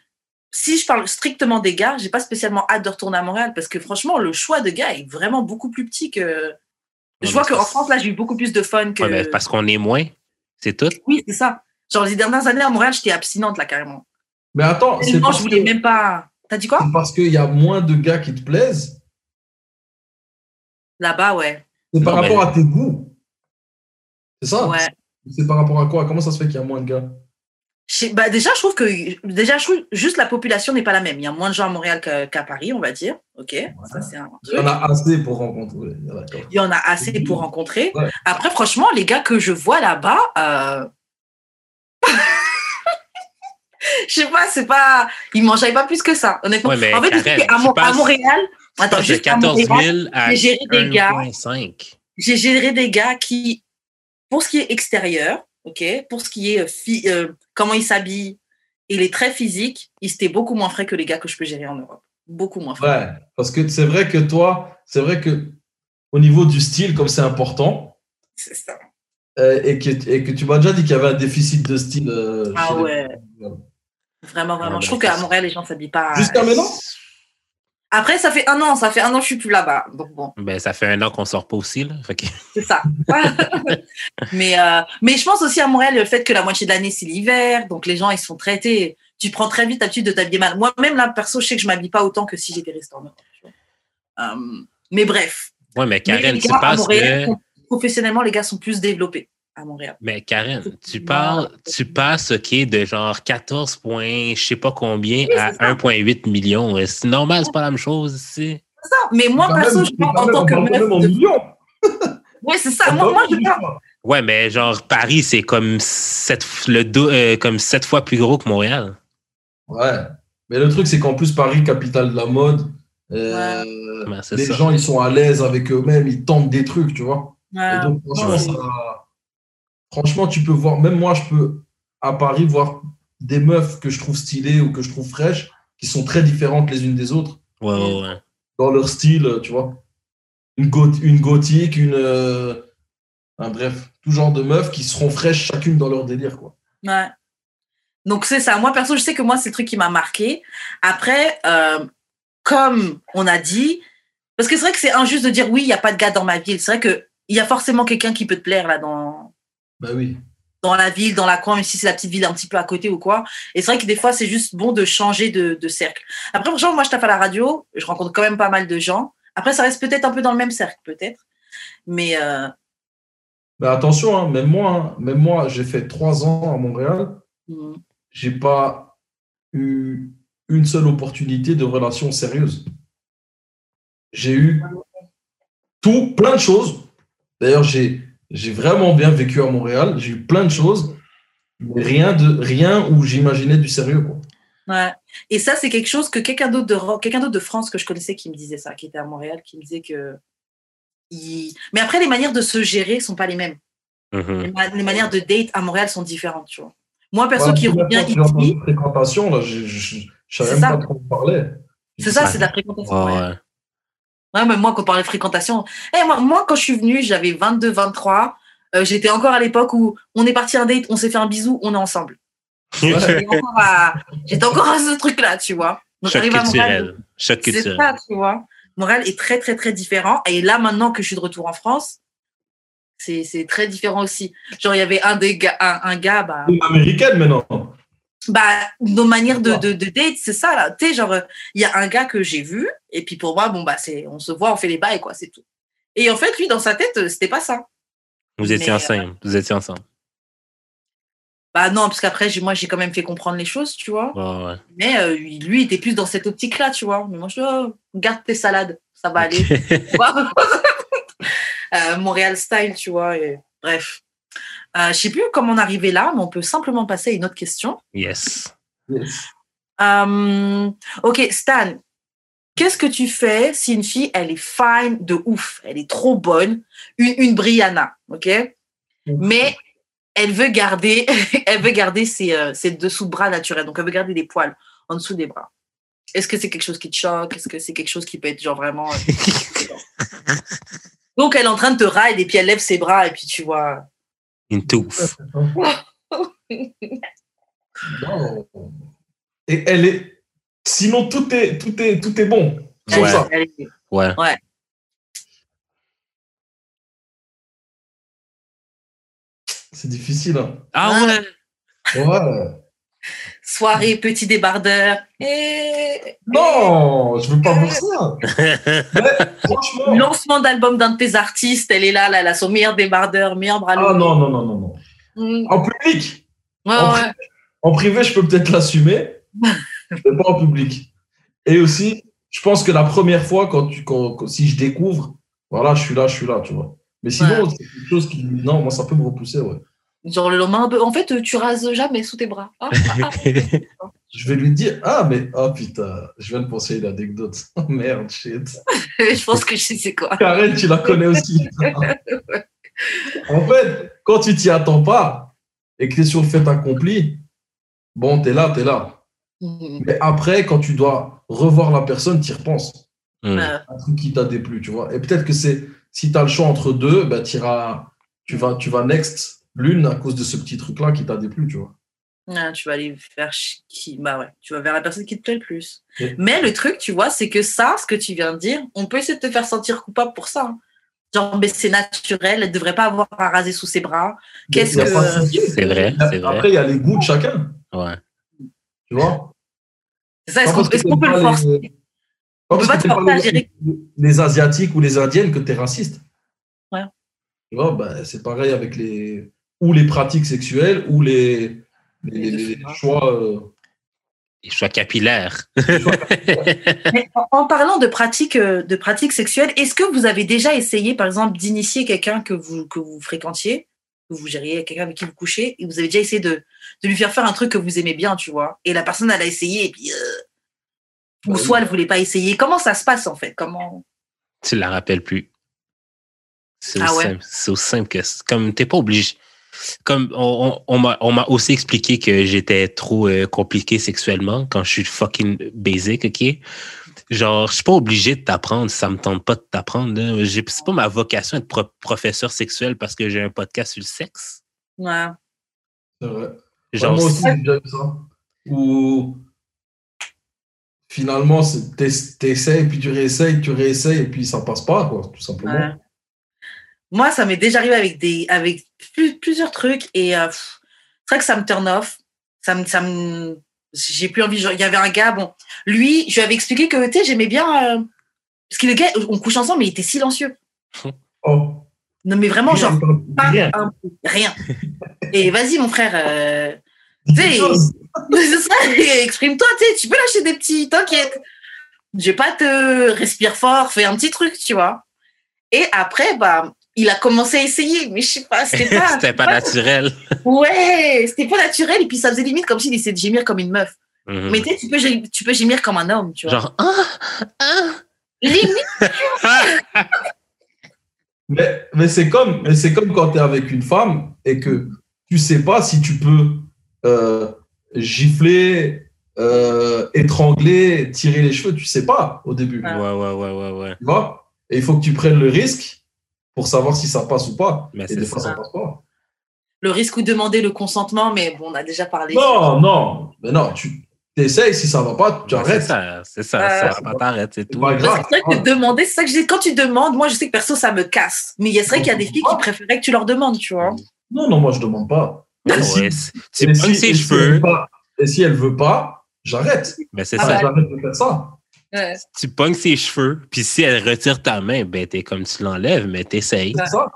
si je parle strictement des gars, j'ai pas spécialement hâte de retourner à Montréal parce que franchement, le choix de gars est vraiment beaucoup plus petit que. Je vois qu'en France, là, j'ai eu beaucoup plus de fun que. parce qu'on est moins, c'est tout. Oui, c'est ça. Genre, les dernières années à Montréal, j'étais abstinente, là, carrément. Mais attends, c'est je voulais même pas. T'as dit quoi? parce qu'il y a moins de gars qui te plaisent Là-bas, ouais. C'est par rapport à tes goûts. C'est ça? Ouais. C'est par rapport à quoi? Comment ça se fait qu'il y a moins de gars? Bah déjà, je trouve que déjà, je trouve juste la population n'est pas la même. Il y a moins de gens à Montréal qu'à Paris, on va dire. Ok, ça c'est un Il y en a assez pour rencontrer. Il y en a assez pour rencontrer. Après, franchement, les gars que je vois là-bas, euh... je sais pas, c'est pas, ils mangeaient pas plus que ça, honnêtement. en fait, à, Montréal, attends, juste 14 000 à j'ai géré des gars. J'ai géré des gars qui, pour ce qui est extérieur, ok, pour ce qui est euh, euh, comment ils s'habillent, il est très physique, il était beaucoup moins frais que les gars que je peux gérer en Europe. Beaucoup moins frais. Ouais, parce que c'est vrai que toi, c'est vrai que au niveau du style, comme c'est important. C'est ça. Euh, et, que, et que tu m'as déjà dit qu'il y avait un déficit de style. ah ouais. Vraiment, vraiment. je trouve qu'à Montréal, les gens s'habillent pas. Jusqu'à maintenant après, ça fait un an, ça fait un an que je suis plus là-bas. Donc bon. Ben, ça fait un an qu'on sort pas aussi, là. C'est ça. mais, euh, mais je pense aussi à Montréal, le fait que la moitié de l'année, c'est l'hiver. Donc les gens, ils sont traités. Tu prends très vite l'habitude de t'habiller mal. Moi-même, là, perso, je sais que je m'habille pas autant que si j'étais resté en euh, mais bref. Ouais, mais Karen, tu penses que... Professionnellement, les gars sont plus développés à Montréal. Mais Karen, tu parles, tu passes OK de genre 14 points, je sais pas combien, à 1,8 million. C'est normal, c'est pas la même chose ici. C'est ça. Mais moi, perso, je parle en tant que meuf. Oui, c'est ça. Moi, moi, je parle. Ouais, mais genre Paris, c'est comme sept, le euh, comme sept fois plus gros que Montréal. Ouais. Mais le truc, c'est qu'en plus, Paris, capitale de la mode, euh, ben, les gens, ils sont à l'aise avec eux-mêmes, ils tentent des trucs, tu vois. Et donc, franchement, ça franchement, tu peux voir, même moi, je peux à Paris voir des meufs que je trouve stylées ou que je trouve fraîches, qui sont très différentes les unes des autres. Ouais, ouais, Dans leur style, tu vois. Une, une gothique, une. Euh, bref, tout genre de meufs qui seront fraîches chacune dans leur délire, quoi. Ouais. Donc, c'est ça. Moi, perso, je sais que moi, c'est le truc qui m'a marqué. Après, euh, comme on a dit, parce que c'est vrai que c'est injuste de dire oui, il n'y a pas de gars dans ma ville. C'est vrai qu'il y a forcément quelqu'un qui peut te plaire là dans, bah oui. Dans la ville, dans la coin, même si c'est la petite ville un petit peu à côté ou quoi. Et c'est vrai que des fois, c'est juste bon de changer de, cercle. Après, franchement, moi, je tape à la radio, je rencontre quand même pas mal de gens. Après, ça reste peut-être un peu dans le même cercle, peut-être. Mais. Euh... Bah, attention, hein, même moi, hein, même moi, j'ai fait trois ans à Montréal. Mmh. J'ai pas eu une seule opportunité de relation sérieuse. J'ai eu tout, plein de choses. D'ailleurs, j'ai j'ai vraiment bien vécu à Montréal. J'ai eu plein de choses, mais rien, de, rien où j'imaginais du sérieux. Quoi. Ouais. Et ça, c'est quelque chose que quelqu'un d'autre de, quelqu'un d'autre de France que je connaissais qui me disait ça, qui était à Montréal, qui me disait que. Mais après, les manières de se gérer sont pas les mêmes. Mm-hmm. Les, manières de date à Montréal sont différentes, tu vois. Moi, perso, qui revient ici. fréquentation, là, je ne savais même pas trop parler. C'est ça, c'est de la fréquentation. ouais. Ouais, mais moi, quand on parlait de fréquentation, eh, moi, moi, quand je suis venue, j'avais 22, 23. Euh, j'étais encore à l'époque où on est parti un date, on s'est fait un bisou, on est ensemble. J'étais encore, à... ce truc-là, tu vois. Donc, Choc culturel. C'est ça, tu vois. Montréal est très, très, très différent. Et là, maintenant que je suis de retour en France, c'est très différent aussi. Genre, il y avait un, des gars, un, gars. Bah, Une américaine maintenant bah, nos manières de, de, de date, c'est ça, là. Tu sais, genre, il y a un gars que j'ai vu, et puis pour moi, bon, bah, c'est, on se voit, on fait les bails, quoi, c'est tout. Et en fait, lui, dans sa tête, c'était pas ça. Vous étiez ensemble, euh, vous étiez ensemble. Bah non, parce qu'après, moi, j'ai quand même fait comprendre les choses, tu vois. ouais. Mais euh, lui, il était plus dans cette optique-là, tu vois. Mais moi, je dis, oh, garde tes salades, ça va aller. euh, Montréal style, tu vois. Et, bref. Euh, je ne sais plus comment on est arrivé là, mais on peut simplement passer à une autre question. Yes. Euh, ok, Stan, qu'est-ce que tu fais si une fille, elle est fine de ouf, elle est trop bonne, une, une Brianna, ok? Mais elle veut garder, elle veut garder ses, euh, ses dessous bras naturels, donc elle veut garder des poils en dessous des bras. Est-ce que c'est quelque chose qui te choque? Est-ce que c'est quelque chose qui peut être genre vraiment... donc elle est en train de te ride et puis elle lève ses bras et puis tu vois une touffe. Et elle est. Sinon, tout est, tout est, tout est bon. Ouais. ouais. ouais. C'est difficile. Hein. Ah ouais. Ouais. Soirée petit débardeur. Et... Non, je veux pas voir ça. franchement. Lancement d'album d'un de tes artistes, elle est là, là, a son meilleur débardeur, meilleur bras Ah non, non, non, non, non. Mm. En public. Ouais, ouais. En privé, je peux peut-être l'assumer, mais pas en public. Et aussi, je pense que la première fois, quand tu, quand, si je découvre, voilà, je suis là, je suis là, tu vois. Mais sinon, c'est quelque chose qui, non, moi, ça peut me repousser, ouais. Genre le lendemain, en fait, tu rases jamais sous tes bras. Ah, ah, ah. je vais lui dire, ah, mais, oh putain, je viens de penser à une anecdote. merde, shit. je pense que je sais c'est quoi. Karen, tu la connais aussi. en fait, quand tu t'y attends pas et que tu es sur le fait accompli, bon, tu es là, tu es là. Mhm. Mais après, quand tu dois revoir la personne, tu y repenses. Mm. Un truc qui t'a déplu, tu vois. Et peut-être que c'est, si tu as le choix entre deux, ben, tu vas, tu vas next l'une à cause de ce petit truc-là qui t'a déplu, tu vois. Ah, tu vas aller vers qui bah ouais, tu vas vers la personne qui te plaît le plus. Mais le truc, tu vois, c'est que ça, ce que tu viens de dire, on peut essayer de te faire sentir coupable pour ça. Hein. Genre, mais c'est naturel, elle ne devrait pas avoir à raser sous ses bras. Qu'est-ce que. C'est vrai, Après, il y a les goûts de chacun. Ouais. Tu vois? C'est ça, est-ce qu'on peut le forcer? On peut pas te forcer à gérer. Les Asiatiques ou les Indiennes que tu es raciste. Ouais. Tu vois, bah, c'est pareil avec les. Ou les pratiques sexuelles ou les, les, choix. Euh, les choix capillaires. en, parlant de pratiques, euh, de pratiques sexuelles, est-ce que vous avez déjà essayé, par exemple, d'initier quelqu'un que vous, que vous fréquentiez, que vous gériez, quelqu'un avec qui vous couchez, et vous avez déjà essayé de, de, lui faire faire un truc que vous aimez bien, tu vois, et la personne, elle a essayé, et puis. Euh, ou bah soit elle voulait pas essayer. Comment ça se passe, en fait? Comment Tu la rappelles plus. C'est ah ouais. aussi simple que. Comme, t'es pas obligé comme on, on, m'a aussi expliqué que j'étais trop euh, compliqué sexuellement quand je suis fucking basic, OK? Genre, je suis pas obligé de t'apprendre, ça me tente pas de t'apprendre. C'est pas ma vocation d'être professeur sexuel parce que j'ai un podcast sur le sexe. Ouais. C'est vrai. Genre, moi aussi, j'ai déjà vu ça. Ou finalement, t'essayes, puis tu réessayes, tu réessayes, et puis ça passe pas, quoi, tout simplement. Moi, ça m'est déjà arrivé avec, des, avec plusieurs trucs et euh, c'est vrai que ça me turn off. Ça me, ça me, j'ai plus envie. il y avait un gars, bon, lui, je lui avais expliqué que, tu sais, j'aimais bien. Euh, parce que le gars, on couche ensemble, mais il était silencieux. Oh. Non, mais vraiment, genre, pas rien. rien. Et vas-y, mon frère. Euh, tu sais, exprime-toi, tu peux lâcher des petits, t'inquiète. Je vais pas te respire fort, fais un petit truc, tu vois. Et après, bah, il a commencé à essayer, mais je sais pas, c'était pas. c'était pas, naturel. Ouais, c'était pas naturel. Et puis ça faisait limite comme s'il essayait de gémir comme une meuf. Mhm. Mais tu peux, tu peux gémir comme un homme, tu vois. Genre, ah, ah. Limite. mais mais c'est comme, c'est comme quand tu es avec une femme et que tu sais pas si tu peux euh, gifler, euh, étrangler, tirer les cheveux. Tu sais pas au début. Ouais, ouais, ouais, ouais. ouais. Tu vois? Et il faut que tu prennes le risque pour savoir si ça passe ou pas. Mais et des fois, ça. passe pas. Le risque ou demander le consentement, mais bon, on a déjà parlé. Non, non, mais non, tu essayes, si ça va pas, tu arrêtes. C'est ça, ça, ça va pas t'arrêter, c'est tout. C'est vrai que demander, c'est ça que je dis, quand tu demandes, moi je sais que perso ça me casse. Mais c'est vrai qu'il y a des filles qui préféraient que tu leur demandes, tu vois. Non, non, moi je demande pas. Non, ouais, c'est ses cheveux. Et si elle veut pas, j'arrête. Mais c'est ah, ça. J'arrête de faire ça. Tu pognes ses cheveux, puis si elle retire ta main, ben t'es comme tu l'enlèves, mais t'essayes. C'est ça.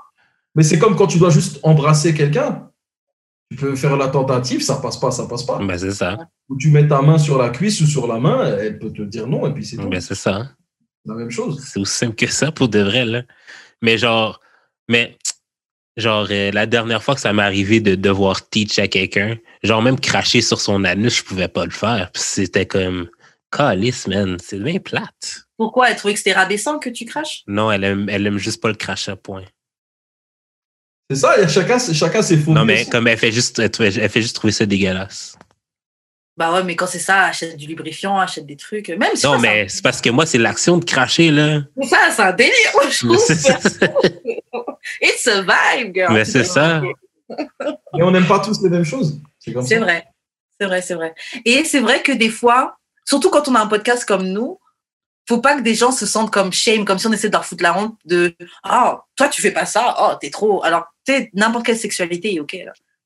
Mais c'est comme quand tu dois juste embrasser quelqu'un. Tu peux faire la tentative, ça passe pas, ça passe pas. Ben c'est ça. Ou tu mets ta main sur la cuisse ou sur la main, elle peut te dire non, et puis c'est tout. Ben c'est ça. La même chose. C'est aussi simple que ça pour de vrai, là. Mais genre, mais genre, euh, la dernière fois que ça m'est arrivé de devoir teach à quelqu'un, genre même cracher sur son anus, je pouvais pas le faire. C'était comme Calice, man, c'est bien plate. Pourquoi? Elle trouvait que c'était rabaissant que tu craches? Non, elle aime, elle aime juste pas le crachat, point. C'est ça, chacun, chacun ses faux. Non, mais comme elle fait juste, elle fait juste trouver ça dégueulasse. Bah ouais, mais quand c'est ça, achète du lubrifiant, achète des trucs. Même non, mais c'est parce que moi, c'est l'action de cracher, là. Ça, c'est un délire, je trouve. It's a vibe, girl. Mais c'est ça. Mais on n'aime pas tous les mêmes choses. C'est vrai. C'est vrai, c'est vrai. Et c'est vrai que des fois, surtout quand on a un podcast comme nous, faut pas que des gens se sentent comme shame, comme si on essaie de leur foutre la honte de ah toi tu fais pas ça, oh t'es trop. Alors tu sais n'importe quelle sexualité est ok.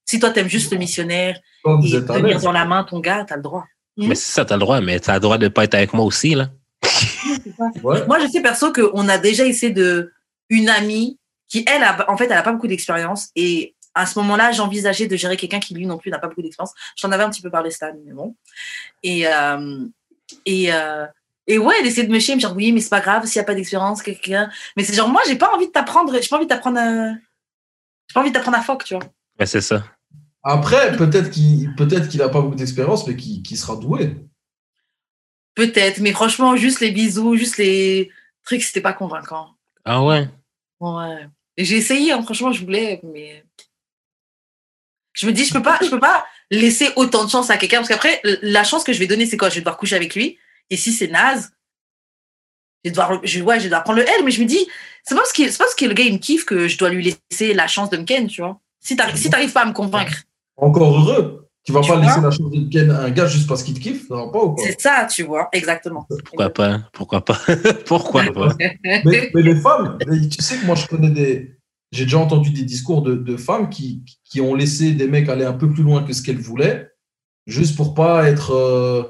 Si toi t'aimes juste le missionnaire et tenir dans la main ton gars, t'as le droit. Hmm? Mais c'est ça, t'as le droit, mais t'as le droit de pas être avec moi aussi là. Moi je sais perso qu'on a déjà essayé de une amie qui elle a, en fait elle a pas beaucoup d'expérience et à ce moment-là, j'envisageais de gérer quelqu'un qui, lui non plus, n'a pas beaucoup d'expérience. J'en avais un petit peu parlé, Stan, mais bon. Et, euh, et, euh, et ouais, d'essayer de me chier, me dire oui, mais c'est pas grave s'il n'y a pas d'expérience, quelqu'un. Mais c'est genre, moi, j'ai pas envie de t'apprendre, j'ai pas envie de t'apprendre à... J'ai pas envie d'apprendre à foc, tu vois. Ouais, c'est ça. Après, peut-être qu'il peut-être qu'il a pas beaucoup d'expérience, mais qu'il sera doué. Peut-être, mais franchement, juste les bisous, juste les trucs, c'était pas convaincant. Ah ouais? Ouais. J'ai essayé, hein, franchement, je voulais, mais je me dis, je peux pas, je peux pas laisser autant de chance à quelqu'un parce qu'après, la chance que je vais donner, c'est quoi? Je vais devoir coucher avec lui. Et si c'est naze, je vais devoir, je, ouais, je vais devoir prendre le L. Mais je me dis, c'est pas parce que, c'est pas parce que le gars il me kiffe que je dois lui laisser la chance de me ken, tu vois. Si t'arrives, si t'arrives pas à me convaincre. Encore heureux. Tu vas pas laisser la chance de ken à un gars juste parce qu'il te kiffe, ça va pas ou quoi? C'est ça, tu vois, exactement. Pourquoi pas Pourquoi pas? Pourquoi pas? Mais, mais, les femmes, tu sais que moi je connais des, j'ai déjà entendu des discours de, femmes qui, qui, ont laissé des mecs aller un peu plus loin que ce qu'elles voulaient, juste pour pas être euh,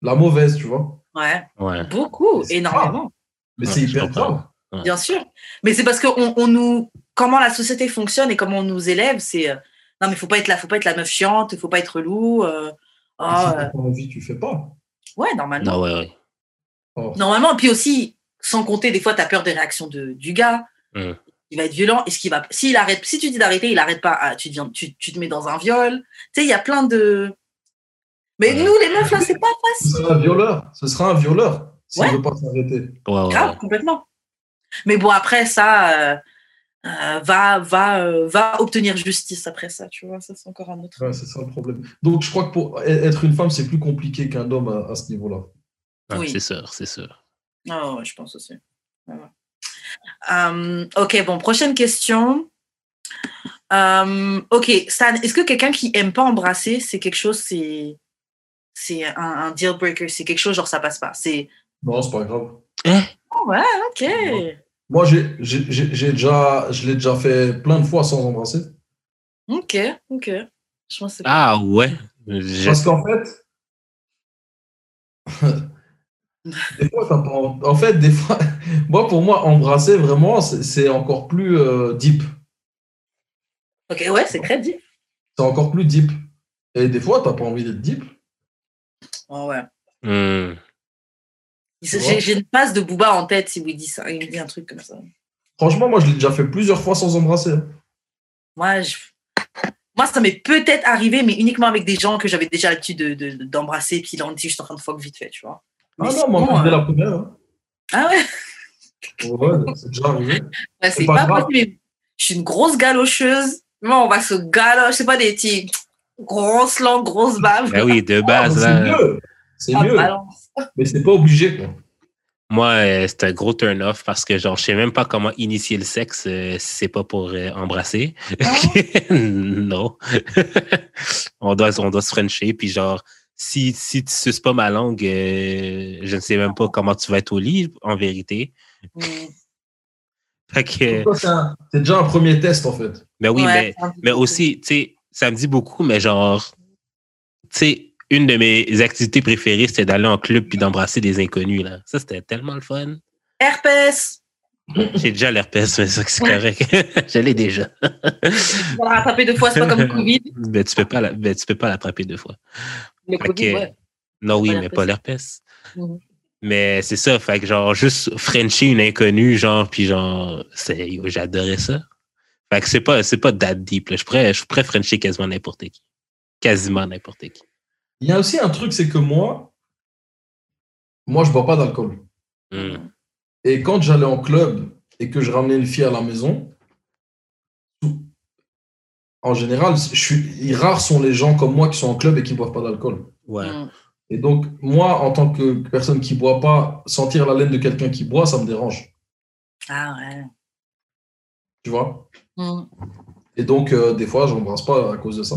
la mauvaise, tu vois. Ouais. Beaucoup, énormément. Mais c'est hyper grave. Bien sûr. Mais c'est parce que on, nous, comment la société fonctionne et comment on nous élève, c'est euh, non mais faut pas être là, faut pas être la meuf chiante, faut pas être loup. Euh, oh, si t'as pas envie, tu fais pas. Ouais, normalement. Non, ouais, ouais. Oh. Normalement, puis aussi, sans compter, des fois, tu as peur des réactions de, du gars. Il va être violent. Est-ce qu'il va, s'il arrête, si tu dis d'arrêter, il arrête pas. Ah, tu, deviens, tu, tu, te mets dans un viol. Tu sais, il y a plein de. Mais nous, les meufs, là, c'est pas facile. Ce sera un violeur. Ce sera un violeur s'il ne veut pas s'arrêter. Grave, complètement. Mais bon, après ça, euh, euh, va, va, euh, va obtenir justice après ça. Tu vois, ça, c'est encore un autre. Ouais, c'est ça le problème. Donc, je crois que pour être une femme, c'est plus compliqué qu'un homme à, ce niveau-là. oui. C'est sûr, c'est sûr. Ah, ouais, je pense aussi. Euh, ok, bon, prochaine question. Euh, ok, Stan, est-ce que quelqu'un qui aime pas embrasser, c'est quelque chose, c'est c'est un, deal breaker, c'est quelque chose genre ça passe pas. C'est non, c'est pas grave. Hein? Oh, ouais, ok. Moi, j'ai, j'ai, déjà, je l'ai déjà fait plein de fois sans embrasser. Ok, ok. Je pense ah ouais. Parce qu'en fait, Des fois, en fait, des fois, moi, pour moi, embrasser, vraiment, c'est encore plus euh, deep. Ok, ouais, c'est très deep. C'est encore plus deep. Et des fois, t'as pas envie d'être deep. Oh, ouais. Hmm. J'ai une passe de Booba en tête si vous dit ça. Il me dit un truc comme ça. Franchement, moi, je l'ai déjà fait plusieurs fois sans embrasser. Moi, je... moi ça m'est peut-être arrivé, mais uniquement avec des gens que j'avais déjà l'habitude d'embrasser, de, puis là, on était juste en train de fuck vite fait, tu vois. Ah non, moi, je la première. Hein. Ah ouais Ouais, c'est déjà arrivé. c'est pas, possible. Je suis une grosse galocheuse. Moi, on va se galocher. C'est pas des petits grosses langues, grosses baves. Ben oui, de base. c'est mieux. C'est mieux. Mais c'est pas obligé, quoi. Moi, euh, c'est un gros turn-off parce que genre, je sais même pas comment initier le sexe euh, si c'est pas pour euh, embrasser. Ah. non. on, doit, on doit se frencher, puis genre, si, si tu suces pas ma langue, euh, je ne sais même pas comment tu vas être au lit, en vérité. Mm. c'est déjà un premier test, en fait. Mais oui, mais, mais aussi, tu sais, ça me dit beaucoup, mais genre, tu sais, une de mes activités préférées, c'était d'aller en club puis d'embrasser des inconnus, là. Ça, c'était tellement le fun. Herpès! J'ai déjà l'herpès, mais ça, c'est correct. je l'ai déjà. tu vas l'attraper deux fois, c'est pas comme le Covid. Mais tu peux pas, tu peux pas l'attraper deux fois. Non, oui, mais pas l'herpès. Mhm. Mais c'est ça, fait que genre, juste Frencher une inconnue, genre, puis genre, j'adorais ça. Fait que c'est pas, c'est pas that deep, Je pourrais, je pourrais Frencher quasiment n'importe qui. Quasiment n'importe qui. Il y a aussi un truc, c'est que moi, moi, je bois pas d'alcool. Hmm. Et quand j'allais en club et que je ramenais une fille à la maison, en général, je suis, rares sont les gens comme moi qui sont en club et qui ne boivent pas d'alcool. Ouais. Mm. Et donc, moi, en tant que personne qui ne boit pas, sentir la laine de quelqu'un qui boit, ça me dérange. Ah ouais. Tu vois? Mm. Et donc, euh, des fois, je n'embrasse pas à cause de ça.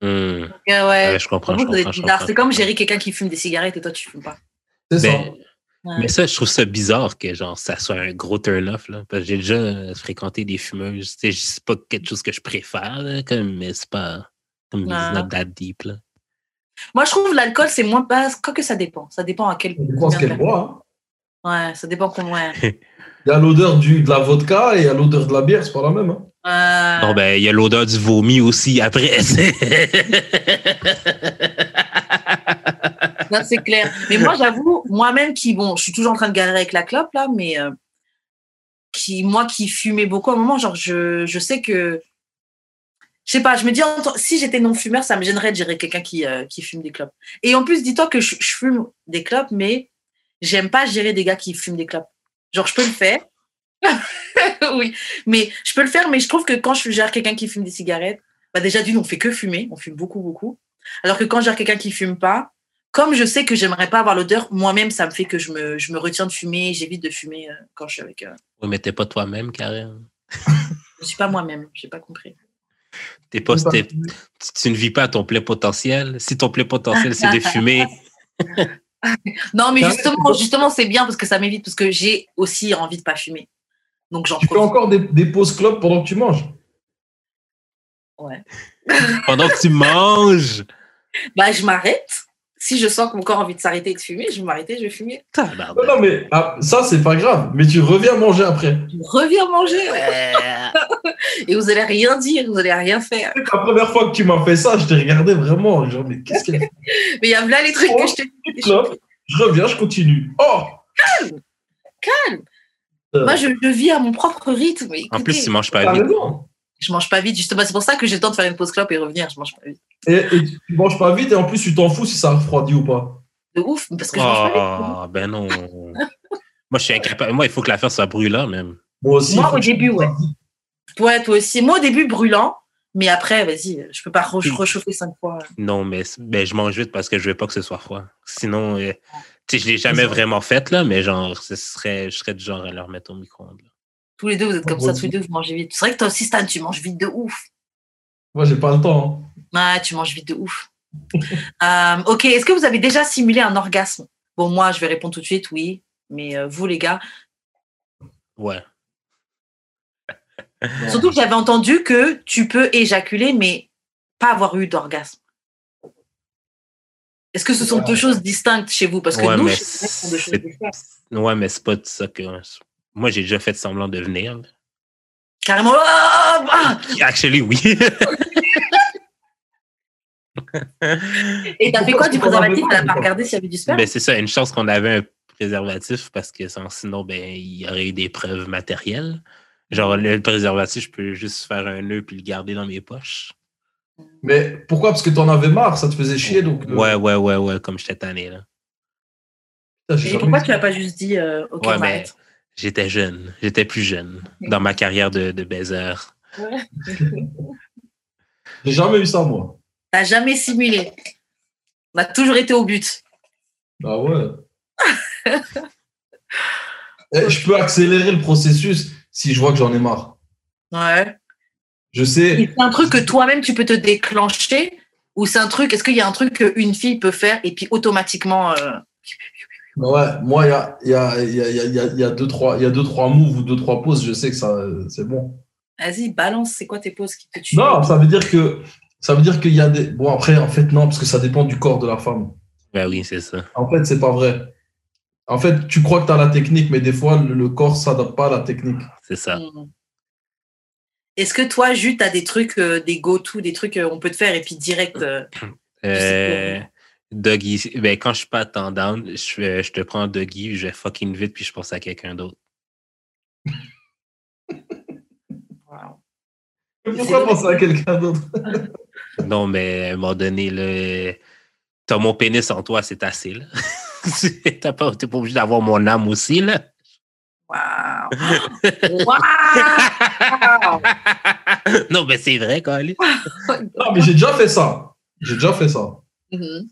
Mm. ouais. je comprends. C'est comme gérer quelqu'un qui fume des cigarettes et toi, tu ne fumes pas. C'est ça. Mais ça, je trouve ça bizarre que genre ça soit un gros turn-off. Parce que j'ai déjà euh, fréquenté des fumeuses. C'est pas quelque chose que je préfère, comme, mais c'est pas comme not that deep. Là. Moi, je trouve l'alcool, c'est moins pas. Quoi que ça dépend. Ça dépend à quel point. ce qu'elle boit. Hein. Ouais, ça dépend comment. Il y a l'odeur de la vodka et il y a l'odeur de la bière, c'est pas la même. Hein. Euh, Non, ben, il y a l'odeur du vomi aussi après. Non, c'est clair. Mais moi, j'avoue, moi-même qui, bon, je suis toujours en train de galérer avec la clope, là, mais euh, qui, moi qui fumais beaucoup à un moment, genre, je, sais que. Je sais pas, je me dis, si j'étais non-fumeur, ça me gênerait de gérer quelqu'un qui, euh, qui fume des clopes. Et en plus, dis-toi que je, je fume des clopes, mais j'aime pas gérer des gars qui fument des clopes. Genre, je peux le faire. oui, mais je peux le faire, mais je trouve que quand je gère quelqu'un qui fume des cigarettes, bah déjà, d'une, on fait que fumer, on fume beaucoup, beaucoup. Alors que quand je gère quelqu'un qui fume pas, comme je sais que j'aimerais pas avoir l'odeur, moi-même, ça me fait que je me, je me retiens de fumer, j'évite de fumer euh, quand je suis avec. Euh... Oui, mais t'es pas toi-même, Karen. Je suis pas moi-même, j'ai pas compris. T'es pas, t'es- tu, tu ne vis pas à ton plein potentiel. Si ton plein potentiel, c'est de fumer, Non, mais justement, justement, c'est bien parce que ça m'évite, parce que j'ai aussi envie de pas fumer. Donc j'en Tu fais encore des, des pauses clopes pendant que tu manges. Ouais. pendant que tu manges. Bah, je m'arrête. Si je sens que mon corps a envie de s'arrêter et de fumer, je vais m'arrêter, je vais fumer. Tabarnak. Non, non, mais ah, ça, c'est pas grave. Mais tu reviens manger après. Je reviens manger. ouais. et vous allez rien dire, vous allez rien faire. La première fois que tu m'as fait ça, je t'ai regardé vraiment. Genre, mais qu'est-ce qu'elle Mais il y a là les trucs que je te Une clope, je reviens, je continue. Oh Calme. Euh, Moi, je, je vis à mon propre rythme. En plus, tu manges pas vite. Je mange pas vite. Justement, c'est pour ça que j'ai le temps de faire une pause clope et revenir. Je mange pas vite. Et, et tu manges pas vite et en plus, tu t'en fous si ça refroidit ou pas. De ouf, parce que je mange pas vite. Ah, ben non. Moi, je suis incapable. Moi, il faut que l'affaire soit brûlante, même. Moi aussi. Moi, au début, ouais. Ouais, toi aussi. Moi, au début, brûlant. Mais après, vas-y, je peux pas re- rechauffer cinq fois. Non, mais ben, je mange vite parce que je veux pas que ce soit froid. Sinon, euh, tu sais, je l'ai jamais vraiment fait, là, mais genre, ce serait, je serais du genre à le remettre au micro-ondes. Tous les deux, vous êtes comme ça, tous les deux, vous mangez vite. C'est vrai que toi aussi, Stan, tu manges vite de ouf. Moi, j'ai pas le temps. hein. Ouais, tu manges vite de ouf. Euh, ok, est-ce que vous avez déjà simulé un orgasme? Bon, moi, je vais répondre tout de suite, oui. Mais euh, vous, les gars, Ouais. Surtout que j'avais entendu que tu peux éjaculer, mais pas avoir eu d'orgasme. Est-ce que ce sont Ouais. deux choses distinctes chez vous? Parce que Ouais, nous, mais chez nous, ce sont deux choses c'est- distinctes. Ouais, mais c'est pas de ça que. Moi, j'ai déjà fait semblant de venir. Carrément. ah, ah Actually, oui. Et t'as fait quoi du préservatif? T'as pas regardé s'il y avait du sperme ben, c'est ça, une chance qu'on avait un préservatif parce que sans- sinon, ben, il y aurait eu des preuves matérielles. Genre, le préservatif, je peux juste faire un nœud puis le garder dans mes poches. Mais pourquoi? Parce que t'en avais marre, ça te faisait chier. Donc, euh, Ouais, ouais, ouais, ouais, comme j'étais tanné, là. Et pourquoi tu n'as pas juste dit euh, Ok, Ouais, on mais arrête j'étais jeune. J'étais plus jeune dans ma carrière de, de baiser. J'ai jamais eu ça, moi. T'as jamais simulé. On a toujours été au but. Ah ouais. Eh, je peux accélérer le processus si je vois que j'en ai marre. Ouais. Je sais. C'est un truc que toi-même tu peux te déclencher ou c'est un truc, est-ce qu'il y a un truc qu'une fille peut faire et puis automatiquement. euh, Ouais, moi, il y a, il y, a, il y, a, il y, a, y a- deux, trois, il y a deux, trois moves ou deux, trois pauses, je sais que ça, c'est bon. Vas-y, balance, c'est quoi tes poses qui te tuent? Non, ça veut dire que ça veut dire qu'il y a des. Bon, après, en fait, non, parce que ça dépend du corps de la femme. Ben oui, c'est ça. En fait, c'est pas vrai. En fait, tu crois que tu as la technique, mais des fois, le, corps s'adapte pas à la technique. C'est ça. Hmm. Est-ce que toi, Jus, t'as des trucs, euh, des go-to, des trucs qu'on peut te faire et puis direct. euh, Euh, Doggy, ben, quand je suis pas en down, je, te prends Doggy, je vais fucking vite puis je pense à quelqu'un d'autre. wow. Pourquoi penser à quelqu'un d'autre? Non, mais à un moment donné, là, t'as mon pénis en toi, c'est assez, là. T'as pas, t'es pas obligé d'avoir mon âme aussi, là. Wow. wow. non, mais c'est vrai, Carly. Non, mais j'ai déjà fait ça. J'ai déjà fait ça. Mhm.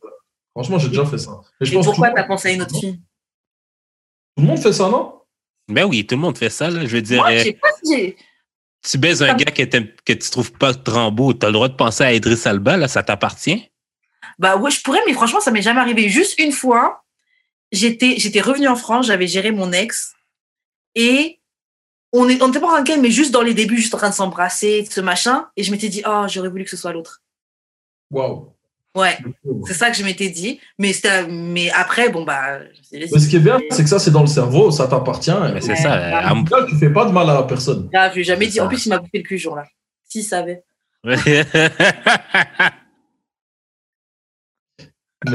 Franchement, j'ai déjà fait ça. Et je Et pense que pourquoi t'as pensé à une autre fille? Tout le monde fait ça, non? Ben oui, tout le monde fait ça, là. Je veux dire, Moi, euh, pas si tu baises un gars que, que tu trouves pas trop beau, t'as le droit de penser à Idriss Alba, là, ça t'appartient? Bah ouais, je pourrais, mais franchement, ça m'est jamais arrivé. Juste une fois, j'étais, j'étais revenue en France, j'avais géré mon ex et on est- on n'était pas en train de mais juste dans les débuts, juste en train de s'embrasser, de ce machin. Et je m'étais dit, oh, j'aurais voulu que ce soit l'autre. Waouh. Ouais, c'est ça que je m'étais dit. Mais, mais après, bon, bah. Mais ce qui est bien, c'est que ça, c'est dans le cerveau, ça t'appartient. c'est ça. En tout cas, tu fais pas de mal à la personne. Ah, je jamais dit. En plus, il m'a bouffé le cul ce jour-là. S'il savait. Mais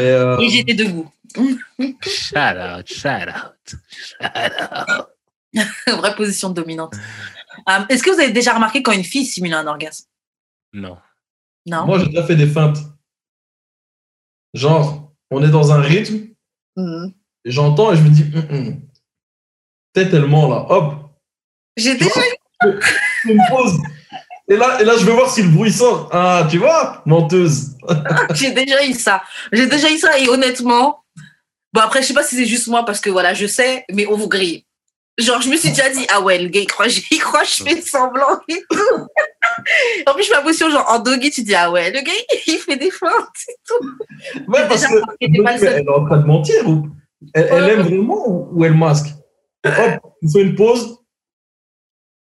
euh... Et j'étais debout. shout out, shout out, shout out. Vraie position dominante. Um, Est-ce que vous avez déjà remarqué quand une fille simule un orgasme? Non. Non? Moi, j'ai déjà fait des feintes. Genre, on est dans un rythme, Mhm. j'entends et je me dis, hum, hum. peut-être tellement là, hop, J'ai déjà vois je me pose. Et là, et là, je vais voir si le bruit sort. Ah, tu vois, menteuse. J'ai déjà eu ça. J'ai déjà eu ça et honnêtement, bon après je sais pas si c'est juste moi parce que voilà je sais, mais on vous grille. Genre je me suis déjà dit ah ouais le gars il croit, il croit que je fais semblant et tout. en plus je fais l'impression genre en doggy tu dis ah ouais le gars il fait des feintes et tout. Ouais, parce déjà que elle est en train de mentir ou elle, elle Ouais. aime vraiment ou, ou elle masque? Et Hop, tu fais une pause.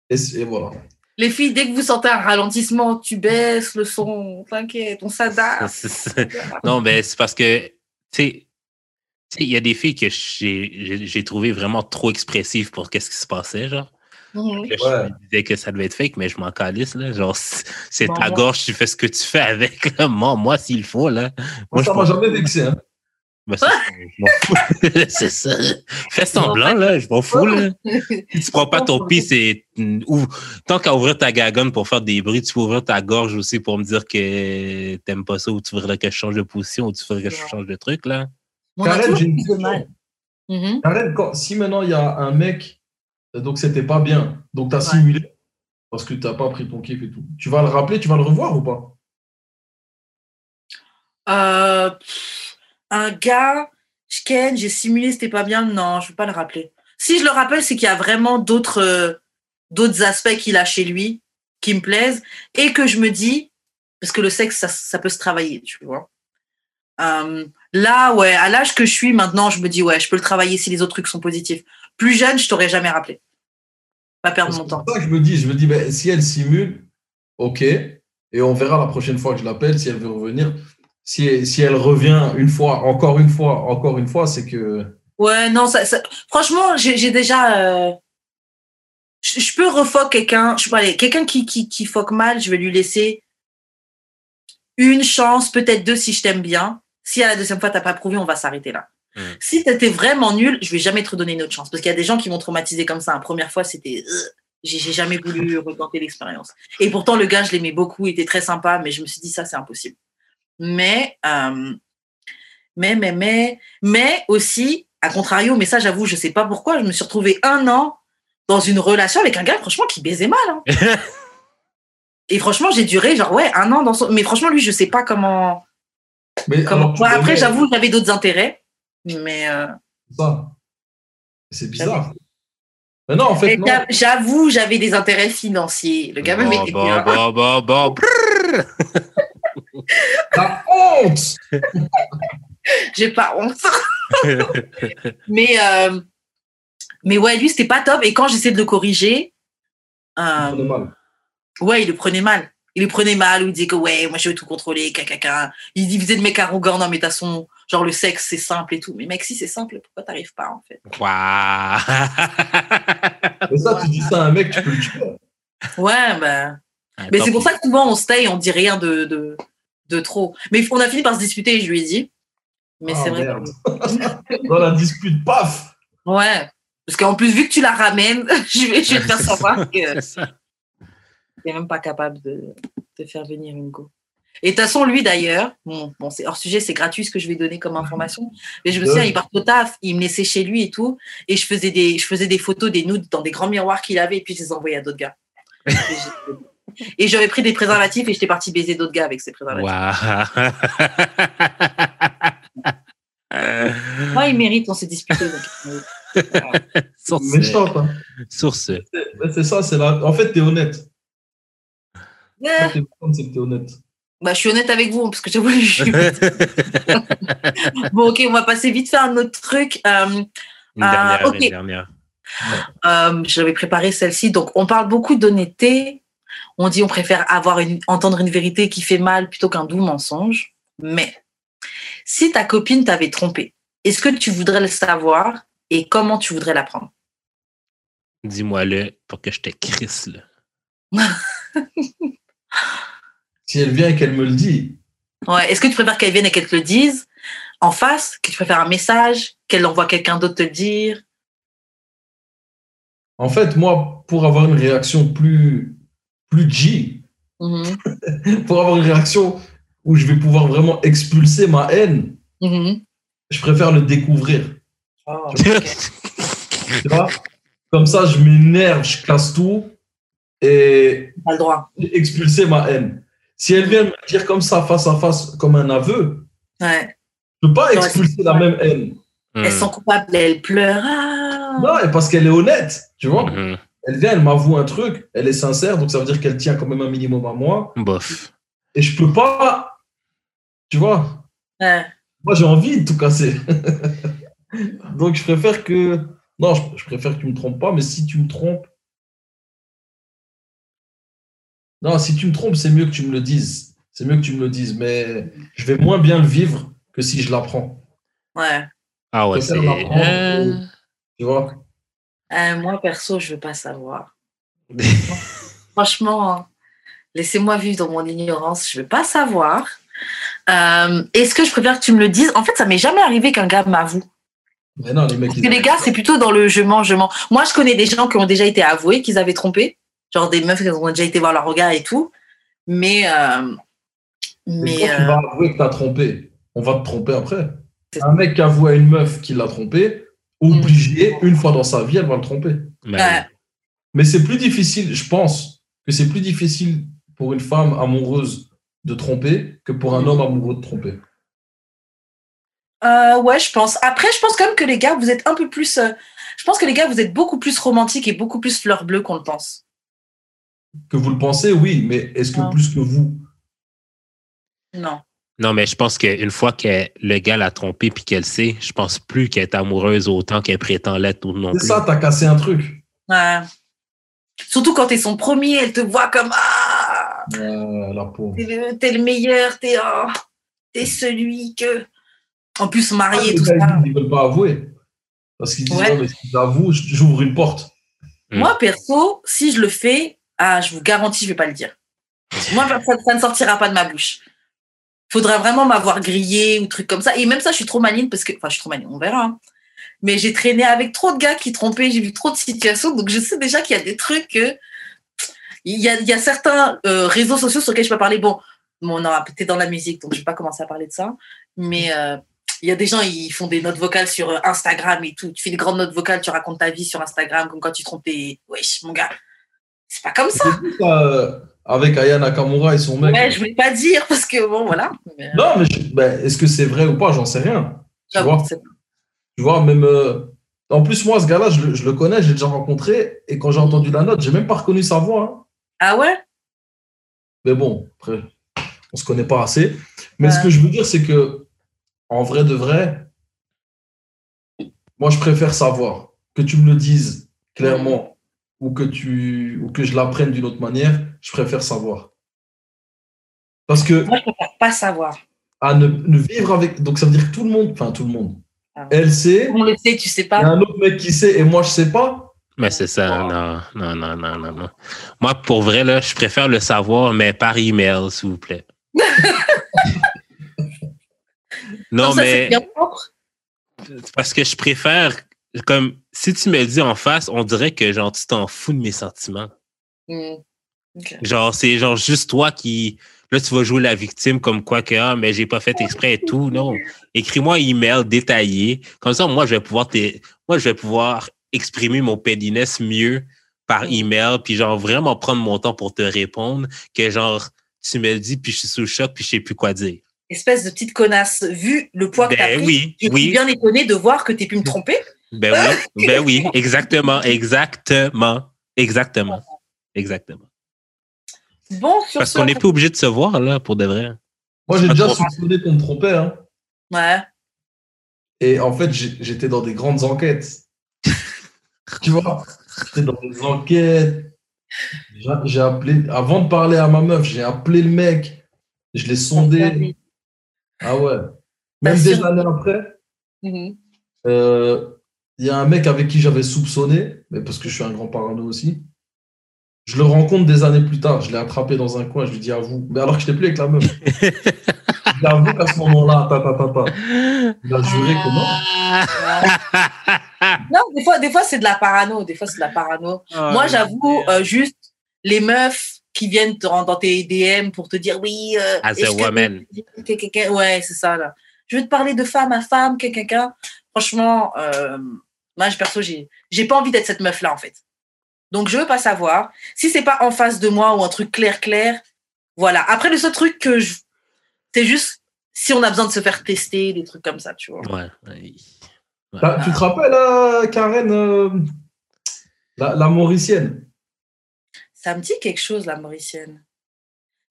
Et, voilà. Les filles dès que vous sentez un ralentissement tu baisses le son, t'inquiète, on s'adapte. Non, mais c'est parce que, tu sais, tu sais, il y a des filles que j'ai j'ai- j'ai trouvé vraiment trop expressives pour qu'est-ce qui se passait, genre. Mhm. Là, je Ouais. me disais que ça devait être fake, mais je m'en calisse, là. Genre, c'est Bon, ta gorge, tu fais ce que tu fais avec, là. Moi, moi s'il faut, là. Moi, ça je m'a pense- jamais vexé. Hein. Ben, c'est ça, je m'en fous. c'est ça. Fais semblant, là. Je m'en fous, là. Si tu prends pas ton pied, c'est. Tant qu'à ouvrir ta gagone pour faire des bruits, tu peux ouvrir ta gorge aussi pour me dire que t'aimes pas ça ou tu voudrais que je change de position ou tu voudrais que je change de truc, là. Karen, j'ai une question. Karen, quand- si maintenant il y a un mec, euh, donc c'était pas bien, donc tu as Ouais. simulé parce que tu n'as pas pris ton kiff et tout, tu vas le rappeler, tu vas le revoir ou pas? Euh, pff, un gars, je ken, j'ai simulé, c'était pas bien. Non, je veux pas le rappeler. Si je le rappelle, c'est qu'il y a vraiment d'autres euh, d'autres aspects qu'il a chez lui qui me plaisent et que je me dis, parce que le sexe, ça, ça peut se travailler, tu vois. Euh, là, ouais, à l'âge que je suis maintenant, je me dis, ouais, je peux le travailler si les autres trucs sont positifs. Plus jeune, je t'aurais jamais rappelé. Pas perdre mon temps. ça que je me dis, je me dis, ben, si elle simule, ok, et on verra la prochaine fois que je l'appelle si elle veut revenir. Si, si elle revient une fois, encore une fois, encore une fois, c'est que Ouais, non, ça, ça- franchement, j'ai déjà. euh, Je, je peux refoc quelqu'un, je allez, quelqu'un qui, qui, qui foque mal, je vais lui laisser une chance, peut-être deux si je t'aime bien. Si à la deuxième fois, t'as pas prouvé, on va s'arrêter là. Mm. Si t'étais vraiment nul, je vais jamais te redonner une autre chance. Parce qu'il y a des gens qui m'ont traumatisé comme ça. La première fois, c'était. euh, J'ai j'ai jamais voulu retenter l'expérience. Et pourtant, le gars, je l'aimais beaucoup, il était très sympa, mais je me suis dit, ça, c'est impossible. Mais, euh, mais, mais, mais, mais aussi, à contrario, mais ça, j'avoue, je sais pas pourquoi, je me suis retrouvée un an dans une relation avec un gars, franchement, qui baisait mal. hein. Et franchement, j'ai duré, genre, ouais, un an dans son. Mais franchement, lui, je sais pas comment. Mais alors, après, j'avoue, j'avais d'autres intérêts. Mais. euh. C'est bizarre. Mais non, en fait, j'avoue, j'avais des intérêts financiers. Le bon, bien. bon, bon, bon. Brrr. La honte J'ai pas honte. mais, euh, mais ouais, lui, c'était pas top. Et quand j'essayais de le corriger, euh, mal. Ouais, il le prenait mal. Il le prenait mal, ou il disait que ouais, moi je veux tout contrôler, caca. Il disait de mec arrogant, non mais t'as son genre le sexe c'est simple et tout. Mais mec, si c'est simple, pourquoi t'arrives pas en fait? Waouh. Mais ça, tu dis ça à un mec, tu peux le tuer. Ouais, bah. Mais c'est pour ça que souvent on stay, on dit rien de, de, de trop. Mais on a fini par se disputer, je lui ai dit. Mais Ah, c'est vrai. merde. Dans la dispute, paf que- Ouais. Parce qu'en plus, vu que tu la ramènes, je vais, je vais te faire savoir que Même pas capable de, de faire venir une go. Et de toute façon, lui d'ailleurs, bon, bon c'est hors sujet, c'est gratuit ce que je vais donner comme information. Mais je me souviens, il part au taf, il me laissait chez lui et tout, et je faisais des, je faisais des photos des nudes dans des grands miroirs qu'il avait, et puis je les envoyais à d'autres gars. Et j'avais pris des préservatifs et j'étais partie baiser d'autres gars avec ces préservatifs. Waouh. Moi, il mérite, on s'est disputé. donc, euh, Sur ce, Méchante, hein. sur ce. C'est- ça, c'est la... En fait, t'es honnête. Euh, c'est que t'es honnête. bah, je suis honnête avec vous, parce que j'avoue, je suis. Bon, ok, on va passer vite faire un autre truc. Euh, Une Ah, dernière, ok. une dernière. Euh, J'avais préparé celle-ci. Donc, on parle beaucoup d'honnêteté. On dit on préfère avoir une, entendre une vérité qui fait mal plutôt qu'un doux mensonge. Mais si ta copine t'avait trompé, est-ce que tu voudrais le savoir et comment tu voudrais l'apprendre? Dis-moi-le pour que je te crisse. si elle vient et qu'elle me le dit. Ouais. Est-ce que tu préfères qu'elle vienne et qu'elle te le dise en face, que tu préfères un message, qu'elle envoie quelqu'un d'autre te le dire? En fait, moi, pour avoir une réaction plus, plus G, mm-hmm. pour avoir une réaction où je vais pouvoir vraiment expulser ma haine, mm-hmm. je préfère le découvrir. Oh, tu vois? Comme ça, je m'énerve, je casse tout et Pas le droit. expulser ma haine. Si elle vient me dire comme ça, face à face, comme un aveu, ouais. je ne peux pas expulser la même haine. Elles sont coupables, elles pleurent. Ah. Non, parce qu'elle est honnête, tu vois. Mm-hmm. Elle vient, elle m'avoue un truc, elle est sincère, donc ça veut dire qu'elle tient quand même un minimum à moi. Bof. Et je peux pas, tu vois. Ouais. Moi, j'ai envie de tout casser. donc, je préfère que. Non, je, je préfère que tu me trompes pas, mais si tu me trompes, Non, si tu me trompes, c'est mieux que tu me le dises. C'est mieux que tu me le dises, mais je vais moins bien le vivre que si je l'apprends. Ouais. Ah ouais, c'est. Euh. Tu vois euh, Moi, perso, je veux pas savoir. Franchement, laissez-moi vivre dans mon ignorance. Je veux pas savoir. Euh, est-ce que je préfère que tu me le dises? En fait, ça m'est jamais arrivé qu'un gars m'avoue. Mais non, les mecs. Parce que les gars, c'est plutôt dans le je mens, je mens. Moi, je connais des gens qui ont déjà été avoués qu'ils avaient trompé genre des meufs qui ont déjà été voir leur regard et tout. Mais. Euh, mais. Quand tu vas euh, avouer que t'as trompé, on va te tromper après. Un mec qui avoue à une meuf qu'il l'a trompé, obligé, mm. une fois dans sa vie, elle va le tromper. Mais c'est plus difficile, je pense que c'est plus difficile pour une femme amoureuse de tromper que pour un homme amoureux de tromper. Euh, ouais, je pense. Après, je pense quand même que les gars, vous êtes un peu plus. je pense que les gars, vous êtes beaucoup plus romantiques et beaucoup plus fleur bleue qu'on le pense que vous le pensez, oui, mais est-ce que plus que vous? Non. Non, mais je pense qu'une fois que le gars l'a trompé puis qu'elle sait, je pense plus qu'elle est amoureuse autant qu'elle prétend l'être ou non C'est ça, t'as cassé un truc. Ouais. Surtout quand t'es son premier, elle te voit comme Ah la pauvre. T'es le meilleur, t'es oh, es celui que. En plus, marié, ah, tout ça. Ils ne veulent pas avouer. Parce qu'ils disent ouais. si j'avoue, j'ouvre une porte. Moi, perso, si je le fais, ah, je vous garantis, je vais pas le dire. Moi, ça, ne sortira pas de ma bouche. Faudra vraiment m'avoir grillé ou truc comme ça. Et même ça, je suis trop maligne parce que, enfin, je suis trop maligne, on verra. Hein. Mais j'ai traîné avec trop de gars qui trompaient, j'ai vu trop de situations, donc je sais déjà qu'il y a des trucs que. Il y a, il a certains euh, réseaux sociaux sur lesquels je peux parler. Bon, bon non, peut-être dans la musique, donc je vais pas commencer à parler de ça. Mais euh, il y a des gens, ils font des notes vocales sur euh, Instagram et tout. Tu fais des grandes notes vocales, tu racontes ta vie sur Instagram, comme quand tu trompes tes. Wesh, mon gars. C'est pas comme ça. Euh, avec Aya Nakamura et son mec. Ouais, je voulais pas dire parce que bon, voilà. Non, mais ben, est-ce que c'est vrai ou pas? J'en sais rien. Tu vois, tu vois même. Euh, en plus, moi, ce gars-là, je, le connais, je l'ai déjà rencontré. Et quand j'ai entendu la note, j'ai même pas reconnu sa voix. Hein. Ah ouais? Mais bon, après, on se connaît pas assez. Mais ce que je veux dire, c'est que, en vrai de vrai, moi, je préfère savoir que tu me le dises clairement ou que, tu, ou que je l'apprenne d'une autre manière, je préfère savoir. Parce que. Moi, je préfère pas savoir. À ne, vivre avec. Donc, ça veut dire que tout le monde, enfin, tout le monde. Ah. Elle sait. On le sait, tu sais pas. Il y a un autre mec qui sait et moi, je sais pas. Mais c'est ça, non, non, non, non, non, non. Moi, pour vrai, là, je préfère le savoir, mais par email, s'il vous plaît. non, mais. Parce que je préfère comme si tu me le dis en face, on dirait que genre tu t'en fous de mes sentiments. Hmm. Genre, c'est genre juste toi qui. Là, tu vas jouer la victime comme quoi que ah, mais j'ai pas fait exprès et tout. Non. Écris-moi un email détaillé. Comme ça, moi, je vais pouvoir moi, je vais pouvoir exprimer mon pédiness mieux par hmm. email, puis genre vraiment prendre mon temps pour te répondre, que genre tu me le dis, puis je suis sous le choc, puis je sais plus quoi dire. Espèce de petite connasse, vu le poids que tu as ben pris, je suis bien étonné de voir que tu pu me tromper. Ben oui, ben oui, exactement, exactement, exactement, exactement. Bon, sur Parce qu'on n'est plus obligé de se voir, là, pour de vrai. Moi, j'ai déjà soupçonné qu'on me trompait. Hein. Ouais. Et en fait, j'étais dans des grandes enquêtes. tu vois J'étais dans des enquêtes. J'ai appelé, avant de parler à ma meuf, j'ai appelé le mec. Je l'ai sondé. Ah ouais. Même des années après, mm-hmm. euh, il y a un mec avec qui j'avais soupçonné, mais parce que je suis un grand parano aussi. Je le rencontre des années plus tard. Je l'ai attrapé dans un coin. Je lui dis à vous. Mais alors que je n'étais plus avec la meuf. J'avoue qu'à ce moment-là, papa, papa, il a juré que non. des fois, des fois c'est de la parano. Des fois, c'est de la parano. Oh, Moi, j'avoue, euh, juste les meufs qui viennent te rendre dans tes DM pour te dire oui. Euh, As a woman. Ouais, c'est ça, là. Je veux te parler de femme à femme, quelqu'un. Franchement, euh, moi, perso, j'ai, j'ai pas envie d'être cette meuf-là, en fait. Donc, je veux pas savoir. Si c'est pas en face de moi ou un truc clair, clair, voilà. Après, le seul truc que je. C'est juste si on a besoin de se faire tester, des trucs comme ça, tu vois. Ouais. Bah, tu te rappelles, euh, Karen, euh, la, la, Mauricienne? Ça me dit quelque chose, la Mauricienne.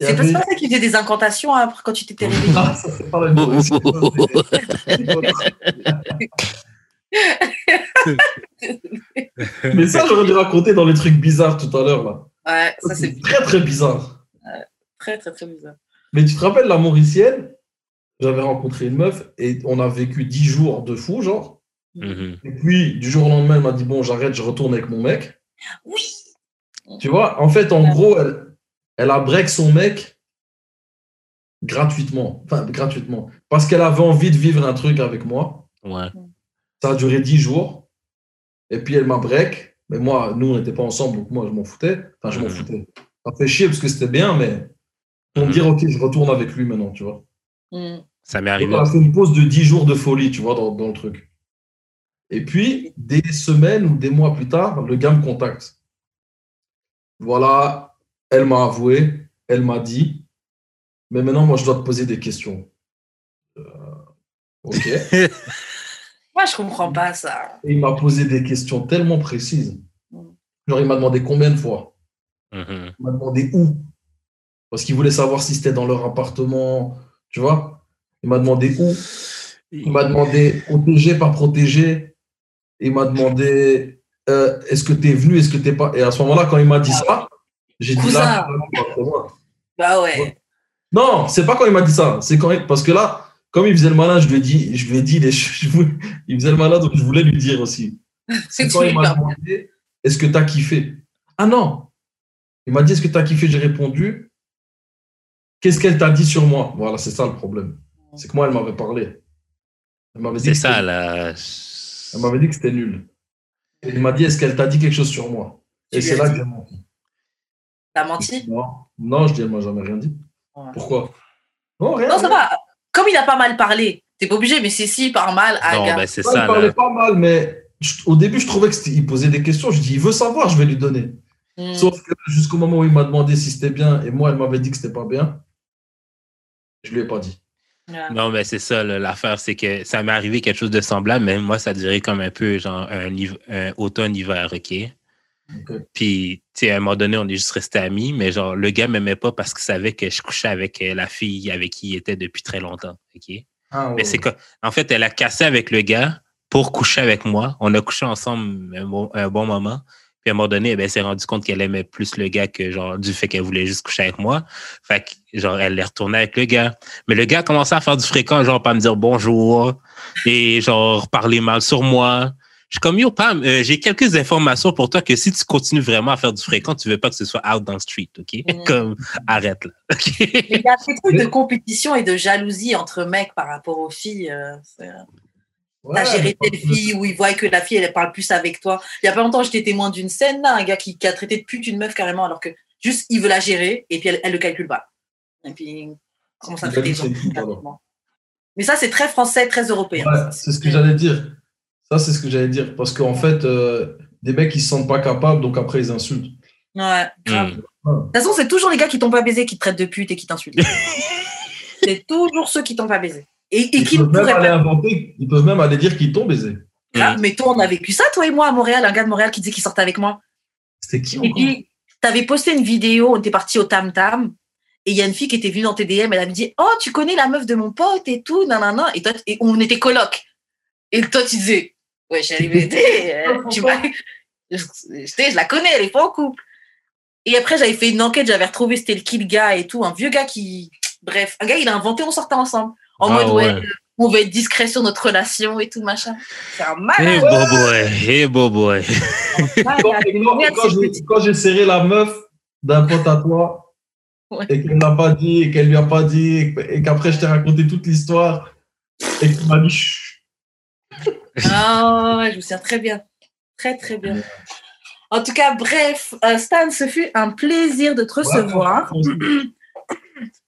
C'est pas ça qui faisait des incantations après quand tu t'étais réveillé. Non, ça c'est pas la Mauricienne. Mais ça, j'aurais dû raconter dans les trucs bizarres tout à l'heure. là. Ouais, ça, c'est très très bizarre. très très très bizarre. Mais tu te rappelles la Mauricienne J'avais rencontré une meuf et on a vécu dix jours de fou, genre. Mm-hmm. Et puis, du jour au lendemain, elle m'a dit Bon, j'arrête, je retourne avec mon mec. Oui. Tu vois, en fait, en gros, elle, elle a break son mec gratuitement. Enfin, gratuitement. Parce qu'elle avait envie de vivre un truc avec moi. Ouais. Ça a duré dix jours. Et puis elle m'a break. Mais moi, nous, on n'était pas ensemble, donc moi, je m'en foutais. Enfin, je m'en mhm. foutais. Ça fait chier parce que c'était bien, mais pour me mhm. dire, OK, je retourne avec lui maintenant, tu vois. Mm. Ça m'est arrivé. On a fait une pause de dix jours de folie, tu vois, dans, dans, le truc. Et puis, des semaines ou des mois plus tard, le gars me contacte. Voilà, elle m'a avoué, elle m'a dit, mais maintenant, moi, je dois te poser des questions. Euh, ok. Moi, je comprends pas ça. il m'a posé des questions tellement précises. Mm. Genre, il m'a demandé combien de fois? Mm-hmm. Il m'a demandé où? Parce qu'il voulait savoir si c'était dans leur appartement. Tu vois? Il m'a demandé où? Il m'a demandé protégé, par protégé. Il m'a demandé euh, est-ce que tu es venu, est-ce que tu pas? Et à ce moment-là, quand il m'a dit ça, j'ai dit là. Bah ouais. Non, c'est pas quand il m'a dit ça. C'est quand Parce que là, comme il faisait le malin, je lui ai dit, je lui ai dit les il faisait le malin, donc je voulais lui dire aussi. C'est quand il m'a demandé est-ce que tu as kiffé? Ah non Il m'a dit est-ce que tu as kiffé? J'ai répondu qu'est-ce qu'elle t'a dit sur moi? Voilà, c'est ça le problème. C'est que moi, elle m'avait parlé. C'est ça, là. Elle m'avait dit que c'était nul. Et il m'a dit est-ce qu'elle t'a dit quelque chose sur moi? Et c'est là que j'ai menti. T'as menti? Non, non je dis, elle m'a jamais rien dit. Pourquoi? Non, rien. Non, ça va comme il a pas mal parlé, t'es pas obligé, mais c'est si par mal à. Non, ben c'est ça. Il parlait pas mal, mais au début, je trouvais qu'il posait des questions. Je dis, il veut savoir, je vais lui donner. Hmm. Sauf que jusqu'au moment où il m'a demandé si c'était bien, et moi, elle m'avait dit que c'était pas bien, je lui ai pas dit. Non, mais c'est ça, l'affaire, c'est que ça m'est arrivé quelque chose de semblable, mais moi, ça dirait comme un peu genre un, un automne-hiver, OK? Puis, tu sais, à un moment donné, on est juste resté amis, mais genre, le gars m'aimait pas parce qu'il savait que je couchais avec euh, la fille avec qui il était depuis très longtemps. OK? Ah, mais c'est en fait, elle a cassé avec le gars pour coucher avec moi. On a couché ensemble un bon, moment. Puis à un moment donné, ben, elle s'est rendue compte qu'elle aimait plus le gars que genre du fait qu'elle voulait juste coucher avec moi. Fait que genre elle est retournée avec le gars. Mais le gars a commencé à faire du fréquent, genre pas me dire bonjour et genre parler mal sur moi. Je suis comme, yo, Pam, euh, j'ai quelques informations pour toi que si tu continues vraiment à faire du fréquent, tu veux pas que ce soit out dans le street, OK? Mm. Comme, arrête, là. Il y a des trucs de compétition et de jalousie entre mecs par rapport aux filles. Euh, T'as géré telle fille où ils voient que la fille, elle parle plus avec toi. Il y a pas longtemps, j'étais témoin d'une scène, là, un gars qui, a traité de pute une meuf carrément, alors que juste, il veut la gérer et puis elle, elle le calcule pas. Et puis, comment ça traiter Mais ça, c'est très français, très européen. c'est ce que j'allais dire. Ça, c'est ce que j'allais dire. Parce qu'en fait, euh, des mecs, ils se sentent pas capables, donc après, ils insultent. Ouais, grave. Hmm. De toute façon, c'est toujours les gars qui t'ont pas baisé qui te traitent de pute et qui t'insultent. c'est toujours ceux qui t'ont pas baisé. Et, ils, qui peuvent même aller inventer, ils peuvent même aller dire qu'ils t'ont baisé. Ah, mais toi, on a vécu ça, toi et moi, à Montréal. Un gars de Montréal qui disait qu'il sortait avec moi. C'était qui Et puis, tu avais posté une vidéo, on était parti au Tam Tam. Et il y a une fille qui était venue dans tes DM, elle avait dit Oh, tu connais la meuf de mon pote et tout, nanana. Et toi, et on était coloc. Et toi, tu disais Ouais, j'ai arrivé, tu vois, je, je, la connais, elle est pas en couple. Et après, j'avais fait une enquête, j'avais retrouvé, c'était le kill gars et tout, un vieux gars qui, bref, un gars, il a inventé, on sortait ensemble. En mode, ouais, on veut être discret sur notre relation et tout, machin. C'est un malade. Hey, beau boy, hey, beau boy. quand j'ai serré la meuf d'un pote à toi, et qu'elle n'a pas dit, et qu'elle lui a pas dit, et qu'après je t'ai raconté toute l'histoire, et qu'il m'a dit Ah, je me souviens très bien. Très, très bien. En tout cas, bref, euh, Stan, ce fut un plaisir de te recevoir.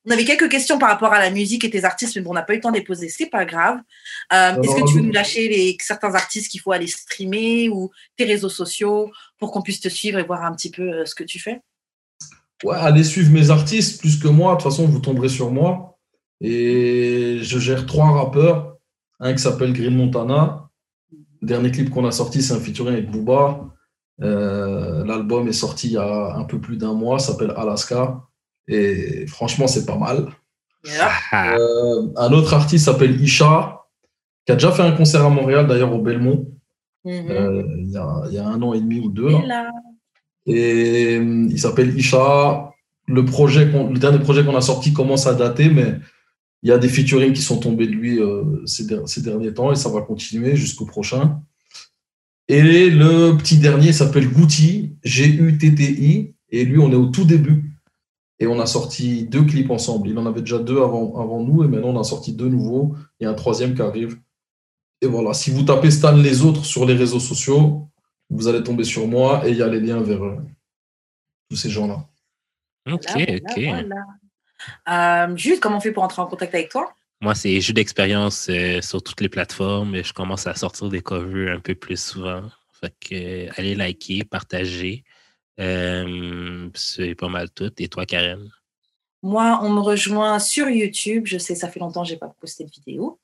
on avait quelques questions par rapport à la musique et tes artistes, mais bon, on n'a pas eu le temps de les poser, c'est pas grave. Euh, est-ce que tu veux nous lâcher les, certains artistes qu'il faut aller streamer ou tes réseaux sociaux pour qu'on puisse te suivre et voir un petit peu euh, ce que tu fais? Ouais, allez suivre mes artistes plus que moi. De toute façon, vous tomberez sur moi. Et je gère trois rappeurs. Un qui s'appelle Green Montana. Le dernier clip qu'on a sorti, c'est un featuring avec Booba. Euh, l'album est sorti il y a un peu plus d'un mois, s'appelle Alaska. Et franchement, c'est pas mal. Euh, un autre artiste s'appelle Isha, qui a déjà fait un concert à Montréal, d'ailleurs au Belmont, mm-hmm. euh, il, y a, un an et demi ou deux. Et il s'appelle Isha. Le, projet le dernier projet qu'on a sorti commence à dater, mais il y a des featuring qui sont tombés de lui ces, ces, derniers temps et ça va continuer jusqu'au prochain. Et le petit dernier s'appelle Gouti, G-U-T-T-I. Et lui, on est au tout début. Et on a sorti deux clips ensemble. Il en avait déjà deux avant, avant nous. Et maintenant, on a sorti deux nouveaux. Il y a un troisième qui arrive. Et voilà, si vous tapez Stan les autres sur les réseaux sociaux, vous allez tomber sur moi et il y a les liens vers euh, tous ces gens-là. Ok, ok. Euh, juste, comment on fait pour entrer en contact avec toi? Moi, c'est jeu d'expérience euh, sur toutes les plateformes. et Je commence à sortir des covers un peu plus souvent. Fait que, euh, allez liker, partager. Euh, c'est pas mal tout. Et toi, Karen? Moi, on me rejoint sur YouTube. Je sais, ça fait longtemps que je n'ai pas posté de vidéo.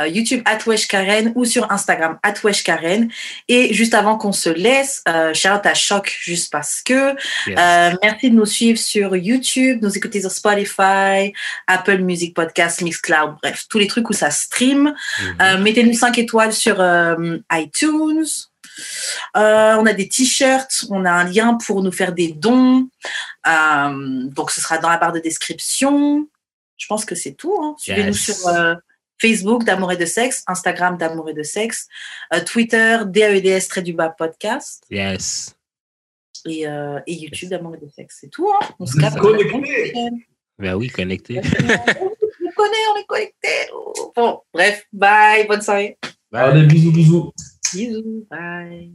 Euh, YouTube Karen ou sur Instagram Karen. Et juste avant qu'on se laisse, euh, shout à Choc juste parce que. Euh, merci de nous suivre sur YouTube, nous écouter sur Spotify, Apple Music Podcast, Mixcloud, bref, tous les trucs où ça stream. Mm-hmm. Mettez-nous 5 étoiles sur iTunes. on a des t-shirts, on a un lien pour nous faire des dons. donc, ce sera dans la barre de description. Je pense que c'est tout. Hein. Suivez-nous sur Facebook d'amour et de sexe, Instagram d'amour et de sexe, euh, Twitter DAEDS très du bas podcast. Yes. Et, euh, et YouTube d'amour et de sexe. C'est tout. Hein. On se capte. Connecté. Ben oui, connecté. on connaît, on est connecté. Bon, bref, bye, bonne soirée. Allez, bisous, bisous. Bisous, bye.